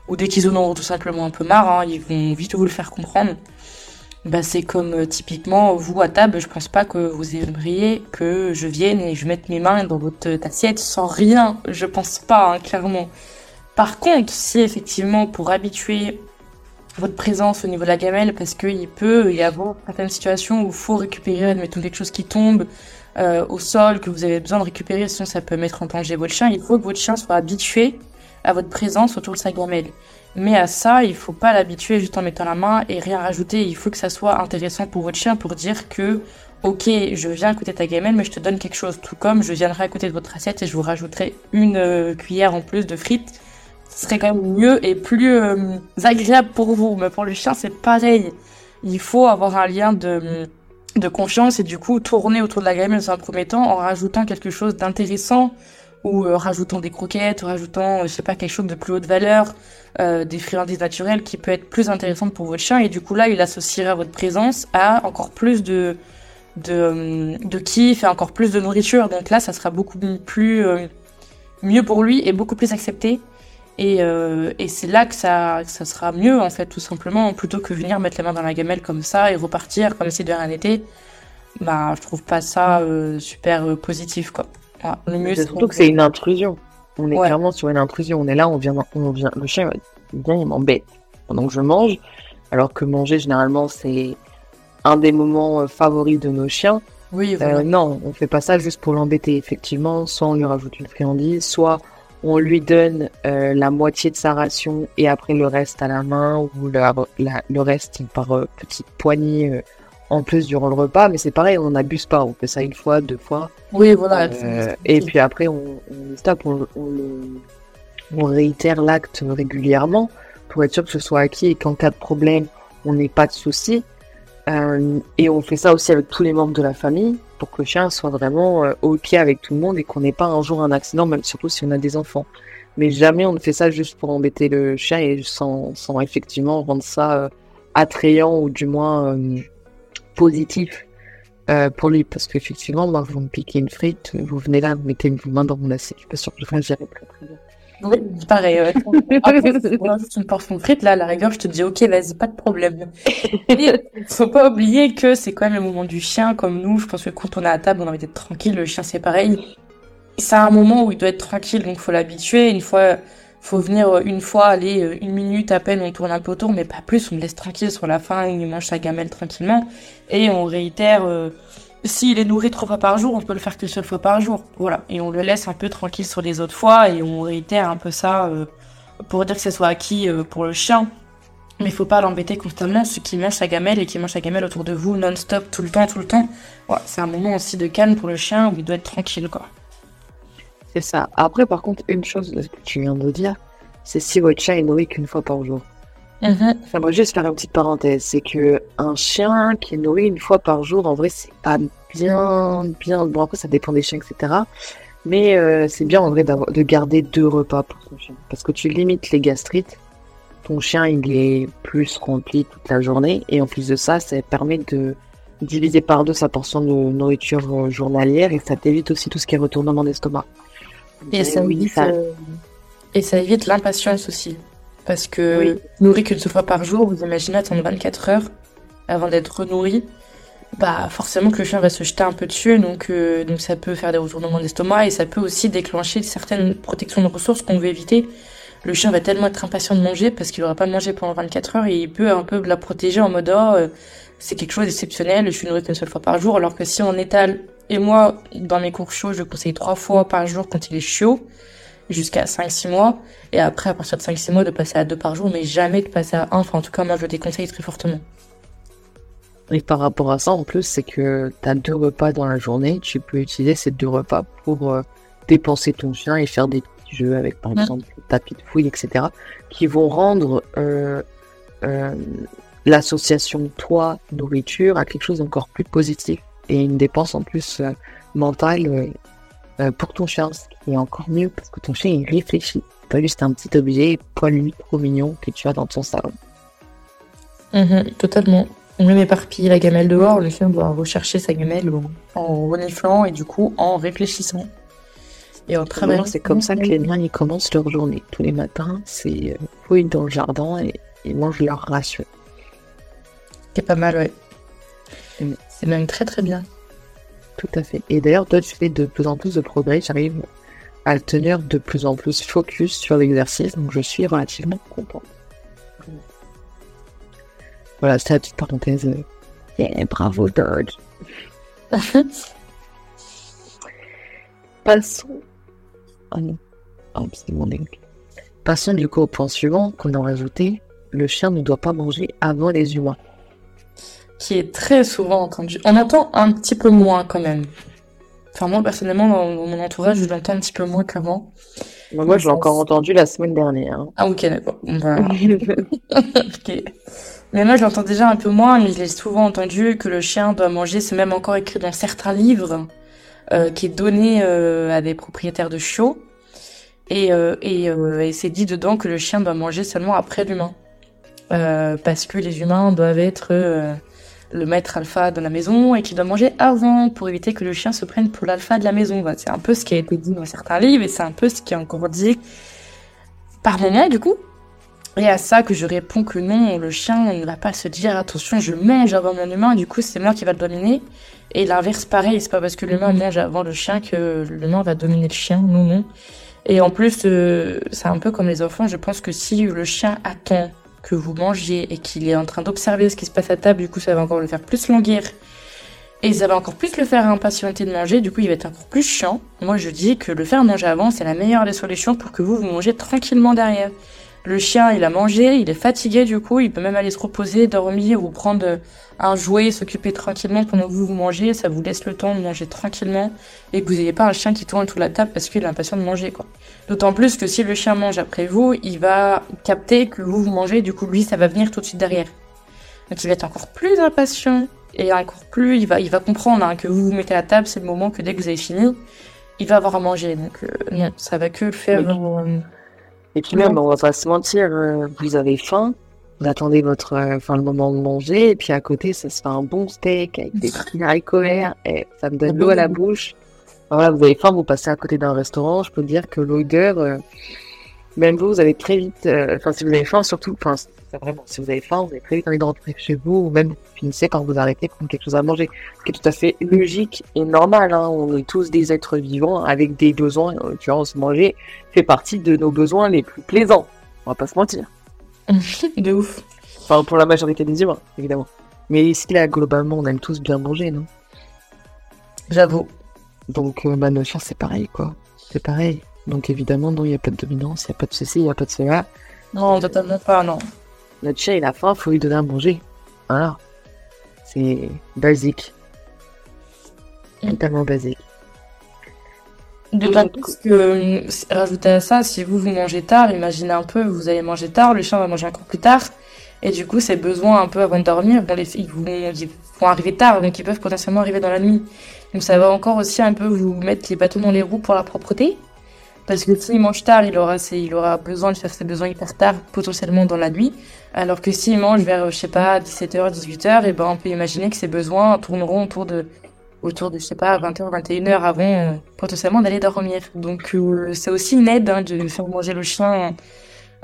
ou dès qu'ils en auront tout simplement un peu marre, hein, ils vont vite vous le faire comprendre. Bah, c'est comme euh, typiquement, vous à table, je pense pas que vous aimeriez que je vienne et je mette mes mains dans votre assiette sans rien. Je pense pas, hein, clairement. Par contre, si effectivement, pour habituer votre présence au niveau de la gamelle, parce qu'il peut y avoir certaines situations où il faut récupérer, admettons, quelque chose qui tombe, euh, au sol que vous avez besoin de récupérer, sinon ça peut mettre en danger votre chien. Il faut que votre chien soit habitué à votre présence autour de sa gamelle. Mais à ça, il faut pas l'habituer juste en mettant la main et rien rajouter. Il faut que ça soit intéressant pour votre chien pour dire que, ok, je viens à côté de ta gamelle, mais je te donne quelque chose. Tout comme je viendrai à côté de votre assiette et je vous rajouterai une euh, cuillère en plus de frites. Ce serait quand même mieux et plus euh, agréable pour vous. Mais pour le chien, c'est pareil. Il faut avoir un lien de de confiance et du coup tourner autour de la gamelle dans un premier temps en rajoutant quelque chose d'intéressant ou euh, rajoutant des croquettes, ou rajoutant, euh, je sais pas, quelque chose de plus haute valeur, euh, des friandises naturelles qui peut être plus intéressante pour votre chien et du coup là il associera votre présence à encore plus de de, de kiff et encore plus de nourriture. Donc là ça sera beaucoup plus mieux pour lui et beaucoup plus accepté et, et c'est là que ça, ça sera mieux, en fait, tout simplement, plutôt que venir mettre les mains dans la gamelle comme ça et repartir comme si de rien n'était. Bah, je trouve pas ça euh, super euh, positif, quoi. le mieux, surtout que c'est une intrusion. On est clairement sur une intrusion. On est là, on vient, on vient, le chien vient, il m'embête pendant que je mange. Alors que manger, généralement, c'est un des moments euh, favoris de nos chiens. Oui, non, on fait pas ça juste pour l'embêter, effectivement. Soit on lui rajoute une friandise, soit on lui donne euh, la moitié de sa ration et après le reste à la main ou le, reste par euh, petite poignée euh, en plus durant le repas. Mais c'est pareil, on n'abuse pas. On fait ça une fois, deux fois. Oui, voilà. et puis après, on, on, on, réitère l'acte régulièrement pour être sûr que ce soit acquis et qu'en cas de problème, on n'ait pas de soucis. et on fait ça aussi avec tous les membres de la famille pour que le chien soit vraiment euh, au pied avec tout le monde et qu'on n'ait pas un jour un accident, même surtout si on a des enfants. Mais jamais on ne fait ça juste pour embêter le chien et sans, sans effectivement rendre ça euh, attrayant ou du moins euh, positif pour lui. Parce qu'effectivement, moi, vous me piquez une frite, vous venez là, vous mettez vos mains dans mon assiette, je suis pas sûr que je vais gérer très très bien. Oui, pareil. Ouais. une portion frite, là, la rigueur, je te dis, ok, vas-y, pas de problème. Faut pas oublier que c'est quand même le moment du chien, comme nous. Je pense que quand on est à table, on a envie d'être tranquille. Le chien, c'est pareil. C'est un moment où il doit être tranquille, donc faut l'habituer. Une fois, faut venir une fois, aller une minute à peine, on tourne un peu autour, mais pas plus. On le laisse tranquille sur la fin, il mange sa gamelle tranquillement. Et on réitère, euh, s'il est nourri trois fois par jour, on peut le faire qu'une seule fois par jour. Voilà. Et on le laisse un peu tranquille sur les autres fois et on réitère un peu ça euh, pour dire que ce soit acquis euh, pour le chien. Mais il faut pas l'embêter constamment, ce qui mange sa gamelle et qui mange sa gamelle autour de vous non-stop, tout le temps, tout le temps. Voilà, c'est un moment aussi de calme pour le chien où il doit être tranquille, quoi. C'est ça. Après, par contre, une chose que tu viens de dire, c'est si votre chien est nourri qu'une fois par jour. Ça va juste faire une petite parenthèse, c'est que un chien qui est nourri une fois par jour, en vrai, c'est pas bien, bien. Bon après, ça dépend des chiens, etc. Mais euh, c'est bien en vrai de garder deux repas pour son chien, parce que tu limites les gastrites. Ton chien, il est plus rempli toute la journée, et en plus de ça, ça permet de diviser par deux sa portion de nourriture euh, journalière, et ça t'évite aussi tout ce qui est retournement d'estomac. Et ça, oui, évite, ça- euh, et ça évite l'impatience aussi. Parce que Oui. nourri qu'une seule fois par jour, vous imaginez attendre 24 heures avant d'être nourri, bah forcément que le chien va se jeter un peu dessus, donc, euh, donc ça peut faire des retournements d'estomac et ça peut aussi déclencher certaines protections de ressources qu'on veut éviter. Le chien va tellement être impatient de manger parce qu'il n'aura pas mangé pendant 24 heures et il peut un peu la protéger en mode oh, euh, c'est quelque chose d'exceptionnel, je suis nourri qu'une seule fois par jour, alors que si on étale, et moi dans mes cours chauds, je conseille trois fois par jour quand il est chaud, jusqu'à 5-6 mois, et après à partir de 5-6 mois de passer à deux par jour, mais jamais de passer à un, enfin en tout cas moi je le déconseille très fortement. Et par rapport à ça, en plus, c'est que tu as deux repas dans la journée. Tu peux utiliser ces deux repas pour euh, dépenser ton chien et faire des petits jeux avec, par Ouais. exemple, le tapis de fouille, etc. qui vont rendre euh, euh, l'association toi-nourriture à quelque chose d'encore plus positif et une dépense en plus mentale pour ton chien, ce qui est encore mieux parce que ton chien il réfléchit. Pas juste un petit objet poilu trop mignon que tu as dans ton salon. Mhm, totalement. On même éparpiller la gamelle dehors, le chien doit rechercher sa gamelle en, en reniflant et du coup en réfléchissant. Et en travaillant. c'est comme ça que les miens ils commencent leur journée. Tous les matins, c'est euh, fouille dans le jardin et ils mangent leur ration. C'est pas mal, ouais. Mm. C'est même très très bien. Tout à fait. Et d'ailleurs, toi, tu fais de plus en plus de progrès. J'arrive à le tenir de plus en plus focus sur l'exercice, donc je suis relativement contente. Voilà, c'est la petite parenthèse. Yeah, bravo, George. Passons. Ah non. Ah, c'est mon. Passons du coup au point suivant qu'on a rajouté. Le chien ne doit pas manger avant les humains. Qui est très souvent entendu. On entend un petit peu moins quand même. Enfin, moi personnellement, dans mon entourage, je l'entends un petit peu moins qu'avant. Moi, moi, je l'ai encore entendu la semaine dernière. hein. Ah, ok, d'accord. Bah, ok. Mais moi, je l'entends déjà un peu moins, mais je l'ai souvent entendu que le chien doit manger. C'est même encore écrit dans certains livres euh, qui est donné euh, à des propriétaires de chiots. Et, euh, et, et c'est dit dedans que le chien doit manger seulement après l'humain. Parce que les humains doivent être le maître alpha de la maison et qu'il doit manger avant pour éviter que le chien se prenne pour l'alpha de la maison. Voilà, c'est un peu ce qui a été dit dans certains livres et c'est un peu ce qui est encore dit par moment du coup. Et à ça que je réponds que non, le chien ne va pas se dire attention, je mange avant mon humain, du coup c'est moi qui va le dominer. Et l'inverse pareil, c'est pas parce que l'humain mange avant le chien que l'humain va dominer le chien, non, non. Et en plus, euh, c'est un peu comme les enfants, je pense que si le chien attend que vous mangiez et qu'il est en train d'observer ce qui se passe à table, du coup ça va encore le faire plus languir. Et ça va encore plus le faire impatienter de manger, du coup il va être encore plus chiant. Moi je dis que le faire manger avant, c'est la meilleure des solutions pour que vous vous mangez tranquillement derrière. Le chien, il a mangé, il est fatigué du coup, il peut même aller se reposer, dormir ou prendre un jouet, s'occuper tranquillement pendant que vous vous mangez, ça vous laisse le temps de manger tranquillement et que vous n'ayez pas un chien qui tourne autour de la table parce qu'il est impatient de manger quoi. D'autant plus que si le chien mange après vous, il va capter que vous vous mangez, du coup lui ça va venir tout de suite derrière. Donc il va être encore plus impatient et encore plus, il va, il va comprendre hein, que vous vous mettez à table, c'est le moment que dès que vous avez fini, il va avoir à manger. Donc euh, non, ça va que le faire. Oui. euh, Et puis même, on va pas se mentir, euh, vous avez faim, vous attendez votre, euh, enfin le moment de manger, et puis à côté, ça se fait un bon steak avec des petits haricots verts, et ça me donne l'eau à la bouche. Enfin, voilà, vous avez faim, vous passez à côté d'un restaurant, je peux dire que l'odeur, euh, même vous, vous avez très vite, euh, enfin si vous avez faim, surtout, enfin vraiment, si vous avez faim, vous avez très vite envie de rentrer chez vous, ou même vous finissez quand vous arrêtez prendre quelque chose à manger, ce qui est tout à fait logique et normal. Hein. On est tous des êtres vivants avec des besoins, en l'occurrence manger fait partie de nos besoins les plus plaisants. On va pas se mentir. de ouf. Enfin, pour la majorité des humains, évidemment. Mais ici, là, globalement, on aime tous bien manger, non? J'avoue. Donc, euh, bah, chiens, c'est pareil, quoi. C'est pareil. Donc, évidemment, non, il n'y a pas de dominance, il n'y a pas de ceci, il n'y a pas de cela. Non, totalement pas, non. Notre chien, il a faim, faut lui donner à manger. Voilà. C'est basique. Mm. Totalement basique. D'autant plus que, euh, rajouter à ça, si vous, vous mangez tard, imaginez un peu, vous allez manger tard, le chien va manger encore plus tard, et du coup, ses besoins un peu avant de dormir, vont les, ils, vont, ils vont arriver tard, donc ils peuvent potentiellement arriver dans la nuit. Donc ça va encore aussi un peu vous mettre les bâtons dans les roues pour la propreté. Parce que s'il mange tard, il aura, ses- il aura besoin de faire ses besoins hyper tard, potentiellement dans la nuit. Alors que s'il mange vers, je sais pas, 17h, 18h, et ben, on peut imaginer que ses besoins tourneront autour de, autour de, je sais pas, 20h, 21h avant, euh, potentiellement d'aller dormir. Donc, euh, c'est aussi une aide, hein, de faire manger le chien,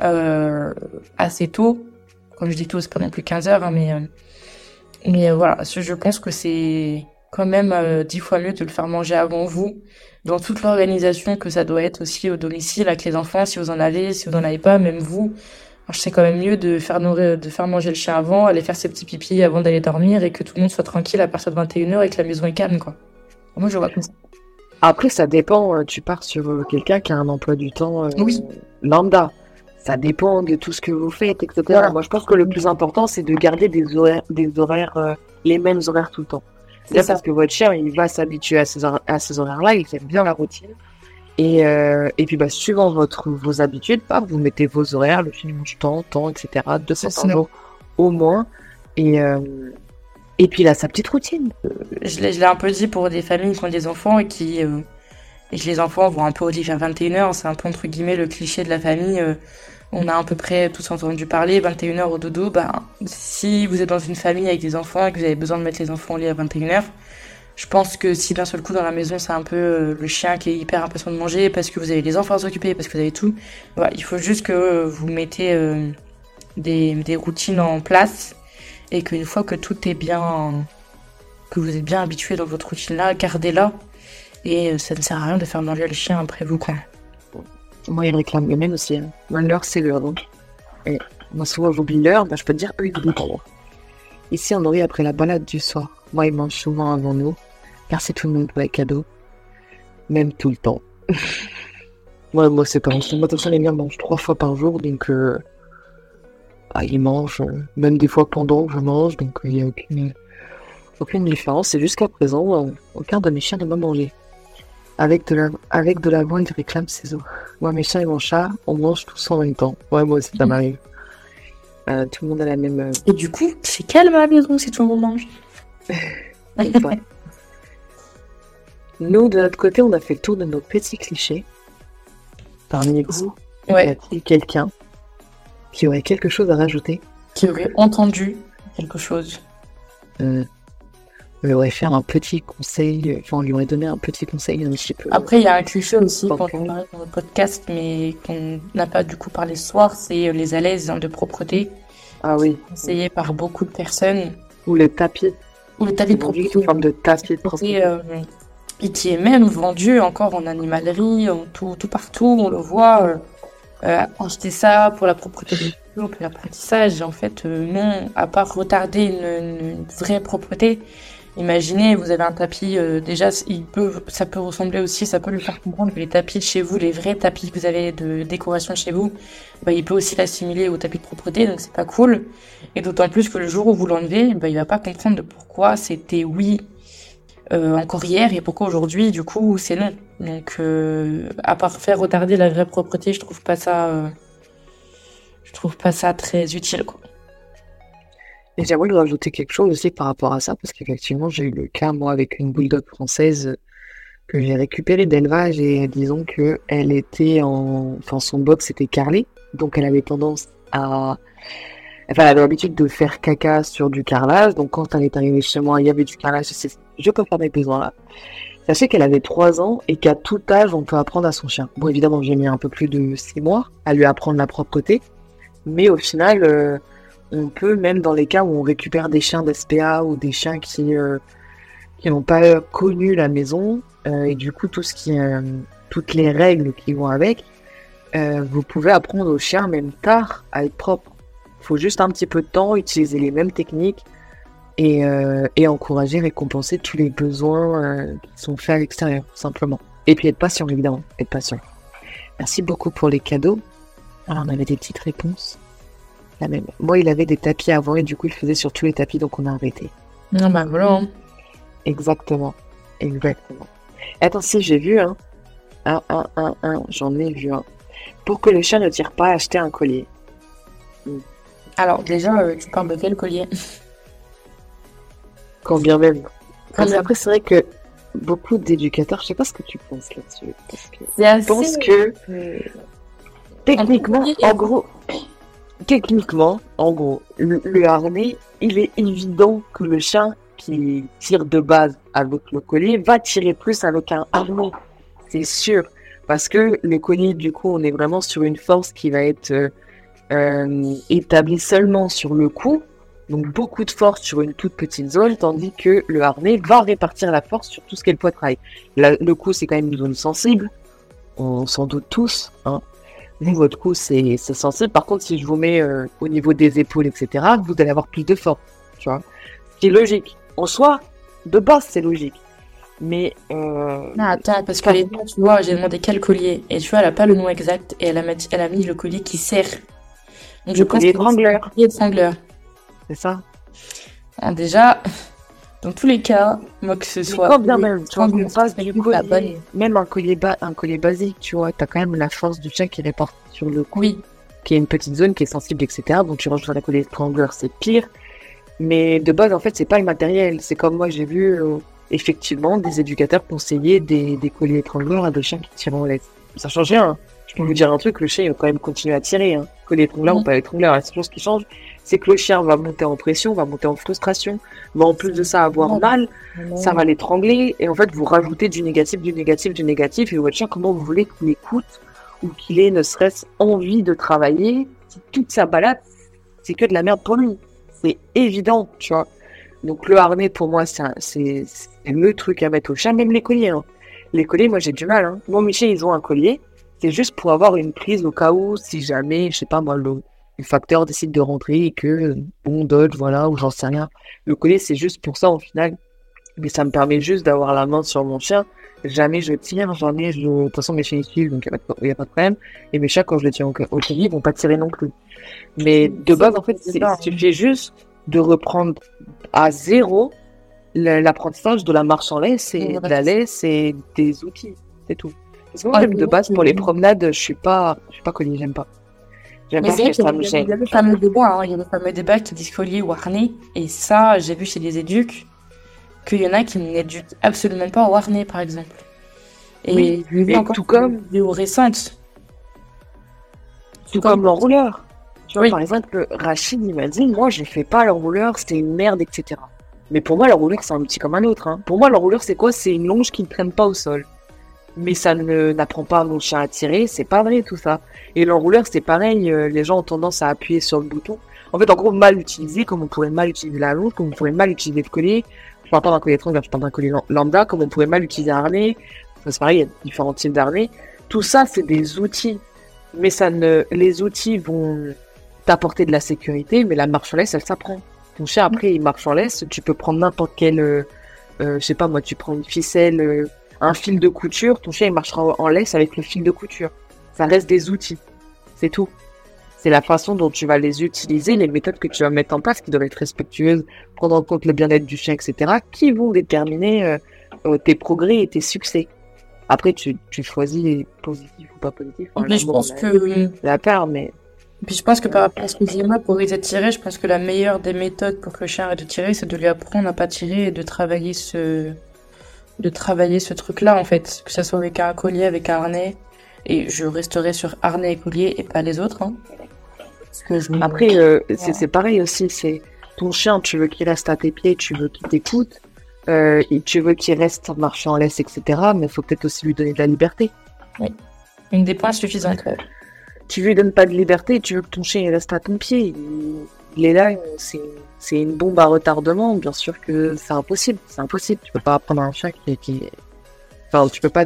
euh, assez tôt. Comme je dis tôt, c'est pas non plus 15h, mais, euh, mais euh, voilà, je pense que c'est quand même euh, dix fois mieux de le faire manger avant vous, dans toute l'organisation que ça doit être aussi au domicile avec les enfants, si vous en avez, si vous en avez pas, même vous. C'est quand même mieux de faire nourrir, de faire manger le chien avant, aller faire ses petits pipis avant d'aller dormir et que tout le monde soit tranquille à partir de 21h et que la maison est calme, quoi. Moi, je vois comme ça. Après, ça dépend. euh, Tu pars sur euh, quelqu'un qui a un emploi du temps euh, Oui. lambda. Ça dépend de tout ce que vous faites, etc. Voilà. Moi, je pense que le plus important, c'est de garder des horaires, des horaires, euh, les mêmes horaires tout le temps. C'est Là, parce que votre chien, il va s'habituer à ces, à ces horaires-là, il aime bien la routine. Et, euh, et puis, bah, suivant votre, vos habitudes, bah, vous mettez vos horaires, le chien il mange tant, tant, etc. Deux fois C'est par ça. jour, au moins. Et, euh, et puis, il a sa petite routine. Je l'ai, je l'ai un peu dit pour des familles qui ont des enfants et qui, euh, et que les enfants vont un peu au lit vers 21h. C'est un peu entre guillemets le cliché de la famille. On a à peu près tous entendu parler, 21h au dodo. Ben, si vous êtes dans une famille avec des enfants et que vous avez besoin de mettre les enfants au lit à 21h, je pense que si d'un seul coup dans la maison c'est un peu euh, le chien qui est hyper impatient de manger parce que vous avez les enfants à s'occuper, parce que vous avez tout, il faut juste que vous mettez euh, des, des routines en place et qu'une fois que tout est bien que vous êtes bien habitué dans votre routine là, gardez-la. Et euh, ça ne sert à rien de faire manger le chien après vous, quoi. Moi, ils réclament les mêmes aussi. Hein. Moi, l'heure, c'est l'heure, donc. Et moi, souvent, j'oublie l'heure, bah, je peux te dire, eux, ils oublient pas. Ici, on aurait après la balade du soir. Moi, ils mangent souvent avant nous, car c'est tout le monde pour les cadeaux. Même tout le temps. moi, moi, c'est pas Moi, de toute façon, les miens mangent trois fois par jour, donc, euh, ah, ils mangent, euh, même des fois pendant que je mange, donc il n'y a aucune, aucune différence. Et jusqu'à présent, euh, aucun de mes chiens ne m'a mangé. Avec de la, avec de la viande, ils réclament ses os. Moi, mes chiens et mon chat, on mange tous en même temps. Ouais, moi aussi, ça Mhm. m'arrive. Euh, tout le monde a la même. euh, Et du coup, c'est calme à la maison si tout le monde mange. ouais. Nous, de notre côté, on a fait le tour de nos petits clichés. Parmi vous, y Ouais, a-t-il quelqu'un qui aurait quelque chose à rajouter? Qui aurait entendu quelque chose? euh, On lui aurait fait un petit conseil, enfin, on lui aurait donné un petit conseil un petit peu. Après, il y a un cliché aussi qu'on encore. parlait dans le podcast, mais qu'on n'a pas du coup parlé ce soir, c'est euh, les alaises de propreté, Ah oui. conseillées par beaucoup de personnes. Ou le tapis. Ou le tapis de propreté. sous forme de tapis de Et, propreté. euh, et qui est même vendu encore en animalerie, en tout, tout partout, on le voit. Euh, euh, acheter ça pour la propreté pour l'apprentissage. En fait, euh, non, à part retarder une, une- une vraie propreté. Imaginez, vous avez un tapis, euh, déjà, il peut, ça peut ressembler aussi, ça peut lui faire comprendre que les tapis de chez vous, les vrais tapis que vous avez de décoration chez vous, bah, il peut aussi l'assimiler au tapis de propreté, donc c'est pas cool. Et d'autant plus que le jour où vous l'enlevez, bah, il va pas comprendre de pourquoi c'était oui euh, encore hier et pourquoi aujourd'hui, du coup, c'est non. Donc, euh, à part faire retarder la vraie propreté, je trouve pas ça, euh, je trouve pas ça très utile, quoi. Et j'aimerais rajouter quelque chose aussi par rapport à ça, parce qu'effectivement, j'ai eu le cas, moi, avec une bulldog française euh, que j'ai récupérée d'élevage et disons que elle était en. Enfin, son box était carrelé, donc elle avait tendance à. Enfin, elle avait l'habitude de faire caca sur du carrelage, donc quand elle est arrivée chez moi, il y avait du carrelage, je, je peux faire mes besoins là. Sachez qu'elle avait 3 ans et qu'à tout âge, on peut apprendre à son chien. Bon, évidemment, j'ai mis un peu plus de 6 mois à lui apprendre la propreté, mais au final. euh, on peut, même dans les cas où on récupère des chiens d'SPA ou des chiens qui euh, qui n'ont pas connu la maison, euh, et du coup tout ce qui, euh, toutes les règles qui vont avec, vous pouvez apprendre aux chiens même tard à être propre. Il faut juste un petit peu de temps, utiliser les mêmes techniques. et, et encourager, récompenser tous les besoins qui sont faits à l'extérieur, simplement. Et puis être patient, évidemment, être patient. Merci beaucoup pour les cadeaux. Alors, on avait des petites réponses. La même. Moi, il avait des tapis avant et du coup, il faisait sur tous les tapis, donc on a arrêté. Non, bah voilà. Exactement. Exactement. Attends, si, j'ai vu, hein. Un, un, un, un, j'en ai vu un. Pour que le chat ne tire pas, acheter un collier. Alors, déjà, euh, tu parles de quel collier? Quand bien même. Quand Mais même. après, c'est vrai que beaucoup d'éducateurs, je sais pas ce que tu penses là-dessus. Parce que assez... je pense que techniquement, collier. en gros, techniquement, en gros, le, harnais, il est évident que le chat qui tire de base avec le collier va tirer plus avec un harnais. C'est sûr. Parce que le collier, du coup, on est vraiment sur une force qui va être euh, euh, établie seulement sur le cou. Donc beaucoup de force sur une toute petite zone, tandis que le harnais va répartir la force sur tout ce qu'est le poitrail. Le cou, c'est quand même une zone sensible. On s'en doute tous. Hein. Vous, votre cou, c'est sensible. Par contre, si je vous mets euh, au niveau des épaules, etc., vous allez avoir plus de force. Tu vois Ce qui est logique. En soi, de base, c'est logique. Mais euh, Non, attends, parce que les noms, tu vois, j'ai demandé quel collier. Et tu vois, elle a pas le nom exact. Et elle a, mis- elle a mis le collier qui sert. Donc, le collier que c'est étrangleur, un collier étrangleur. c'est ça Ah, déjà, dans tous les cas, moi que ce soit. quand bien même, tu vois, qu'on passe du la bonne. même un collier, ba- un collier basique, tu vois, t'as quand même la force du chat qui est sur le cou. Oui, qui est une petite zone qui est sensible, etc. Donc tu rajoutes un collier étrangleur, c'est pire. Mais de base, en fait, c'est pas le matériel. C'est comme moi, j'ai vu euh, effectivement des éducateurs conseiller des, des colliers étrangleurs à des chiens qui tirent en laisse. Ça change rien. Je peux vous dire un truc, le chien il va quand même continuer à tirer. Hein. Collier étrangleur ou Mhm. pas étrangleur, la seule chose qui change, c'est que le chien va monter en pression, va monter en frustration, va en plus de ça avoir mal, ça va l'étrangler, et en fait, vous rajoutez du négatif, du négatif, du négatif, et votre chien, comment vous voulez qu'il écoute, ou qu'il ait ne serait-ce envie de travailler, si toute sa balade, c'est que de la merde pour lui. C'est évident, tu vois. Donc le harnais, pour moi, c'est le truc à mettre au chat, même les colliers. hein. Les colliers, moi, j'ai du mal. Hein. Moi, mes chiens, ils ont un collier, c'est juste pour avoir une prise au cas où, si jamais, je sais pas, moi, le, le facteur décide de rentrer et que, bon, dodge, voilà, ou j'en sais rien. Le collier, c'est juste pour ça, au final. Mais ça me permet juste d'avoir la main sur mon chien. Jamais je tire, jamais je... De toute façon, mes chiens ils suivent, donc il n'y a, pas de problème. Et mes chats, quand je les tiens au, au collier, ils vont pas tirer non plus. Mais de base, en fait, c'est- il suffit juste de reprendre à zéro l'apprentissage de la marche en laisse et de la laisse et des outils. C'est tout. Parce que moi, Ah, de base, pour les promenades, je suis pas, je suis pas collier, j'aime pas. J'aime Mais pas c'est vrai que ça qu'il y me a- il y a gêne. le fameux débat, hein, il y a le fameux débat qui dit collier ou harnais. Et ça, j'ai vu chez les éducs qu'il y en a qui n'éduquent absolument pas au harnais, par exemple. Et Oui, tout comme- des vidéos récentes. Tout comme l'enrouleur. Tu vois, Oui. par exemple, Rachid, il m'a dit, moi, je fais pas l'enrouleur, c'était une merde, etc. Mais pour moi, l'enrouleur, c'est un outil comme un autre. Hein. Pour moi, l'enrouleur, c'est quoi? C'est une longe qui ne traîne pas au sol. Mais ça ne n'apprend pas mon chien à tirer, c'est pas vrai tout ça. Et l'enrouleur, c'est pareil, euh, les gens ont tendance à appuyer sur le bouton. En fait, en gros, mal utilisé, comme on pourrait mal utiliser la longe, comme on pourrait mal utiliser le collier. Je parle pas d'un collier étrange, je parle d'un collier lam- lambda, comme on pourrait mal utiliser un harnais. C'est pareil, il y a différents types d'harnais. Tout ça, c'est des outils. Mais ça ne, les outils vont t'apporter de la sécurité, mais la marche en laisse, elle s'apprend. Ton chien, après, il marche en laisse, tu peux prendre n'importe quel, euh, euh, je sais pas moi, tu prends une ficelle, euh, un fil de couture, ton chien, il marchera en- en laisse avec le fil de couture. Ça reste des outils. C'est tout. C'est la façon dont tu vas les utiliser, les méthodes que tu vas mettre en place qui doivent être respectueuses, prendre en compte le bien-être du chien, etc., qui vont déterminer euh, euh, tes progrès et tes succès. Après, tu, tu choisis les positifs ou pas positifs. Enfin, Mais je pense la- que La part, mais Puis je pense que par rapport à ce que disait moi, pour arrêter de tirer, je pense que la meilleure des méthodes pour que le chien arrête de tirer, c'est de lui apprendre à pas tirer et de travailler ce, de travailler ce truc-là, en fait. Que ça soit avec un collier, avec un harnais. Et je resterai sur harnais et collier et pas les autres, hein. Parce que je... Après, euh, c'est c'est pareil aussi. C'est ton chien, tu veux qu'il reste à tes pieds, tu veux qu'il t'écoute, euh, tu veux qu'il reste marcher en laisse, etc. Mais il faut peut-être aussi lui donner de la liberté. une des points suffisante. Tu lui donnes pas de liberté, tu veux que ton chien il reste à ton pied. Il, il est là, c'est c'est une bombe à retardement. Bien sûr que c'est impossible. C'est impossible. Tu peux pas apprendre à un chien qui, qui... Enfin, tu peux pas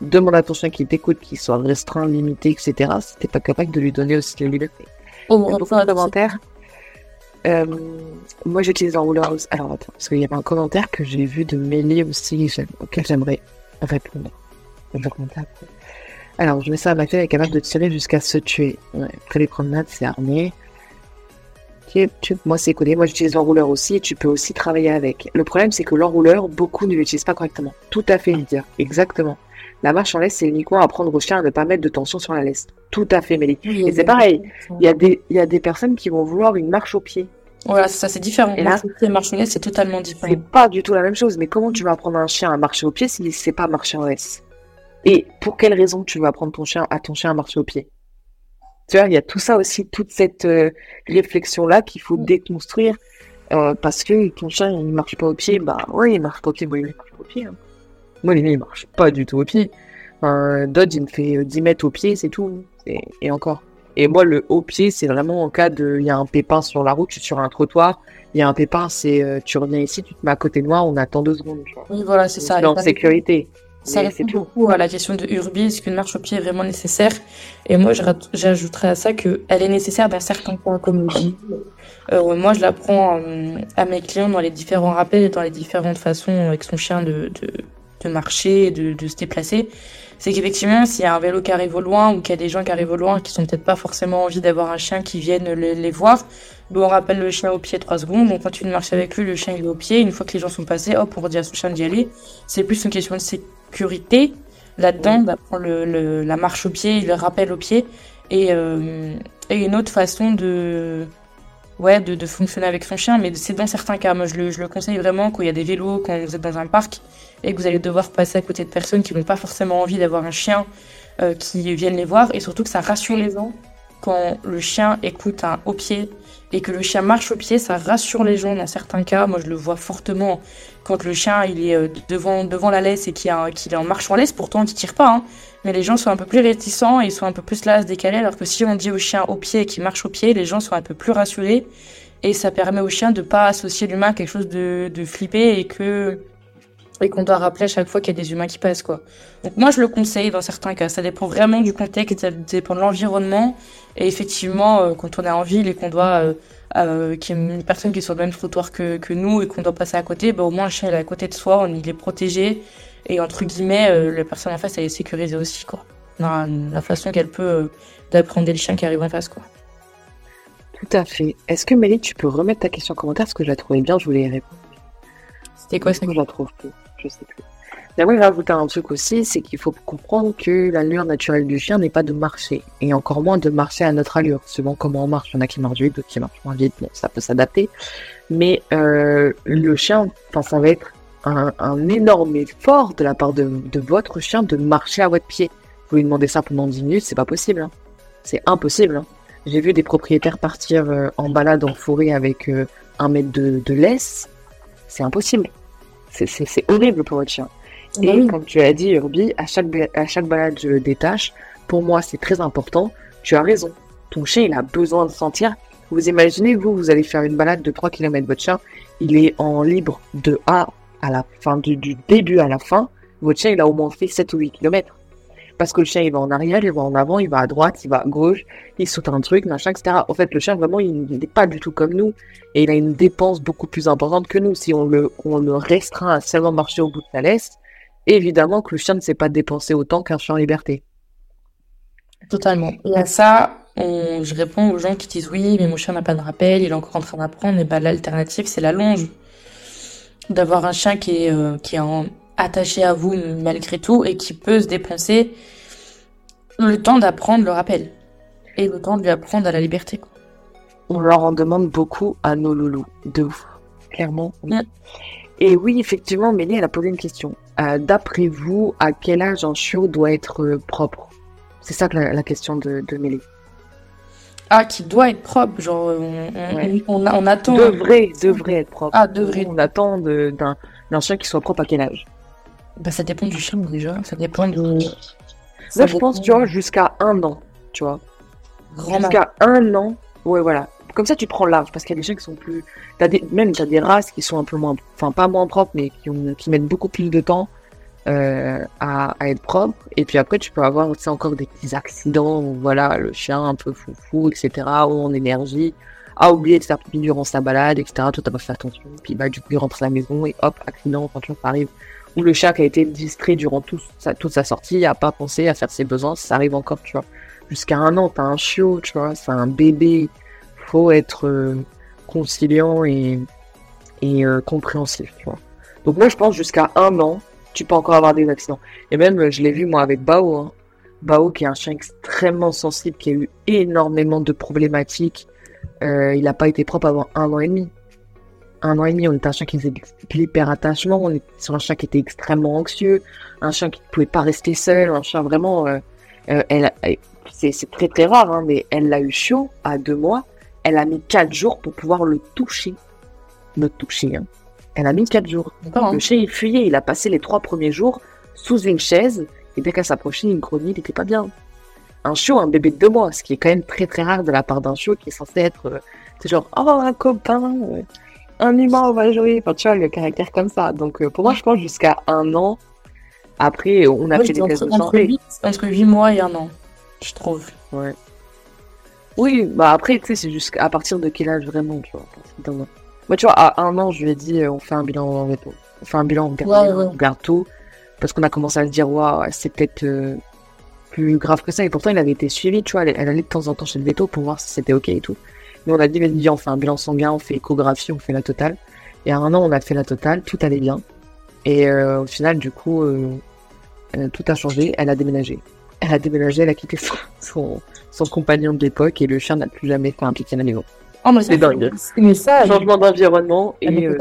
demander à ton chien qu'il t'écoute, qu'il soit restreint, limité, etc. Si t'es pas capable de lui donner aussi la liberté. Oh, a beaucoup de commentaires. euh, moi j'utilise l'enrouleur. Alors attends, parce qu'il y avait un commentaire que j'ai vu de Mélie aussi, auquel j'aimerais répondre. Je vais après. Alors, je mets ça à ma fille, elle est capable de tirer jusqu'à se tuer. Ouais. Après les promenades, c'est armé. Moi, c'est connu. Moi, j'utilise l'enrouleur aussi et tu peux aussi travailler avec. Le problème, c'est que l'enrouleur, beaucoup ne l'utilisent pas correctement. Tout à fait, Lydia. Exactement. La marche en laisse, c'est uniquement à prendre au chien à ne pas mettre de tension sur la laisse. Tout à fait, Mélie. et c'est pareil. Il y, a des, il y a des personnes qui vont vouloir une marche au pied. Voilà, ça c'est différent. Et là, marche en laisse, c'est totalement différent. C'est pas du tout la même chose. Mais comment tu vas apprendre un chien à marcher au pied s'il ne sait pas marcher en laisse? Et pour quelle raison tu vas apprendre ton chien à ton chien à marcher au pied? Tu vois, il y a tout ça aussi, toute cette euh, réflexion-là qu'il faut mm. déconstruire. Euh, parce que ton chien, il marche pas au pied. Bah oui, il marche pas au pied. Bon, il marche pas au pied. Hein. Moi, il marche pas du tout au pied. Un Dodge, il me fait 10 mètres au pied, c'est tout. Et, encore. Et moi, le haut pied, c'est vraiment en cas de. Il y a un pépin sur la route, je suis sur un trottoir, il y a un pépin, c'est euh, tu reviens ici, tu te mets à côté de moi, on attend deux secondes. Oui, voilà, c'est ça. En sécurité. Ça répond beaucoup à la question de Urbi, est-ce qu'une marche au pied est vraiment nécessaire? Et moi, j'ajouterais à ça qu'elle est nécessaire dans certains cas, comme dit. Euh, moi, je l'apprends euh, à mes clients dans les différents rappels et dans les différentes façons avec son chien de, de, de marcher, de, de se déplacer c'est qu'effectivement, s'il y a un vélo qui arrive au loin ou qu'il y a des gens qui arrivent au loin qui sont peut-être pas forcément envie d'avoir un chien qui vienne les, voir, bon, on rappelle le chien au pied trois secondes, on continue de marcher avec lui, le chien il est au pied, une fois que les gens sont passés, hop, on redit à son chien d'y aller. C'est plus une question de sécurité là-dedans, la marche au pied, le rappel au pied, et, euh, et une autre façon de ouais, de, fonctionner avec son chien, mais c'est dans certains cas. Moi, je le, je le conseille vraiment quand il y a des vélos, quand vous êtes dans un parc et que vous allez devoir passer à côté de personnes qui n'ont pas forcément envie d'avoir un chien euh, qui viennent les voir, et surtout que ça rassure les gens quand le chien écoute un au pied et que le chien marche au pied, ça rassure les gens dans certains cas. Moi, je le vois fortement quand le chien il est euh, devant devant la laisse et qu'il est en marche en laisse, pourtant il tire pas. Hein. Mais les gens sont un peu plus réticents et ils sont un peu plus là à se décaler, alors que si on dit au chien au pied qu'il marche au pied, les gens sont un peu plus rassurés et ça permet au chien de pas associer l'humain à quelque chose de, de flippé et que et qu'on doit rappeler à chaque fois qu'il y a des humains qui passent, quoi. Donc moi, je le conseille dans certains cas. Ça dépend vraiment du contexte, ça dépend de l'environnement. Et effectivement, euh, quand on est en ville et qu'on doit, euh, euh, qu'il y a une personne qui est sur le même trottoir que, que nous et qu'on doit passer à côté, bah, au moins le chien est à côté de soi, on, il est protégé. Et entre guillemets, euh, la personne en face, elle est sécurisée aussi, quoi. Dans la façon qu'elle peut d'apprendre le chien qui arrive en face, quoi. Tout à fait. Est-ce que Mélie, tu peux remettre ta question en commentaire? Parce que je la trouvais bien, je voulais y répondre. C'était quoi ça Je la trouve plus je sais plus. J'aimerais rajouter un truc aussi, c'est qu'il faut comprendre que l'allure naturelle du chien n'est pas de marcher, et encore moins de marcher à notre allure, selon comment on marche. Il y en a qui marchent vite, d'autres qui marchent moins vite, ça peut s'adapter. Mais euh, le chien, ça va être un, énorme effort de la part de, votre chien de marcher à votre pied. Vous lui demandez ça pendant 10 minutes, c'est pas possible. Hein. C'est impossible. Hein. J'ai vu des propriétaires partir euh, en balade en forêt avec euh, un mètre de laisse. C'est impossible. C'est horrible pour votre chien. Bah et comme tu as dit, Urbi, à chaque, à chaque balade, je le détache. Pour moi, c'est très important. Tu as raison. Ton chien, il a besoin de sentir. Vous imaginez, vous, vous allez faire une balade de 3 km. Votre chien, il est en libre de A à la fin, du, du début à la fin. Votre chien, il a au moins fait 7 ou 8 km parce que le chien il va en arrière, il va en avant, il va à droite, il va à gauche, il saute un truc, machin, etc. En fait, le chien vraiment il n'est pas du tout comme nous et il a une dépense beaucoup plus importante que nous. Si on le, on le restreint à seulement marcher au bout de la laisse, évidemment que le chien ne sait pas dépenser autant qu'un chien en liberté. Totalement. Et à ça, je réponds aux gens qui disent oui, mais mon chien n'a pas de rappel, il est encore en train d'apprendre. Et ben l'alternative, c'est la longe. D'avoir un chien qui est, euh, qui est en, attaché à vous malgré tout et qui peut se dépenser le temps d'apprendre le rappel et le temps de lui apprendre à la liberté. On leur en demande beaucoup à nos loulous, de ouf, clairement. Et oui, effectivement, Mélie, elle a posé une question. Euh, d'après vous, à quel âge un chiot doit être euh, propre? C'est ça la, question de, de Mélie. Ah, qui doit être propre, genre on, on, attend. Devrait, devrait être propre. Ah, devrait. On attend d'un chien qui soit propre à quel âge? Bah, ça dépend du chien déjà. Ça dépend de. Moi, je pense, tu vois, jusqu'à un an, tu vois. Jusqu'à un an. Ouais, voilà. Comme ça, tu prends large, parce qu'il y a des chiens qui sont plus. As des... Même, tu as des races qui sont un peu moins. Enfin, pas moins propres, mais qui, ont... qui mettent beaucoup plus de temps euh, à... à, être propres. Et puis après, tu peux avoir aussi encore des petits accidents où, voilà, le chien un peu foufou, etc., ou en énergie. a oublié de faire pipi durant sa balade, etc. Toi, t'as pas fait attention. Puis, bah, du coup, il rentre à la maison et hop, accident, vois, ça arrive. Ou le chat qui a été distrait durant toute sa sortie, a pas pensé à faire ses besoins, ça arrive encore, tu vois. Jusqu'à un an, t'as un chiot, tu vois, c'est un bébé. Faut être euh, conciliant et, et euh, compréhensif, tu vois. Donc moi, je pense jusqu'à un an, tu peux encore avoir des accidents. Et même, je l'ai vu moi avec Bao. Hein. Bao, qui est un chien extrêmement sensible, qui a eu énormément de problématiques. Euh, il n'a pas été propre avant un an et demi. Un an et demi, on était un chien qui faisait de l'hyper-attachement, on était sur un chien qui était extrêmement anxieux, un chien qui ne pouvait pas rester seul, un chien vraiment... Euh, euh, elle, c'est très très rare, hein, mais elle l'a eu chaud à deux mois. Elle a mis quatre jours pour pouvoir le toucher. Le toucher, hein. Elle a mis quatre jours. Le chien, il fuyait. Il a passé les trois premiers jours sous une chaise. Et dès qu'elle s'approchait, une grognait, il n'était pas bien. Un chiot, un bébé de deux mois, ce qui est quand même très très rare de la part d'un chiot qui est censé être, c'est genre, oh, un copain, un humain, on va jouer. Enfin, tu vois, le caractère comme ça. Donc, pour moi, je pense jusqu'à un an. Après, on a fait des tests de santé. Parce que 8 mois et un an, je trouve. Ouais. Oui, bah après, tu sais, c'est jusqu'à partir de quel âge vraiment, tu vois. Moi, tu vois, à un an, je lui ai dit, on fait un bilan en veto. On fait un bilan, en garde, tout. Parce qu'on a commencé à se dire, waouh, c'est peut-être plus grave que ça. Et pourtant, il avait été suivi, tu vois. Elle, allait de temps en temps chez le veto pour voir si c'était OK et tout. Mais on a dit, vas-y, on fait un bilan sanguin, on fait échographie, on fait la totale. Et à un an, on a fait la totale, tout allait bien. Et au final, du coup, tout a changé. Elle a déménagé. Elle a déménagé, elle a quitté son, son, compagnon de l'époque et le chien n'a plus jamais fait un piqué à la maison. Oh, c'est dingue. Mais ça, changement d'environnement et euh,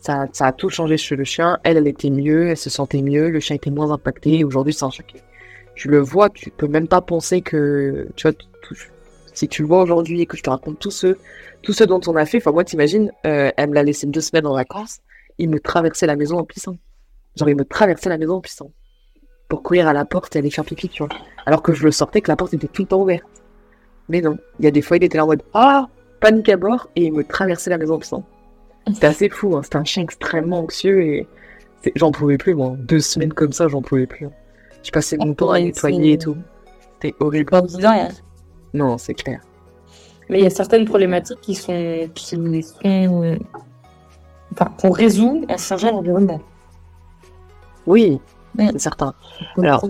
ça, ça, a tout changé chez le chien. Elle, elle était mieux, elle se sentait mieux, le chien était moins impacté. Aujourd'hui, c'est un chien qui, tu le vois, tu peux même pas penser que, tu vois, si tu le vois aujourd'hui et que je te raconte tout ce, tout ce dont on a fait, enfin moi, t'imagines, euh, elle me l'a laissé deux semaines en vacances, il me traversait la maison en pissant. Genre, il me traversait la maison en pissant. Pour courir à la porte et aller faire pipi, tu vois. Alors que je le sortais, que la porte était tout le temps ouverte. Mais non, il y a des fois, il était là en mode Ah, panique à bord, et il me traversait la maison en sang. C'était assez fou, hein. c'était un chien extrêmement anxieux et j'en pouvais plus, moi. Deux semaines comme ça, j'en pouvais plus. Je passais mon temps à nettoyer et tout. C'était horrible. Non, c'est clair. Mais il y a certaines problématiques qui sont. qui sont. Enfin, qu'on résout à changer l'environnement. Oui, c'est certain. Alors,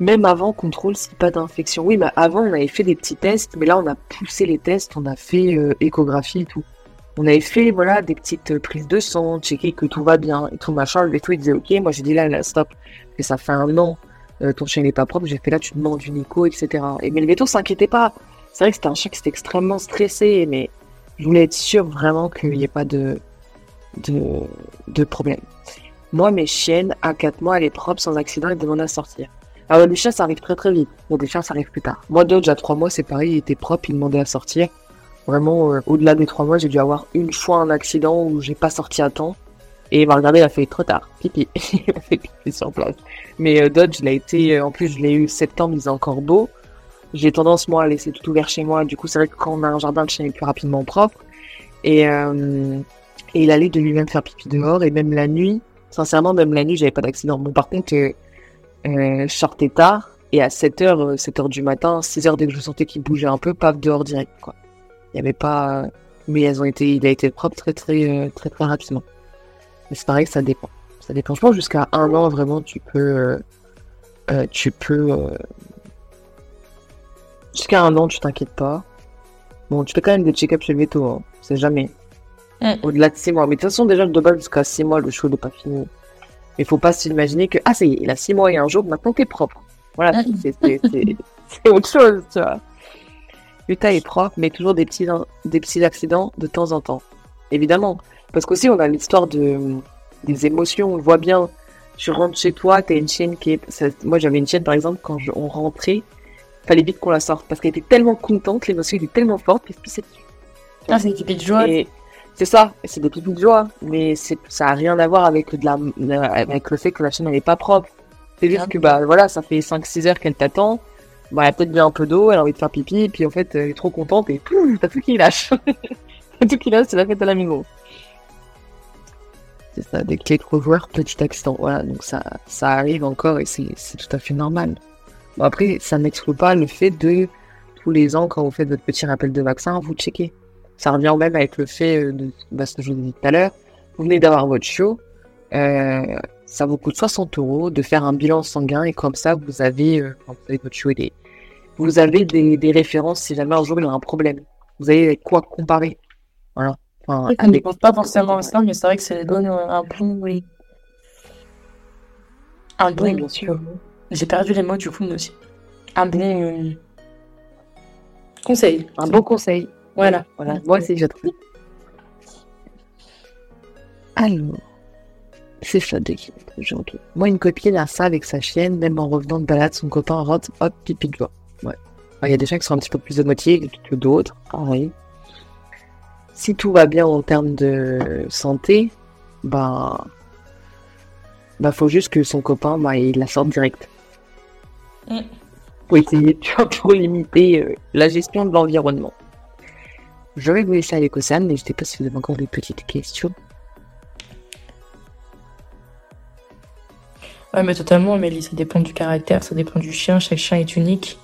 même avant contrôle si pas d'infection. Oui, mais avant on avait fait des petits tests, mais là on a poussé les tests, on a fait euh, échographie et tout. On avait fait voilà des petites prises de sang, checker que tout va bien et tout machin. Le veto il disait ok, moi j'ai dit là, là stop, que ça fait un an, euh, ton chien n'est pas propre. J'ai fait là tu demandes une écho, etc. Et mais le veto s'inquiétait pas. C'est vrai que c'était un chien qui était extrêmement stressé, mais je voulais être sûr vraiment qu'il n'y ait pas de, de problème. Moi mes chiennes à 4 mois elle est propre sans accident et demande à sortir. Alors, des chiens, ça arrive très très vite. Bon, des chiens, ça arrive plus tard. Moi, Dodge, à trois mois, c'est pareil, il était propre, il demandait à sortir. Vraiment, euh, au-delà des trois mois, j'ai dû avoir une fois un accident où j'ai pas sorti à temps. Et il m'a regardé, il a fait trop tard. Pipi. il a fait pipi sur place. Mais euh, Dodge, il a été, euh, en plus, je l'ai eu septembre, il est encore beau. J'ai tendance, moi, à laisser tout ouvert chez moi. Du coup, c'est vrai que quand on a un jardin, le chien est plus rapidement propre. Et, et il allait de lui-même faire pipi dehors. Et même la nuit, sincèrement, même la nuit, j'avais pas d'accident. Bon, par contre, euh, je sortais tard et à 7h, 7h du matin, 6h dès que je sentais qu'il bougeait un peu, paf, dehors direct. Il y avait pas, mais elles ont été, il a été propre très, très, euh, très, très, rapidement. Mais c'est pareil, ça dépend. Ça dépend. Je pense jusqu'à un an, vraiment, tu peux, euh, tu peux, jusqu'à un an, tu t'inquiètes pas. Bon, tu fais quand même des check-ups chez le veto, hein. C'est jamais. Au-delà de 6 mois. Mais de toute façon, déjà, de base, jusqu'à 6 mois, le show n'est pas fini. Mais faut pas s'imaginer que, ah, ça y est, il a six mois et un jour, maintenant t'es propre. Voilà, c'est autre chose, tu vois. Utah est propre, mais toujours des petits, des petits accidents de temps en temps. Évidemment. Parce qu'aussi, on a l'histoire de, des émotions. On voit bien, tu rentres chez toi, t'as une chienne qui est. Moi, j'avais une chienne, par exemple, quand on rentrait, fallait vite qu'on la sorte. Parce qu'elle était tellement contente, l'émotion était tellement forte, puis dessus. Ah, c'est une de joie. C'est ça, c'est des pipis de joie, mais ça n'a rien à voir avec, de la, avec le fait que la chaîne n'est pas propre. C'est juste que bah voilà, ça fait 5-6 heures qu'elle t'attend, bah elle a peut-être bien un peu d'eau, elle a envie de faire pipi, et puis en fait elle est trop contente et t'as tout qui lâche. t'as tout qui lâche, c'est la fête à la maison. C'est ça, trop joueurs, petit accident. Voilà, donc ça, ça arrive encore et c'est tout à fait normal. Bon après, ça n'exclut pas le fait de tous les ans, quand vous faites votre petit rappel de vaccin, vous checkez. Ça revient même avec le fait euh, de bah, ce que je vous ai dit tout à l'heure. Vous venez d'avoir votre chiot. Euh, ça vous coûte 60 euros de faire un bilan sanguin et comme ça, vous avez, euh, vous avez votre chiot, des, vous avez des, références si jamais un jour il a un problème. Vous avez quoi comparer. Voilà. Enfin, On ne pense pas forcément à ça, mais c'est vrai que ça donne un bon. Oui. Un bon. Oui, bien sûr. J'ai perdu les mots du coup, mais aussi. Un bon. euh, Conseil. Un bon conseil. Voilà. Voilà. Moi aussi, je trouve. Alors, c'est ça de qui. Moi, une copine a ça avec sa chienne, même en revenant de balade, son copain rentre, hop, pipi de joie. Ouais. Il y a des chiens qui sont un petit peu plus moitié que d'autres. Pareil. Si tout va bien en termes de santé, bah, bah, faut juste que son copain, bah, il la sorte direct. Mm. Faut essayer, tu vois, pour limiter euh, la gestion de l'environnement. Je vais vous laisser avec Océane, mais je sais pas si vous avez encore des petites questions. Ouais, mais totalement, Amélie, ça dépend du caractère, ça dépend du chien, chaque chien est unique.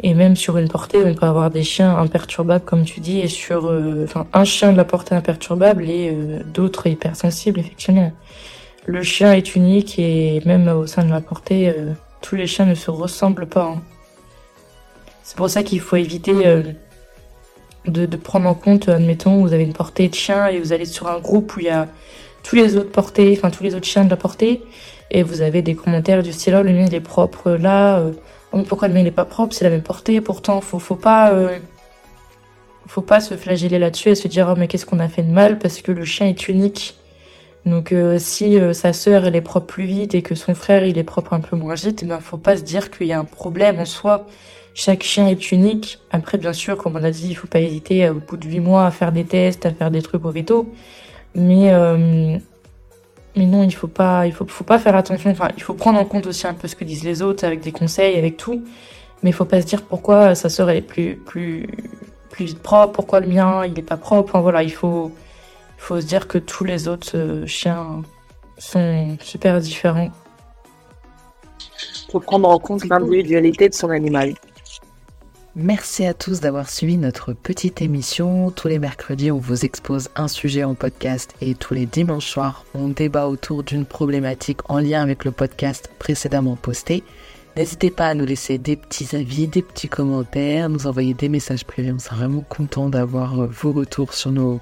Et même sur une portée, on peut avoir des chiens imperturbables, comme tu dis, et sur euh, un chien de la portée imperturbable et euh, d'autres hypersensibles, effectivement. Le chien est unique et même au sein de la portée, euh, tous les chiens ne se ressemblent pas. hein. C'est pour ça qu'il faut éviter de, prendre en compte, admettons, vous avez une portée de chiens et vous allez sur un groupe où il y a tous les autres portées, enfin tous les autres chiens de la portée, et vous avez des commentaires du style oh, le mien est propre là, oh, mais pourquoi le mien il est pas propre, c'est la même portée, pourtant faut faut pas euh, faut pas se flageller là-dessus et se dire oh mais qu'est-ce qu'on a fait de mal? Parce que le chien est unique. Donc euh, si euh, sa sœur elle est propre plus vite et que son frère il est propre un peu moins vite, eh ben faut pas se dire qu'il y a un problème en soi. Chaque chien est unique. Après bien sûr comme on a dit, il faut pas hésiter euh, au bout de huit mois à faire des tests, à faire des trucs au veto. Mais mais non, il faut pas, il faut, faut pas faire attention. Enfin, il faut prendre en compte aussi un peu ce que disent les autres, avec des conseils, avec tout. Mais il faut pas se dire pourquoi elle est plus, plus, plus propre, pourquoi le mien il est pas propre. Enfin, voilà, il faut, il faut se dire que tous les autres euh, chiens sont super différents. Faut prendre en compte l'individualité de son animal. Merci à tous d'avoir suivi notre petite émission. Tous les mercredis, on vous expose un sujet en podcast et tous les dimanches soirs, on débat autour d'une problématique en lien avec le podcast précédemment posté. N'hésitez pas à nous laisser des petits avis, des petits commentaires, nous envoyer des messages privés. On sera vraiment content d'avoir euh, vos retours sur, nos,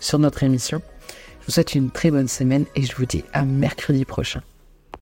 sur notre émission. Je vous souhaite une très bonne semaine et je vous dis à mercredi prochain.